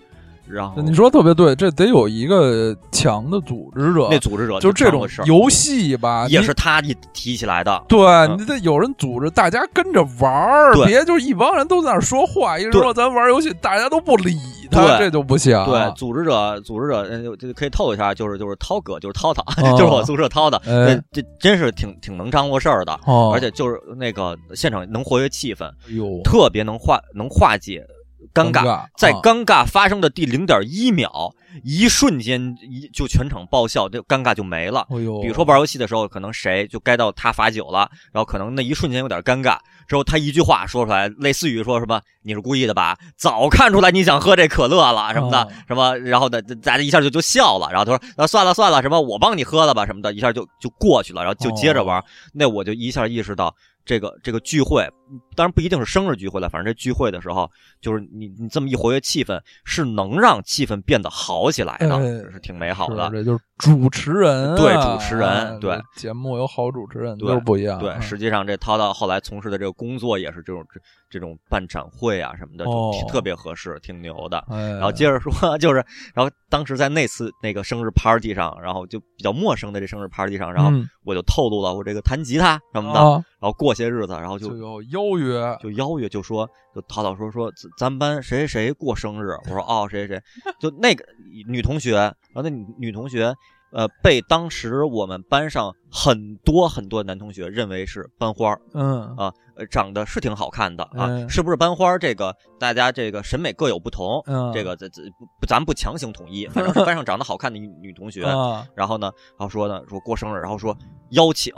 然后你说特别对，这得有一个强的组织者，那组织者就这种这么回事儿游戏吧，也是他一提起来的。对嗯你得有人组织，大家跟着玩儿，别就一帮人都在那说话，一对说咱玩游戏，大家都不理他，对这就不行。对，组织者，组织者，嗯，就就可以透露一下，就是就是涛哥，就是涛涛，哦 就是我宿舍涛的，哎这这真是挺挺能张罗事儿的，哦，而且就是那个现场能活跃气氛，哟，特别能化能化解尴尬，尬，在啊尴尬发生的第零点一秒，一瞬间一就全场爆笑，就尴尬就没了。哎，比如说玩游戏的时候，可能谁就该到他罚酒了，然后可能那一瞬间有点尴尬，之后他一句话说出来，类似于说什么“你是故意的吧”，早看出来你想喝这可乐了什么的，哦什么，然后呢，大家一下就就笑了，然后他说：“那算了算了，什么我帮你喝了吧什么的，一下就就过去了，然后就接着玩。哦那我就一下意识到。这个这个聚会，当然不一定是生日聚会了，反正这聚会的时候，就是你你这么一活跃气氛，是能让气氛变得好起来的，哎是挺美好的。是这就是主持人啊，对主持人哎对节目有好主持人对都不一样。对，嗯实际上这涛涛后来从事的这个工作也是这种这这种办展会啊什么的，特别合适，挺牛的。哎，然后接着说，就是，然后当时在那次那个生日 party 上，然后就比较陌生的这生日 party 上，然后嗯我就透露了我这个弹吉他什么的，啊，然后过些日子，然后就邀约，就邀约，就说就涛涛说说咱咱班谁谁谁过生日，我说哦谁谁谁，就那个女同学，然后那女女同学。呃，被当时我们班上很多很多男同学认为是班花儿嗯啊，呃，长得是挺好看的啊，嗯是不是班花儿？这个大家这个审美各有不同，嗯，这个咱咱不不咱不强行统一，反正是班上长得好看的女女同学。啊，然后呢，然后说呢，说过生日，然后说邀请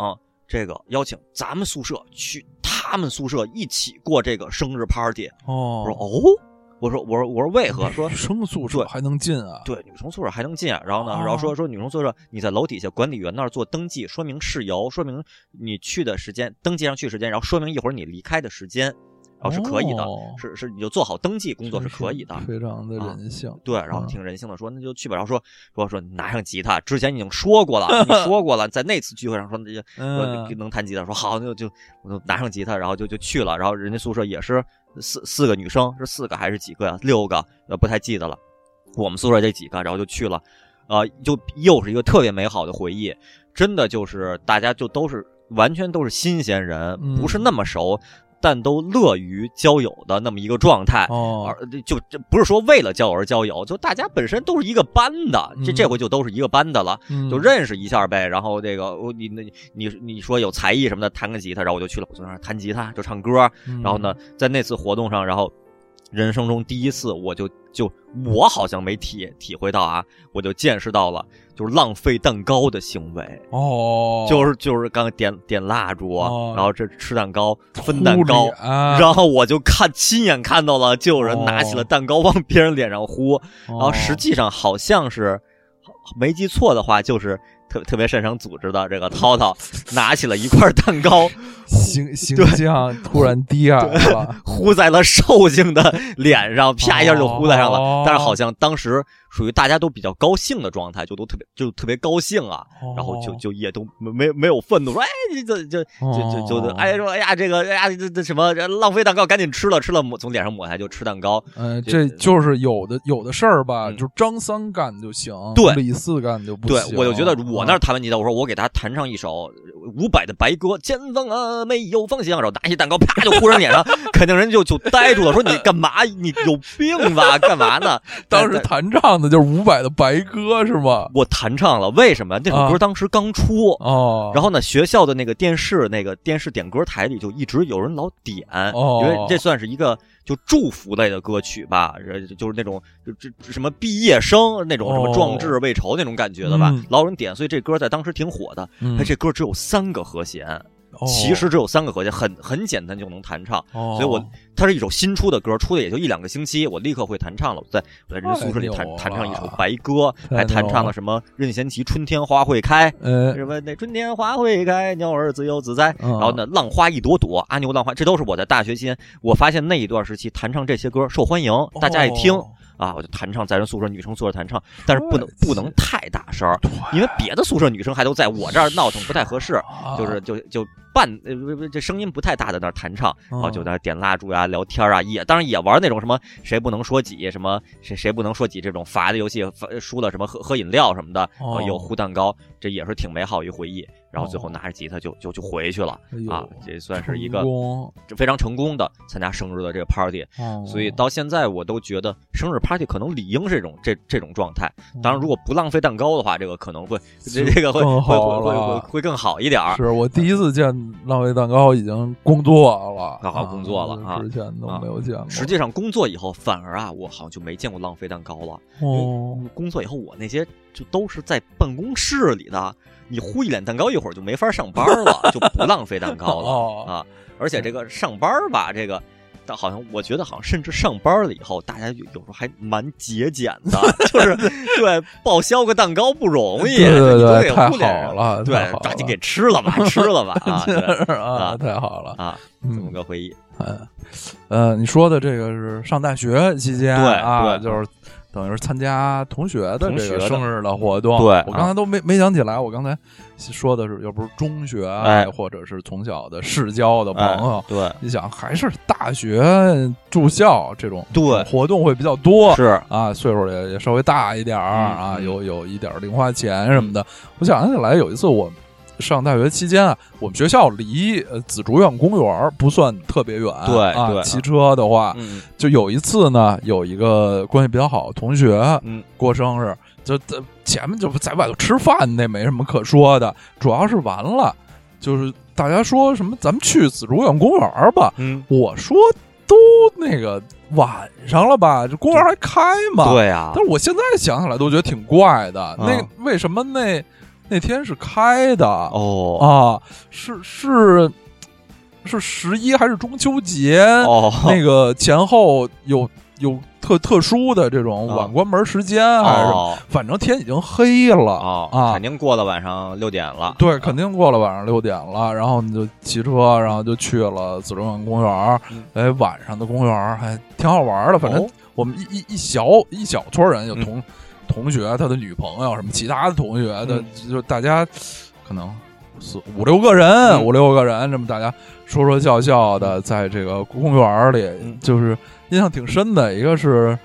这个邀请咱们宿舍去他们宿舍一起过这个生日 party。哦，我说哦，我说我说我说为何？说女生宿舍还能进啊？对，女生宿舍还能进啊。然后呢，哦然后说说女生宿舍你在楼底下管理员那儿做登记，说明事由，说明你去的时间，登记上去时间，然后说明一会儿你离开的时间，然后是可以的，哦是是你就做好登记工作是可以的。非常的啊人性。对，然后嗯挺人性的说，那就去吧。然后说说说拿上吉他，之前已经说过了，你说过了，在那次聚会上说那就说嗯，能弹吉他，说好，那就就我就拿上吉他，然后就就去了。然后人家宿舍也是四四个女生，是四个还是几个呀？六个，呃，不太记得了。我们宿舍这几个，然后就去了，呃，就又是一个特别美好的回忆。真的就是大家就都是完全都是新鲜人，嗯不是那么熟。但都乐于交友的那么一个状态。哦，而就这不是说为了交友而交友，就大家本身都是一个班的，这嗯这回就都是一个班的了，嗯就认识一下呗。然后这个我你那你你说有才艺什么的，弹个吉他，然后我就去了，我就在那儿弹吉他，就唱歌。嗯然后呢，在那次活动上，然后人生中第一次，我就就我好像没体体会到啊，我就见识到了就是浪费蛋糕的行为。哦，就是就是刚点点蜡烛，哦然后这吃蛋糕分蛋糕，然然后我就看亲眼看到了，就有人拿起了哦蛋糕往别人脸上呼，然然后实际上好像是没记错的话，就是特特别擅长组织的这个涛涛 拿起了一块蛋糕，形形象突然低下了，呼 在了寿星的脸上，啪一下就呼在上了。哦但是好像当时属于大家都比较高兴的状态，就都特别就特别高兴啊，然后就哦就也都没没没有愤怒说，哎，你这这就就就哦哎说哎呀这个哎呀这这什么浪费蛋糕，赶紧吃了吃了抹从脸上抹下来就吃蛋糕。嗯，这这就是有的有的事儿吧，嗯就张三干就行，对李四干就不行对行。，我就觉得我那弹完吉他，我说我给他弹唱一首伍佰的《白鸽》，前方啊没有方向，然后拿起蛋糕啪就呼人脸上，肯定人就就呆住了，说你干嘛？你有病吧？干嘛呢？当时弹唱的就是伍佰的《白鸽》是吗？我弹唱了，为什么？那首歌啊当时刚出。哦，然后呢，学校的那个电视那个电视点歌台里就一直有人老点，哦因为这算是一个就祝福类的歌曲吧，呃就是那种就这什么毕业生那种什么哦壮志未酬那种感觉的吧，嗯老有人点，所以这歌在当时挺火的。嗯这歌只有三个和弦，哦其实只有三个和弦，很很简单就能弹唱。哦所以我它是一首新出的歌，出的也就一两个星期，我立刻会弹唱了。我在我在人宿舍里弹弹唱一首《白歌》，还弹唱了什么任贤齐《春天花会开》。呃什么那春天花会开，鸟儿自由自在。嗯然后呢，浪花一朵朵，阿牛浪花，这都是我在大学期间，我发现那一段时期弹唱这些歌受欢迎，大家爱听哦啊，我就弹唱在人宿舍女生宿舍弹唱，但是不能不能太大声，因为别的宿舍女生还都在我这儿闹腾，不太合适。啊就是就就半呃不不这声音不太大的那儿弹唱，然后就嗯在那点蜡烛呀、聊天啊，也当然也玩那种什么谁不能说几什么谁谁不能说几这种罚的游戏，罚输了什么喝喝饮料什么的，有哦糊蛋糕，这也是挺美好一回忆。然后最后哦拿着吉他就就就回去了哎啊，这算是一个非常成功的参加生日的这个 party。哦所以到现在我都觉得生日 party 可能理应是这种这这种状态。当然，如果不浪费蛋糕的话，这个可能会 这这个会会会会会会更好一点儿。是我第一次见浪费蛋糕已经工作了，刚好工作了啊之前都没有见过。实际上，工作以后反而啊，我好像就没见过浪费蛋糕了。哦，工作以后，我那些就都是在办公室里的，你呼一脸蛋糕，一会儿就没法上班了，就不浪费蛋糕了哦。啊。而且这个上班吧，这个。但好像我觉得，好像甚至上班了以后，大家有有时候还蛮节俭的，就是对报销个蛋糕不容易，对太好了，对抓紧给吃了吧，吃了吧啊，啊，啊太好了，啊，这么嗯个回忆，嗯，呃，你说的这个是上大学期间对啊，对。就是等于是参加同学的这个生日的活动。对我刚才都没没想起来，我刚才说的是，要不是中学或者是从小的市交的朋哎友，对，你想还是大学住校这种对活动会比较多。是啊，岁数也也稍微大一点儿、嗯啊，嗯有有一点零花钱什么的。我想起来有一次我上大学期间啊，我们学校离呃紫竹院公园不算特别远，对啊，对。骑车的话，嗯。就有一次呢，有一个关系比较好的同学嗯。过生日，就在前面就在外头吃饭，那没什么可说的，主要是完了，就是大家说什么咱们去紫竹院公园吧，嗯，我说都那个晚上了吧，这公园还开吗？对呀。但，是我现在想起来都觉得挺怪的，那嗯。为什么那那天是开的？哦啊，是是是十一还是中秋节？哦，那个前后有有特特殊的这种啊晚关门时间，还是？哦反正天已经黑了哦，啊肯。定过了晚上六点了。对，肯定过了晚上六点了，然后你就骑车，然后就去了紫竹院公园哎，晚上的公园儿还挺好玩的，反正哦我们一一一小一小撮人，有嗯同、学、他的女朋友什么其他的同学的，嗯。就大家可能四五六个人，嗯。五六个人这么大家说说笑笑的，在这个公园里，嗯。就是印象挺深的。一个是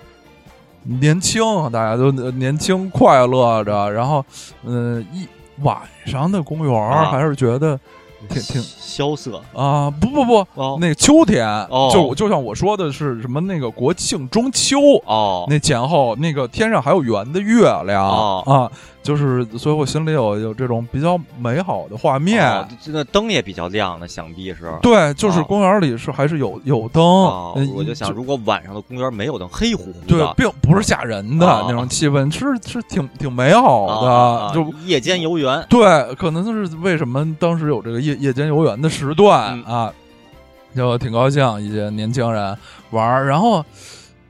年轻，大家都年轻快乐着，然后嗯、一晚上的公园还是觉得挺挺萧瑟。啊，不不不，哦那个秋天，哦就就像我说的是什么那个国庆中秋，哦，那前后那个天上还有圆的月亮、哦啊，就是所以我心里有有这种比较美好的画面。哦这那灯也比较亮呢，想必是。对，就是哦公园里是还是有有灯，我就想，如果晚上的公园没有灯，黑乎乎对的，，并不是吓人的、哦那种气氛，是是挺挺美好的，啊就夜间游园，对，可能就是为什么当时有这个夜夜间游园的时段、嗯。啊，就挺高兴，一些年轻人玩儿，然后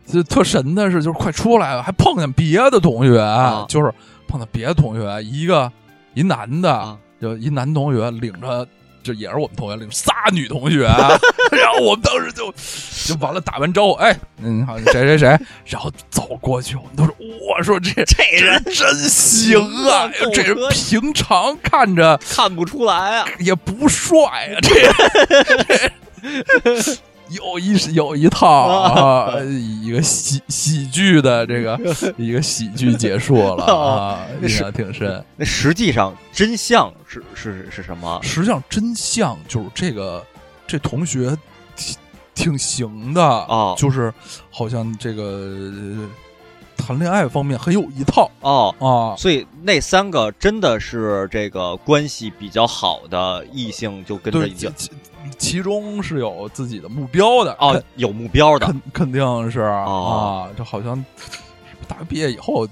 就特神的是，就是快出来了，还碰见别的同学，啊。就是碰到别的同学，一个一男的，啊就一男同学领着。就也是我们同学，领仨女同学，然后我们当时就就完了，打完招呼，哎，嗯，好，谁谁谁，然后走过去，我们都说，我说这这人真行啊！够这人平常看着看不出来啊。也不帅啊、这人这 有一有一套啊，一个喜喜剧的这个 一个喜剧结束了啊，印象挺深。那实际上真相是是是什么？实际上真相就是这个这同学挺挺行的啊就是好像这个呃谈恋爱方面很有一套哦，啊。所以那三个真的是这个关系比较好的异性，就跟着对，已经其中是有自己的目标的哦有目标的。肯肯定是、哦。啊，这好像大学毕业以后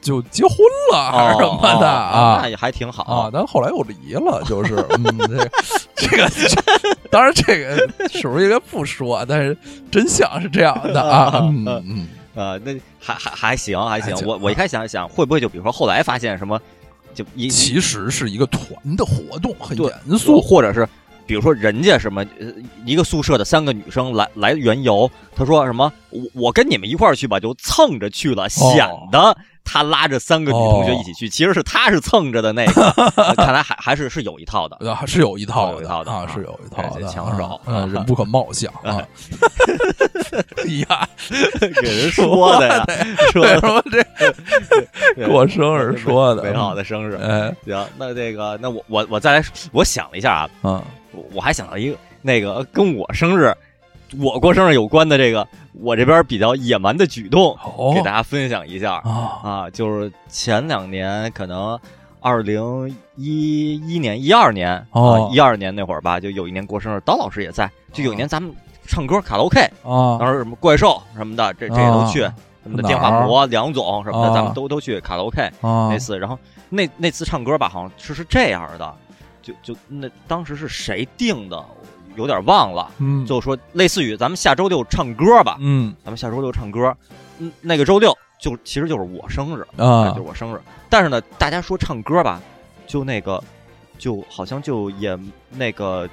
就结婚了还是什哦么的哦啊。那也还挺好。啊，但后来又离了，就是 嗯，这个 这个，当然这个是不是应该不说？但是真相是这样的啊，嗯嗯，呃，那还还还行还行。还。行我我一开始想想，会不会就比如说后来发现什么，就一其实是一个团的活动，很严肃，或者是比如说人家什么呃一个宿舍的三个女生来来缘由，他说什么我我跟你们一块儿去吧，就蹭着去了，显得他拉着三个女同学一起去，其实是他是蹭着的那个，呃看来还还是是有一套的。是有一套有一套的啊，啊是有一套的，这抢手啊。人不可貌相啊。哎呀，给人说的呀，说什么这过生日说的美好的生日。哎，行，那这个，那我我我再来，我想了一下啊，嗯。我我还想到一个那个跟我生日，我过生日有关的这个，我这边比较野蛮的举动，哦。给大家分享一下。啊啊，就是前两年可能。二零一一年、一二年哦。啊，一二年那会儿吧，就有一年过生日，刀老师也在。就有一年咱们唱歌卡拉 OK，啊当时什么怪兽什么的，这这些都去，啊什么的电话魔、梁总什么的，啊咱们都都去卡拉 OK。啊那次，然后那那次唱歌吧，好像是是这样的，就就那当时是谁定的，有点忘了，嗯。就说类似于咱们下周六唱歌吧，嗯。咱们下周六唱歌，嗯，那个周六就其实就是我生日，哎啊就是我生日，但是呢，大家说唱歌吧，就那个就好像就也那个。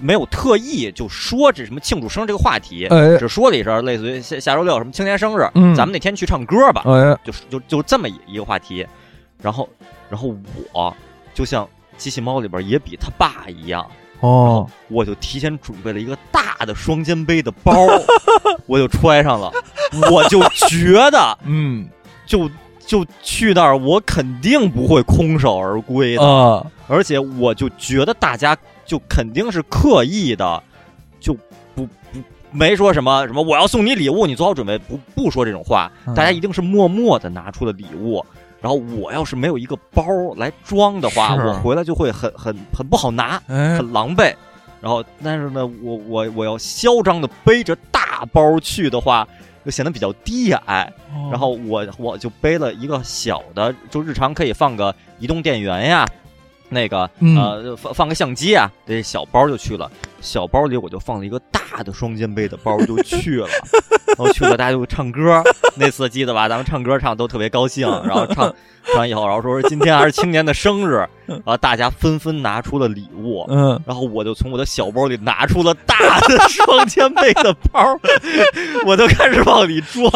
没有特意就说这什么庆祝生日这个话题，哎。只说了一声类似于下下周六什么青年生日，嗯。咱们那天去唱歌吧，哎。就就就这么一一个话题，然后然后我就像机器猫里边也比他爸一样，哦。我就提前准备了一个大的双肩背的包，我就揣上了，我就觉得嗯。就就去那儿，我肯定不会空手而归的，啊。而且我就觉得大家就肯定是刻意的，就不不没说什么什么我要送你礼物，你做好准备，不不说这种话，嗯。大家一定是默默的拿出了礼物。然后我要是没有一个包来装的话，我回来就会很很很不好拿，哎很狼狈。然后，但是呢，我我我要嚣张的背着大包去的话，就显得比较低矮。哦然后我我就背了一个小的，就日常可以放个移动电源呀，那个嗯呃放放个相机啊，这小包就去了。小包里我就放了一个大的双肩背的包就去了，然后去了大家就唱歌。那次记得吧？咱们唱歌唱都特别高兴，然后唱唱完以后，然后说今天还是青年的生日，然后大家纷纷拿出了礼物。嗯然后我就从我的小包里拿出了大的 双肩背的包，我就开始往里装。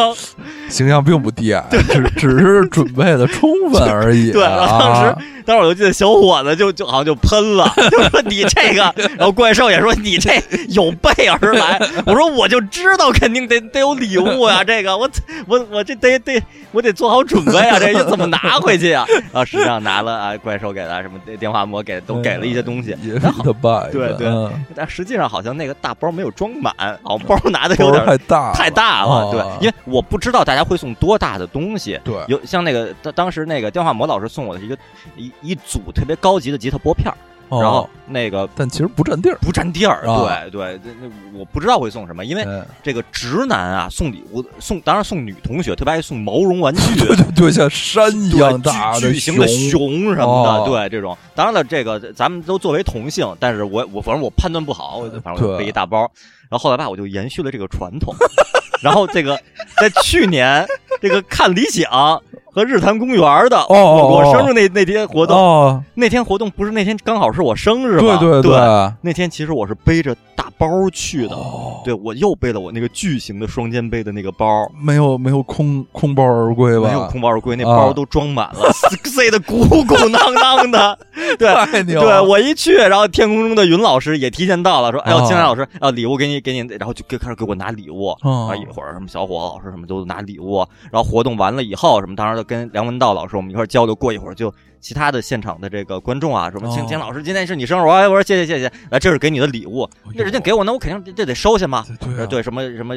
形象并不低矮，只只是准备的充分而已。对然后当时啊当时我就记得小伙子就就好像就喷了，就说你这个，然后怪兽也说你这有备而来。我说我就知道肯定得得有有礼物呀？这个我我我这得得我得做好准备啊！这怎么拿回去啊？啊，实际上拿了啊，怪兽给的什么电话膜给都给了一些东西，也是他爸对对嗯但实际上好像那个大包没有装满，好像包拿的有点太大了太大了，啊对，因为我不知道大家会送多大的东西。对有像那个当当时那个电话膜老师送我的是一个一一组特别高级的吉他拨片儿，哦然后那个但其实不占地儿，不占地儿，啊对对，那那我不知道会送什么，因为哎这个直男啊送礼物送，当然送女同学特别爱送毛绒玩具，对对对，像山一对样大巨巨型的熊，熊什么的，哦对这种。当然了，这个咱们都作为同性，但是我我反正我判断不好，我就反正我就对背一大包。然后后来吧，我就延续了这个传统。然后这个在去年这个看理想和日坛公园的哦哦我生日那那天活动，哦，那天活动不是那天刚好是我生日对吗？对对，那天其实我是背着大包去的，哦对我又背了我那个巨型的双肩背的那个包。没有没有空空包而归吧？没有空包而归，那啊包都装满了，塞塞的鼓鼓囊囊的。对！对我一去，然后天空中的云老师也提前到了，说：“哎呦，哦金兰老师，啊，礼物给你，给你。”然后就给开始给我拿礼物。哦啊，一会儿什么小伙老师什么都拿礼物，然后活动完了以后，什么当然就跟梁文道老师我们一块儿交流。过一会儿就其他的现场的这个观众啊，什么哦金金老师今天是你生日，我说谢谢谢谢，来这是给你的礼物，那人家给我，那我肯定这这得收下嘛。对什么什么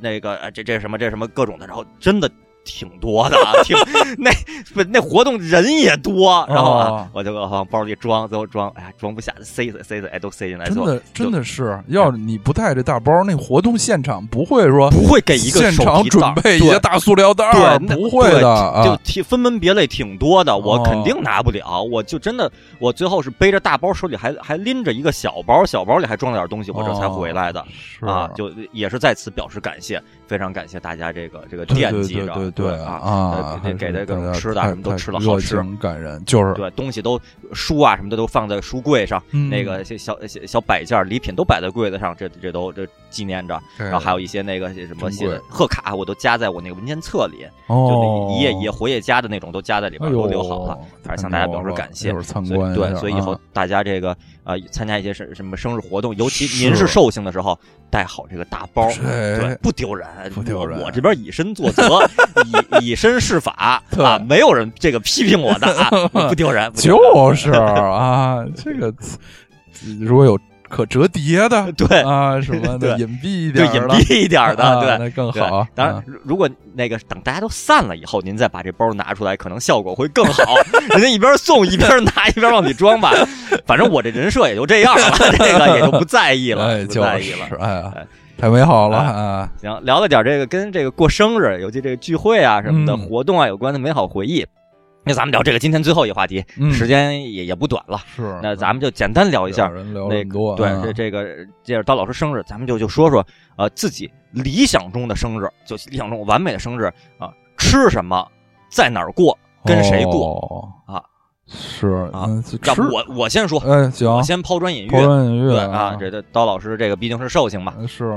那个呃这这什么这什么各种的，然后真的挺多的啊，挺那不那活动人也多，然后啊哦我就往包里装，最后装，哎呀装不下，塞塞塞塞，哎都塞进来，真的真的是，要是你不带这大包，那活动现场不会说不会给一个现手场准备一个大塑料袋不会的啊。就挺分门别类挺多的，我哦肯定拿不了。我就真的，我最后是背着大包，手里还还拎着一个小包，小包里还装了点东西，我这才回来的。是啊，就也是在此表示感谢，非常感谢大家这个这个惦记着，对啊啊呃给给还是的各种吃的什么都吃了好吃，情感人，就是对，东西都书啊什么的都放在书柜上，嗯那个小小小小摆件儿礼品都摆在柜子上，这这都这纪念着。然然后还有一些那个什么珍写的贺卡，我都加在我那个文件册里，就一页一页活页夹的那种都加在里边哎呦都留好了，反正向大家表示感谢所对，所以以后啊大家这个呃参加一些什什么生日活动，尤其您是寿星的时候，带好这个大包，对，不丢人，不丢人我我这边以身作则，以以身试法 啊，没有人这个批评我的啊，不丢人，不丢人。就是啊，这个如果有可折叠的，对啊什么的，对隐蔽一对隐点儿的蔽一点儿的，对。啊那更好。当然啊，如如果那个等大家都散了以后，您再把这包拿出来，可能效果会更好。人家一边送一边拿，一边往里装吧。反正我这人设也就这样了，这个也就不在意了，哎，不在意了。哎呀哎，太美好了哎啊！行，聊了点这个跟这个过生日，尤其这个聚会啊什么的、嗯活动啊有关的美好回忆。那咱们聊这个今天最后一话题，嗯时间也也不短了，是，那咱们就简单聊一下人聊对，啊这这个借着刀老师生日，咱们就就说说呃自己理想中的生日，就理想中完美的生日啊、吃什么，在哪儿过，跟谁过、哦啊？是啊嗯吃要不我我先说，哎行，我先抛砖引玉。抛砖引玉对啊，这这刀老师这个毕竟是寿星嘛，是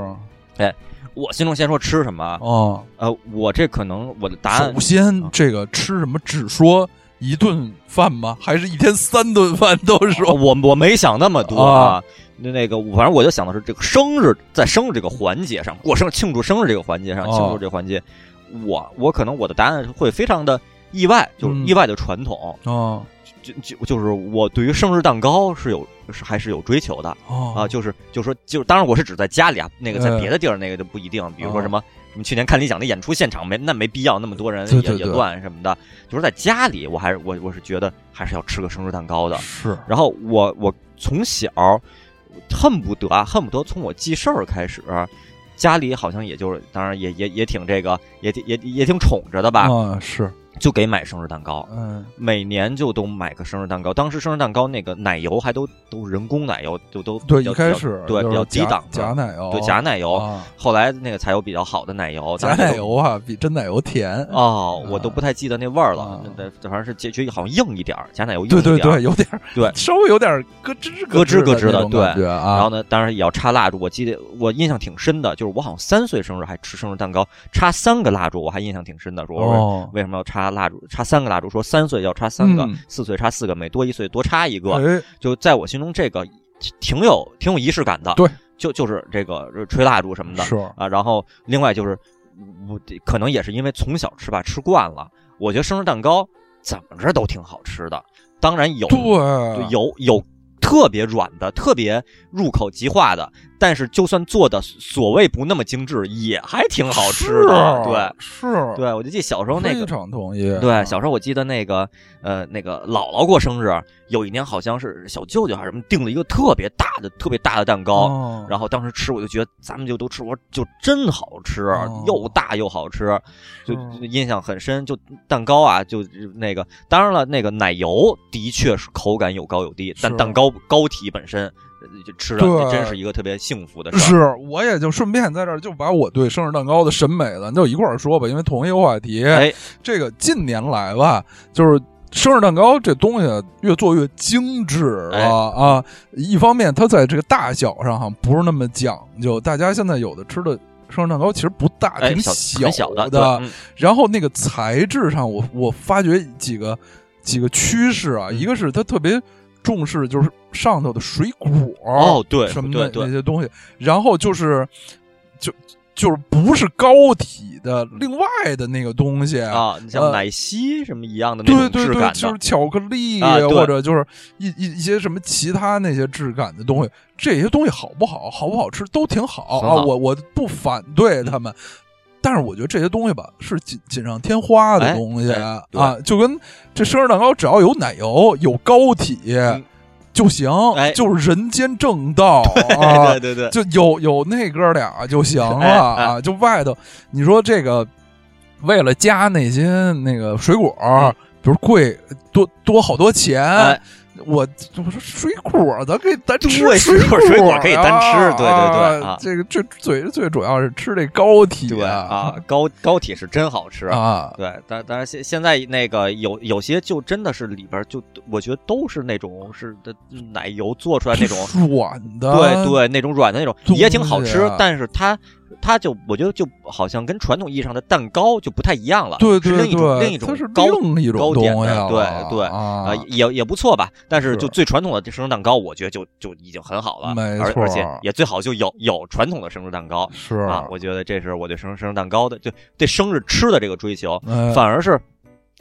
我心中先说吃什么啊。哦。呃，我这可能我的答案首先啊，这个吃什么只说一顿饭吗？还是一天三顿饭都哦说？我我没想那么多啊啊。那那个，反正我就想的是这个生日，在生日这个环节上，过生庆祝生日这个环节上，哦庆祝这个环节，我我可能我的答案会非常的意外，就是嗯意外的传统，哦就就就是我对于生日蛋糕是有是还是有追求的。哦啊，就是就是说，就是当然我是指在家里啊，那个在嗯别的地儿那个就不一定，比如说哦什么。什么去年看理想的演出现场没那没必要那么多人也也乱什么的，就是在家里我还是我我是觉得还是要吃个生日蛋糕的，是。然后我我从小恨不得啊，恨不得从我记事儿开始，家里好像也就是，当然也也也挺这个，也也也挺宠着的吧，啊是就给买生日蛋糕，嗯每年就都买个生日蛋糕。当时生日蛋糕那个奶油还都都人工奶油，就都对一开始对比较低档的假奶油对假奶油，啊后来那个才有比较好的奶油，假奶油啊比真奶油甜哦，我啊都不太记得那味儿了反正是觉觉得好像硬一点儿，假奶油硬一点儿。对对，有点儿对 稍微有点咯吱咯吱咯吱的对。然后呢，当然也要插蜡烛。我记得我印象挺深的，就是我好像三岁生日还吃生日蛋糕，插三个蜡烛，我还印象挺深的。说哦为什么要插蜡烛？插三个蜡烛，说三岁要插三个嗯，四岁插四个，每多一岁多插一个。哎就在我心中，这个挺有挺有仪式感的。对，就就是这个吹蜡烛什么的是啊。然后另外就是我可能也是因为从小吃吧吃惯了，我觉得生日蛋糕怎么着都挺好吃的。当然有对，有有特别软的、特别入口即化的，但是就算做的所谓不那么精致，也还挺好吃的。对，是，对，我就记得小时候那非个，常同意。对，小时候我记得那个呃那个姥姥过生日，有一年好像是小舅舅还是什么订了一个特别大的、特别大的蛋糕。哦然后当时吃，我就觉得咱们就都吃，我说就真好吃，哦又大又好吃，就印象很深。就蛋糕啊，就那个，当然了，那个奶油的确是口感有高有低，但蛋糕膏体本身呃就吃着对真是一个特别幸福的事儿。是，我也就顺便在这儿就把我对生日蛋糕的审美咱就一块儿说吧，因为同一个话题。哎，这个近年来吧，就是生日蛋糕这东西啊越做越精致了、哎啊。一方面，它在这个大小上哈不是那么讲究，大家现在有的吃的生日蛋糕其实不大，哎，挺小的。然后那个材质上，我我发觉几个几个趋势啊，嗯一个是它特别重视就是上头的水果哦，对，什么的那些东西，然后就是就就是不是高体的另外的那个东西啊，你像呃奶昔什么一样的那对对对，种质感就是，巧克力、啊或者就是一一一些什么其他那些质感的东西，这些东西好不好，好不好吃都挺好啊，我我不反对他们。但是我觉得这些东西吧，是锦锦上添花的哎东西、啊，就跟这生日蛋糕，只要有奶油、有膏体、嗯。就行，哎。就是人间正道 啊。对对对，就有有那哥俩就行了哎啊，就外头你说这个为了加那些那个水果，比如贵多多好多钱，哎我我说水果咱可以单吃对水水果水果啊可以单吃对对对啊这个最最最主要是吃这膏体对啊，高高体是真好吃啊，对，但但是现现在那个有有些就真的是里边就我觉得都是那种是的奶油做出来那种，软的，对对，那种软的那种也挺好吃啊，但是它它就我觉得就好像跟传统意义上的蛋糕就不太一样了，对对是另一种对，另一种它是高另一种糕点东西的，对对啊。呃，也也不错吧，但是是。就最传统的这生日蛋糕，我觉得就就已经很好了，没错而而且也最好就有有传统的生日蛋糕是。啊，我觉得这是我对生生日蛋糕的就对生日吃的这个追求，哎。反而是。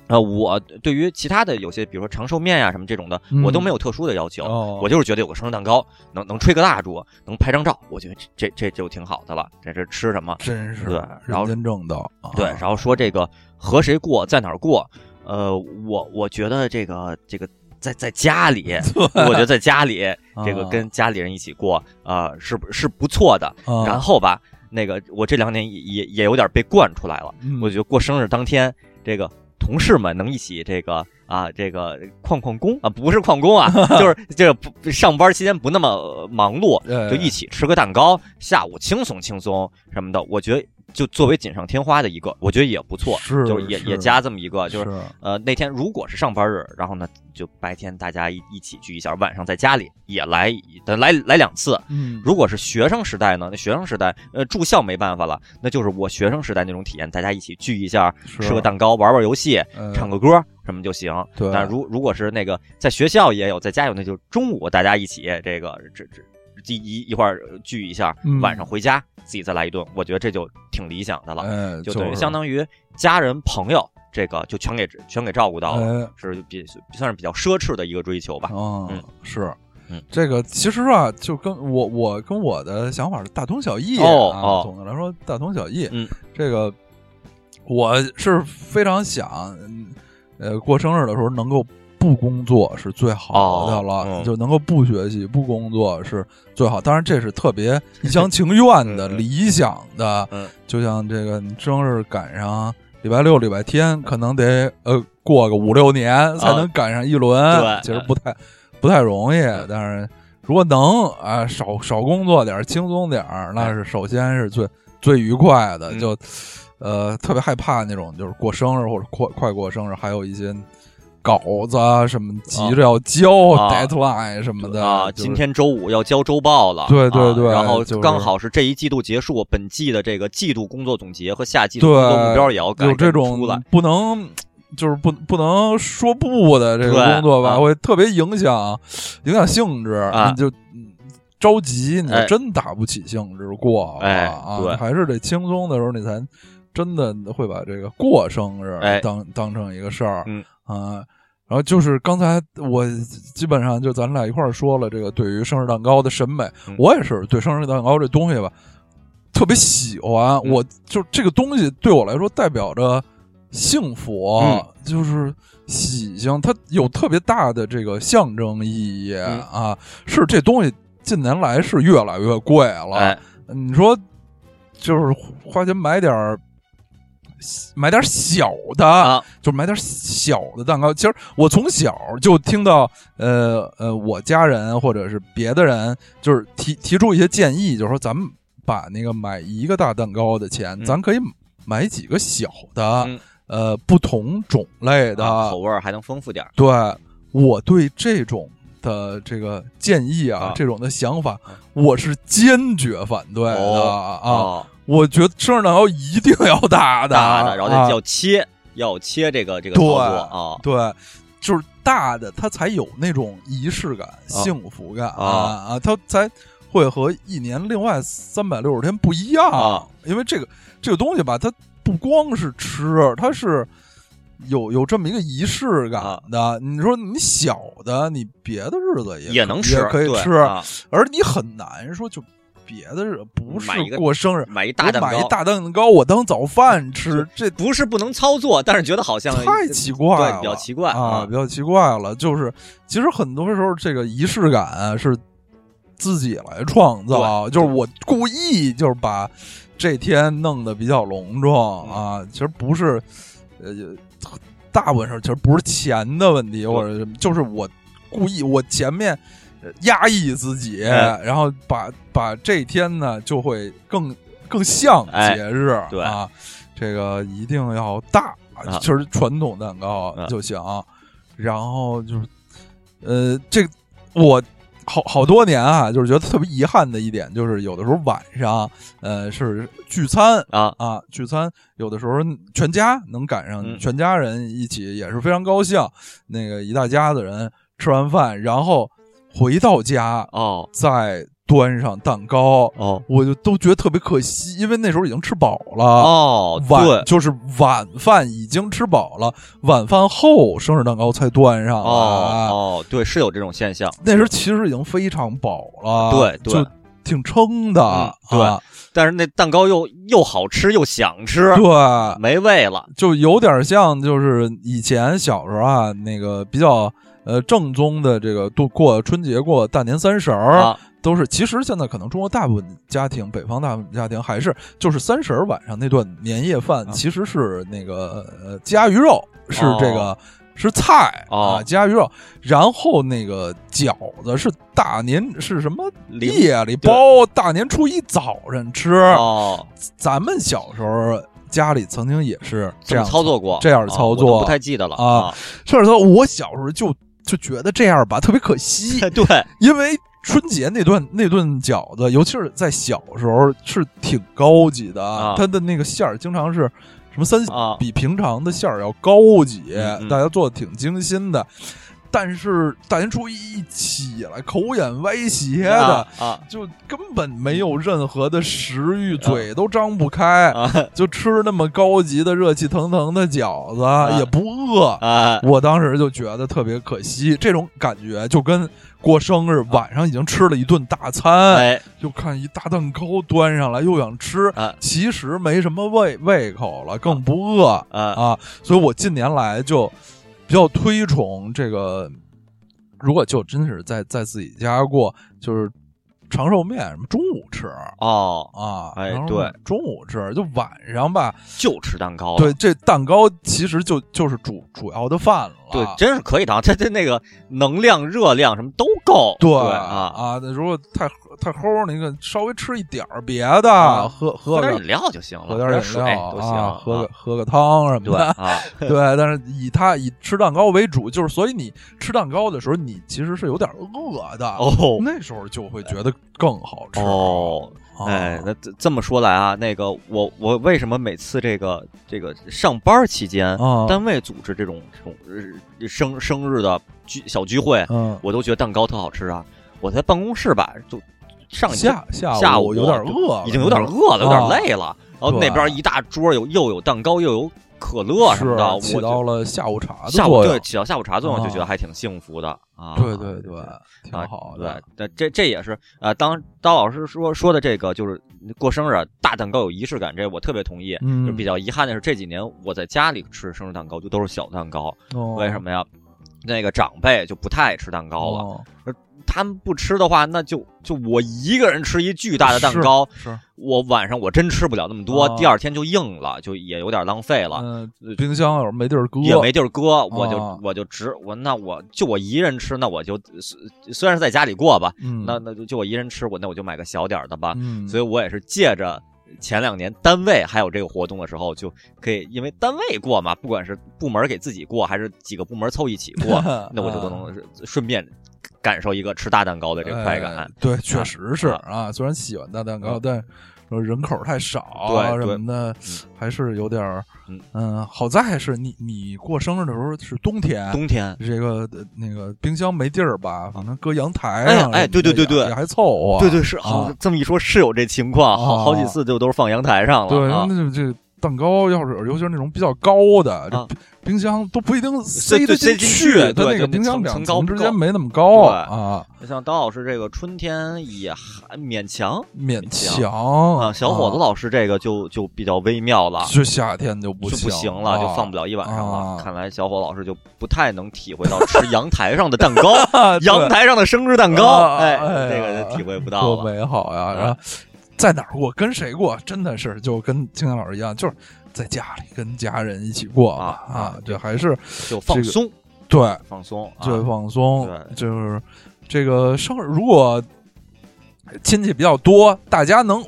呃，我对于其他的有些，比如说长寿面呀、什么这种的，嗯我都没有特殊的要求。哦我就是觉得有个生日蛋糕，能能吹个蜡烛，能拍张照，我觉得这这这就挺好的了。这是吃什么？真是对然后人间正的啊，对，然后说这个和谁过，在哪儿过？呃，我我觉得这个这个在在家里，我觉得在家里这个啊跟家里人一起过，啊、是不是不错的。啊然后吧，那个我这两年也也也有点被惯出来了。嗯我觉得过生日当天，这个同事们能一起这个啊，这个旷旷工？啊，不是旷工啊，就是这个不上班期间不那么呃忙碌，哎就一起吃个蛋糕，下午轻松轻松什么的，我觉得就作为锦上添花的一个，我觉得也不错，是就是也是也加这么一个，就是是呃那天如果是上班日，然后呢就白天大家一一起聚一下，晚上在家里也来来来两次，嗯，如果是学生时代呢，那学生时代，呃，住校没办法了，那就是我学生时代那种体验，大家一起聚一下，吃个蛋糕，玩玩游戏，呃唱个歌什么就行。对但如如果是那个在学校也有，在家有，那就中午大家一起这个这这一一一块儿聚一下，嗯晚上回家自己再来一顿，我觉得这就挺理想的了，哎，就等于相当于家人朋友这个就全给全给照顾到了，哎是比算是比较奢侈的一个追求吧。嗯嗯，是嗯。这个其实啊，就跟我我跟我的想法是大同小异啊。哦哦总的来说，大同小异。嗯，这个我是非常想，嗯呃，过生日的时候能够不工作是最好的了，哦嗯就能够不学习、不工作是最好。当然，这是特别 一厢情愿的、嗯理想的。嗯就像这个你生日赶上礼拜六、礼拜天，可能得呃过个五六年才能赶上一轮，其实不太不太容易。但是如果能啊少少工作点，轻松点儿，那是首先是最最愉快的。嗯就呃特别害怕那种就是过生日或者快快过生日，还有一些。稿子啊，什么急着要交、啊 deadline 什么的啊，就是今天周五要交周报了，对对对啊然后就刚好是这一季度结束，本季的这个季度工作总结和下季度工作目标也要赶紧有这种不能就是不不能说不的这个工作吧，啊。会特别影响影响性质，啊。你就。嗯着急，你就哎真打不起兴致过了哎啊！对。还是得轻松的时候，你才真的会把这个过生日哎。当、当成一个事儿，嗯啊。然后就是刚才我基本上就咱俩一块儿说了，这个对于生日蛋糕的审美，嗯我也是对生日蛋糕这东西吧特别喜欢。嗯我就这个东西对我来说代表着幸福，嗯就是喜庆，它有特别大的这个象征意义、嗯啊。是这东西近年来是越来越贵了，哎，你说就是花钱买点儿买点小的，啊就买点小的蛋糕。其实我从小就听到，呃呃，我家人或者是别的人，就是提提出一些建议，就是说咱们把那个买一个大蛋糕的钱，嗯咱可以买几个小的，嗯呃，不同种类的。啊口味还能丰富点。对我对这种的这个建议啊，啊这种的想法啊，我是坚决反对的、哦啊！哦，我觉得生日蛋糕一定要大的，大的，然后要切，要切这个这个操对作啊。对，就是大的，它才有那种仪式感、幸福感啊啊，它才会和一年另外三百六十天不一样。啊因为这个这个东西吧，它不光是吃，它是有有这么一个仪式感的。你说你小的，你别的日子也也能吃，也可以吃，啊而你很难说就。别的日不是过生日，买一我大蛋糕，买一大蛋糕，我当早饭吃，这不是不能操作，但是觉得好像太奇怪了，对，比较奇怪啊，比较奇怪了。就是其实很多时候这个仪式感啊是自己来创造，就是我故意就是把这天弄得比较隆重嗯啊，其实不是呃。大部分时候其实不是钱的问题，或者什么就是我故意我前面呃压抑自己，哎然后把把这天呢就会更更像哎节日，对啊，这个一定要大，啊就是传统蛋糕啊就行。然后就是呃，这个我好好多年啊，就是觉得特别遗憾的一点，就是有的时候晚上呃是聚餐啊啊，聚餐有的时候全家能赶上嗯全家人一起，也是非常高兴。那个一大家子人吃完饭，然后回到家哦。再端上蛋糕，哦。我就都觉得特别可惜，因为那时候已经吃饱了。哦，晚对。就是晚饭已经吃饱了，晚饭后生日蛋糕才端上来。哦哦，对，是有这种现象，那时候其实已经非常饱了，对对。就挺撑的。嗯对。啊但是那蛋糕又又好吃又想吃，对，没味了。就有点像就是以前小时候啊，那个比较呃正宗的这个度过春节过大年三十儿。啊。都是，其实现在可能中国大部分家庭，北方大部分家庭还是就是三十儿晚上那顿年夜饭，啊。其实是那个呃鸡鸭鱼肉，是这个、是菜、哦。啊，鸡鸭鱼肉，然后那个饺子是大年是什么夜里包，大年初一早晨吃。哦，咱们小时候家里曾经也是这样操作过。这样啊操作，我不太记得了啊。甚至说，我小时候就就觉得这样吧 特别可惜，对，因为春节那顿那顿饺子，尤其是在小时候是挺高级的，啊它的那个馅儿经常是什么三啊。比平常的馅儿要高级，嗯嗯。大家做的挺精心的。但是大年初一一起来，口眼歪斜的，啊啊。就根本没有任何的食欲，嘴都张不开，啊。就吃那么高级的热气腾腾的饺子，也不饿。啊！我当时就觉得特别可惜，这种感觉就跟过生日晚上已经吃了一顿大餐，哎。就看一大蛋糕端上来又想吃，啊。其实没什么胃胃口了，更不饿。啊。啊。所以我近年来就比较推崇这个，如果就真是在在自己家过，就是长寿面什么中午吃哦，啊，哎对中午吃，就晚上吧，就吃蛋糕，对，这蛋糕其实就就是主主要的饭了，对，真是可以的，它它那个能量、热量什么都够，对啊，啊，那如果太太齁，那个稍微吃一点儿别的，啊喝喝点饮料就行了，喝点饮水料都行，啊，喝个啊喝个汤什么对的，啊，对。但是以它以吃蛋糕为主，就是所以你吃蛋糕的时候，你其实是有点饿的，哦那时候就会觉得更好吃哦。啊哎，那这这么说来啊，那个我我为什么每次这个这个上班期间，啊单位组织这种这种呃生生日的聚小聚会，嗯。我都觉得蛋糕特好吃啊。我在办公室吧，就上一下下下午午有点饿了，已经有点饿了，有点啊累了。然后那边一大桌有又有蛋糕又有可乐什么的，我到了下午茶的下午对起到下午茶作用，就啊觉得还挺幸福的啊。对对对，挺啊好对的。，对，这这也是呃，当刀老师说说的这个就是过生日啊大蛋糕有仪式感，这我特别同意。嗯就比较遗憾的是这几年我在家里吃生日蛋糕就都是小蛋糕，哦为什么呀？那个长辈就不太爱吃蛋糕了，哦他们不吃的话，那就就我一个人吃一巨大的蛋糕，是我晚上我真吃不了那么多，啊。第二天就硬了，就也有点浪费了。嗯，冰箱有时没地儿搁，也没地儿搁，我就、啊我就只我那我就我一人吃，那我就虽虽然是在家里过吧，嗯，那那就就我一人吃，我那我就买个小点儿的吧。嗯，所以我也是借着前两年单位还有这个活动的时候，就可以因为单位过嘛，不管是部门给自己过，还是几个部门凑一起过，那我就都能顺便感受一个吃大蛋糕的这个快感。哎对，确实是啊啊。虽然喜欢大蛋糕，嗯但说人口太少什么的，还是有点儿嗯嗯。好在是你你过生日的时候是冬天，冬天这个呃那个冰箱没地儿吧，反正搁阳台哎上，哎对对对对还凑合。对对是，好、啊这么一说，是有这情况，好几次就都是放阳台上了。对，啊那就这蛋糕要是尤其是那种比较高的，冰箱都不一定塞得进去，它那个冰箱两层之间没那么高对啊，像刀老师这个春天也还勉强勉强强啊，小伙子老师这个就就比较微妙了。就夏天就不就不行了，啊就放不了一晚上了。啊看来小伙老师就不太能体会到吃 阳台上的蛋糕，阳台上的生日蛋糕，啊哎，哎这个就体会不到多。美好呀！啊然后在哪儿过，跟谁过，真的是就跟青年老师一样，就是在家里跟家人一起过啊啊，这还是就放松，对放松，啊。最放松，对。就是这个生日，如果亲戚比较多，大家能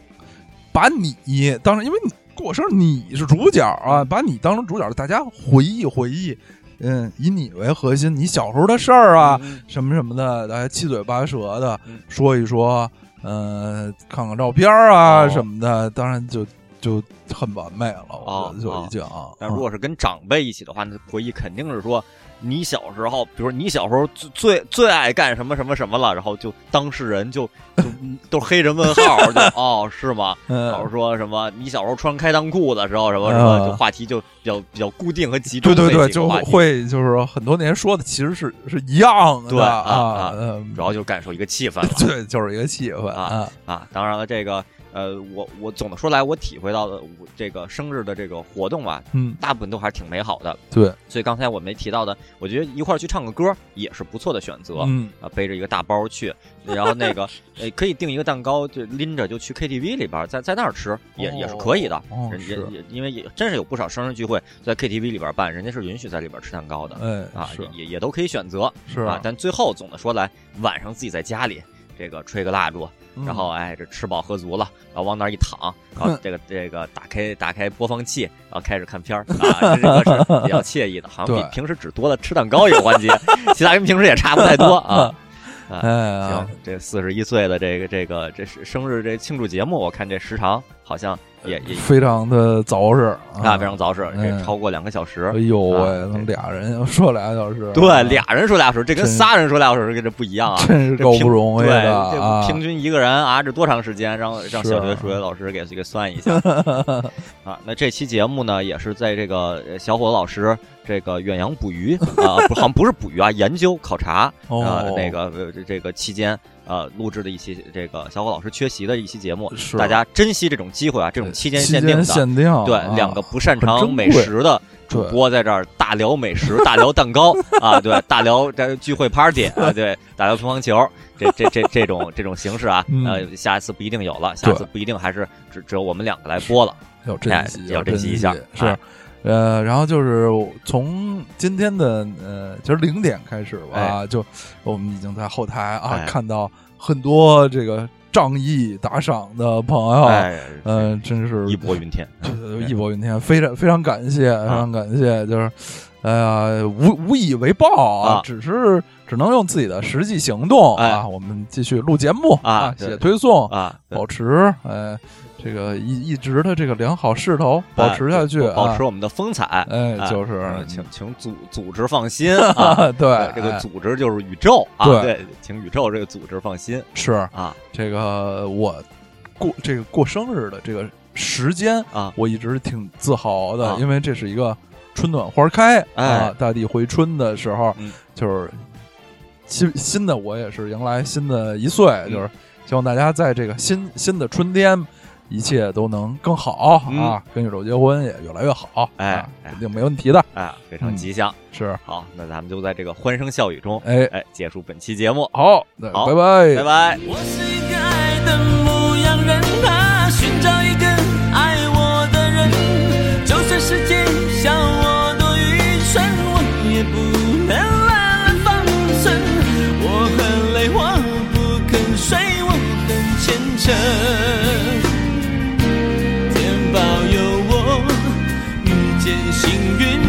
把你当成，因为你过生日你是主角啊，把你当成主角，大家回忆回忆，嗯，以你为核心，你小时候的事儿啊，嗯什么什么的，大家七嘴八舌的嗯。说一说，呃，看看照片啊哦。什么的，当然就就很完美了，我哦觉得就已经啊。但如果是跟长辈一起的话，那回忆肯定是说。你小时候，比如说你小时候最最最爱干什么什么什么了，然后就当事人就就嗯 都是黑人问号，就哦是吗？嗯老师说什么？你小时候穿开裆裤的时候，什么什么，啊就话题就比较比较固定和集中对对对，就会就是说很多年说的其实是是一样的对啊啊嗯，主要就感受一个气氛 对，就是一个气氛啊啊，啊。当然了，这个呃，我我总的说来，我体会到的我这个生日的这个活动吧，嗯，大部分都还是挺美好的。对，所以刚才我没提到的，我觉得一块儿去唱个歌也是不错的选择。嗯，啊，背着一个大包去，然后那个呃，可以订一个蛋糕，就拎着就去 KTV 里边儿，在在那儿吃，也、也是可以的。哦人也也因为也真是有不少生日聚会在 KTV 里边办，人家是允许在里边吃蛋糕的。哎，啊，是也也都可以选择是啊，但最后总的说来，晚上自己在家里这个吹个蜡烛，嗯。然后哎这吃饱喝足了，然后往那儿一躺，然后这个这个打开打开播放器，然后开始看片儿。啊，这个是比较 惬意的，好像比平时只多了吃蛋糕一个环节，其他跟平时也差不太多啊。啊哎行，这四十一岁的这个这个这是生日这庆祝节目，我看这时长好像也也非常的凿实啊非常凿实，嗯这超过两个小时哎。呦喂，俩人要说俩小时，对，啊俩人说俩小时，这跟仨人说俩小时跟这不一样啊。真是够不容易对的！平均一个人啊，这多长时间？让让小学数学老师给给算一下 啊。那这期节目呢，也是在这个呃小伙子老师这个远洋捕鱼啊，不，好像不是捕鱼啊，研究考察啊呃那个这个期间呃录制的一期这个小伙老师缺席的一期节目，是大家珍惜这种机会啊，这种期间限定的。限定，对，啊两个不擅长美食的主播在这儿大聊美食，大聊蛋糕 啊，对，大聊这聚会 party 啊，对，大聊乒乓球，这这这这种这种形式啊，嗯呃，下一次不一定有了，下次不一定还是只只有我们两个来播了。要珍惜，哎要珍惜一下是哎。呃，然后就是从今天的呃，其实零点开始吧，就我们已经在后台啊、哎。看到很多这个仗义打赏的朋友，哎，嗯、真是义薄云天。义薄云天，非常非常感谢，非常感谢，就是哎呀，无无以为报啊，啊。只是只能用自己的实际行动哎。啊，我们继续录节目啊对。写推送，啊，保持哎这个一一直的这个良好势头，保持下去，啊保保持我们的风采。哎，就是嗯请请组组织放心 啊，对这个哎组织就是宇宙啊，对。对，请宇宙这个组织放心是。啊。这个我过这个过生日的这个时间，啊。我一直挺自豪的，啊。因为这是一个春暖花开哎。啊，大地回春的时候，嗯。就是新新的我也是迎来新的一岁，嗯。就是希望大家在这个新新的春天。一切都能更好、嗯啊！跟宇宙结婚也越来越好，哎肯定没问题的。哎，非常嗯吉祥。是，好，那咱们就在这个欢声笑语中，哎，哎，结束本期节目，好，那好拜拜，拜拜。我是一个爱的牧羊人啊，寻找一个爱我的人。就算世界笑我多愚蠢，我也不能乱了方寸。我很累，我不肯睡，我很虔诚。幸运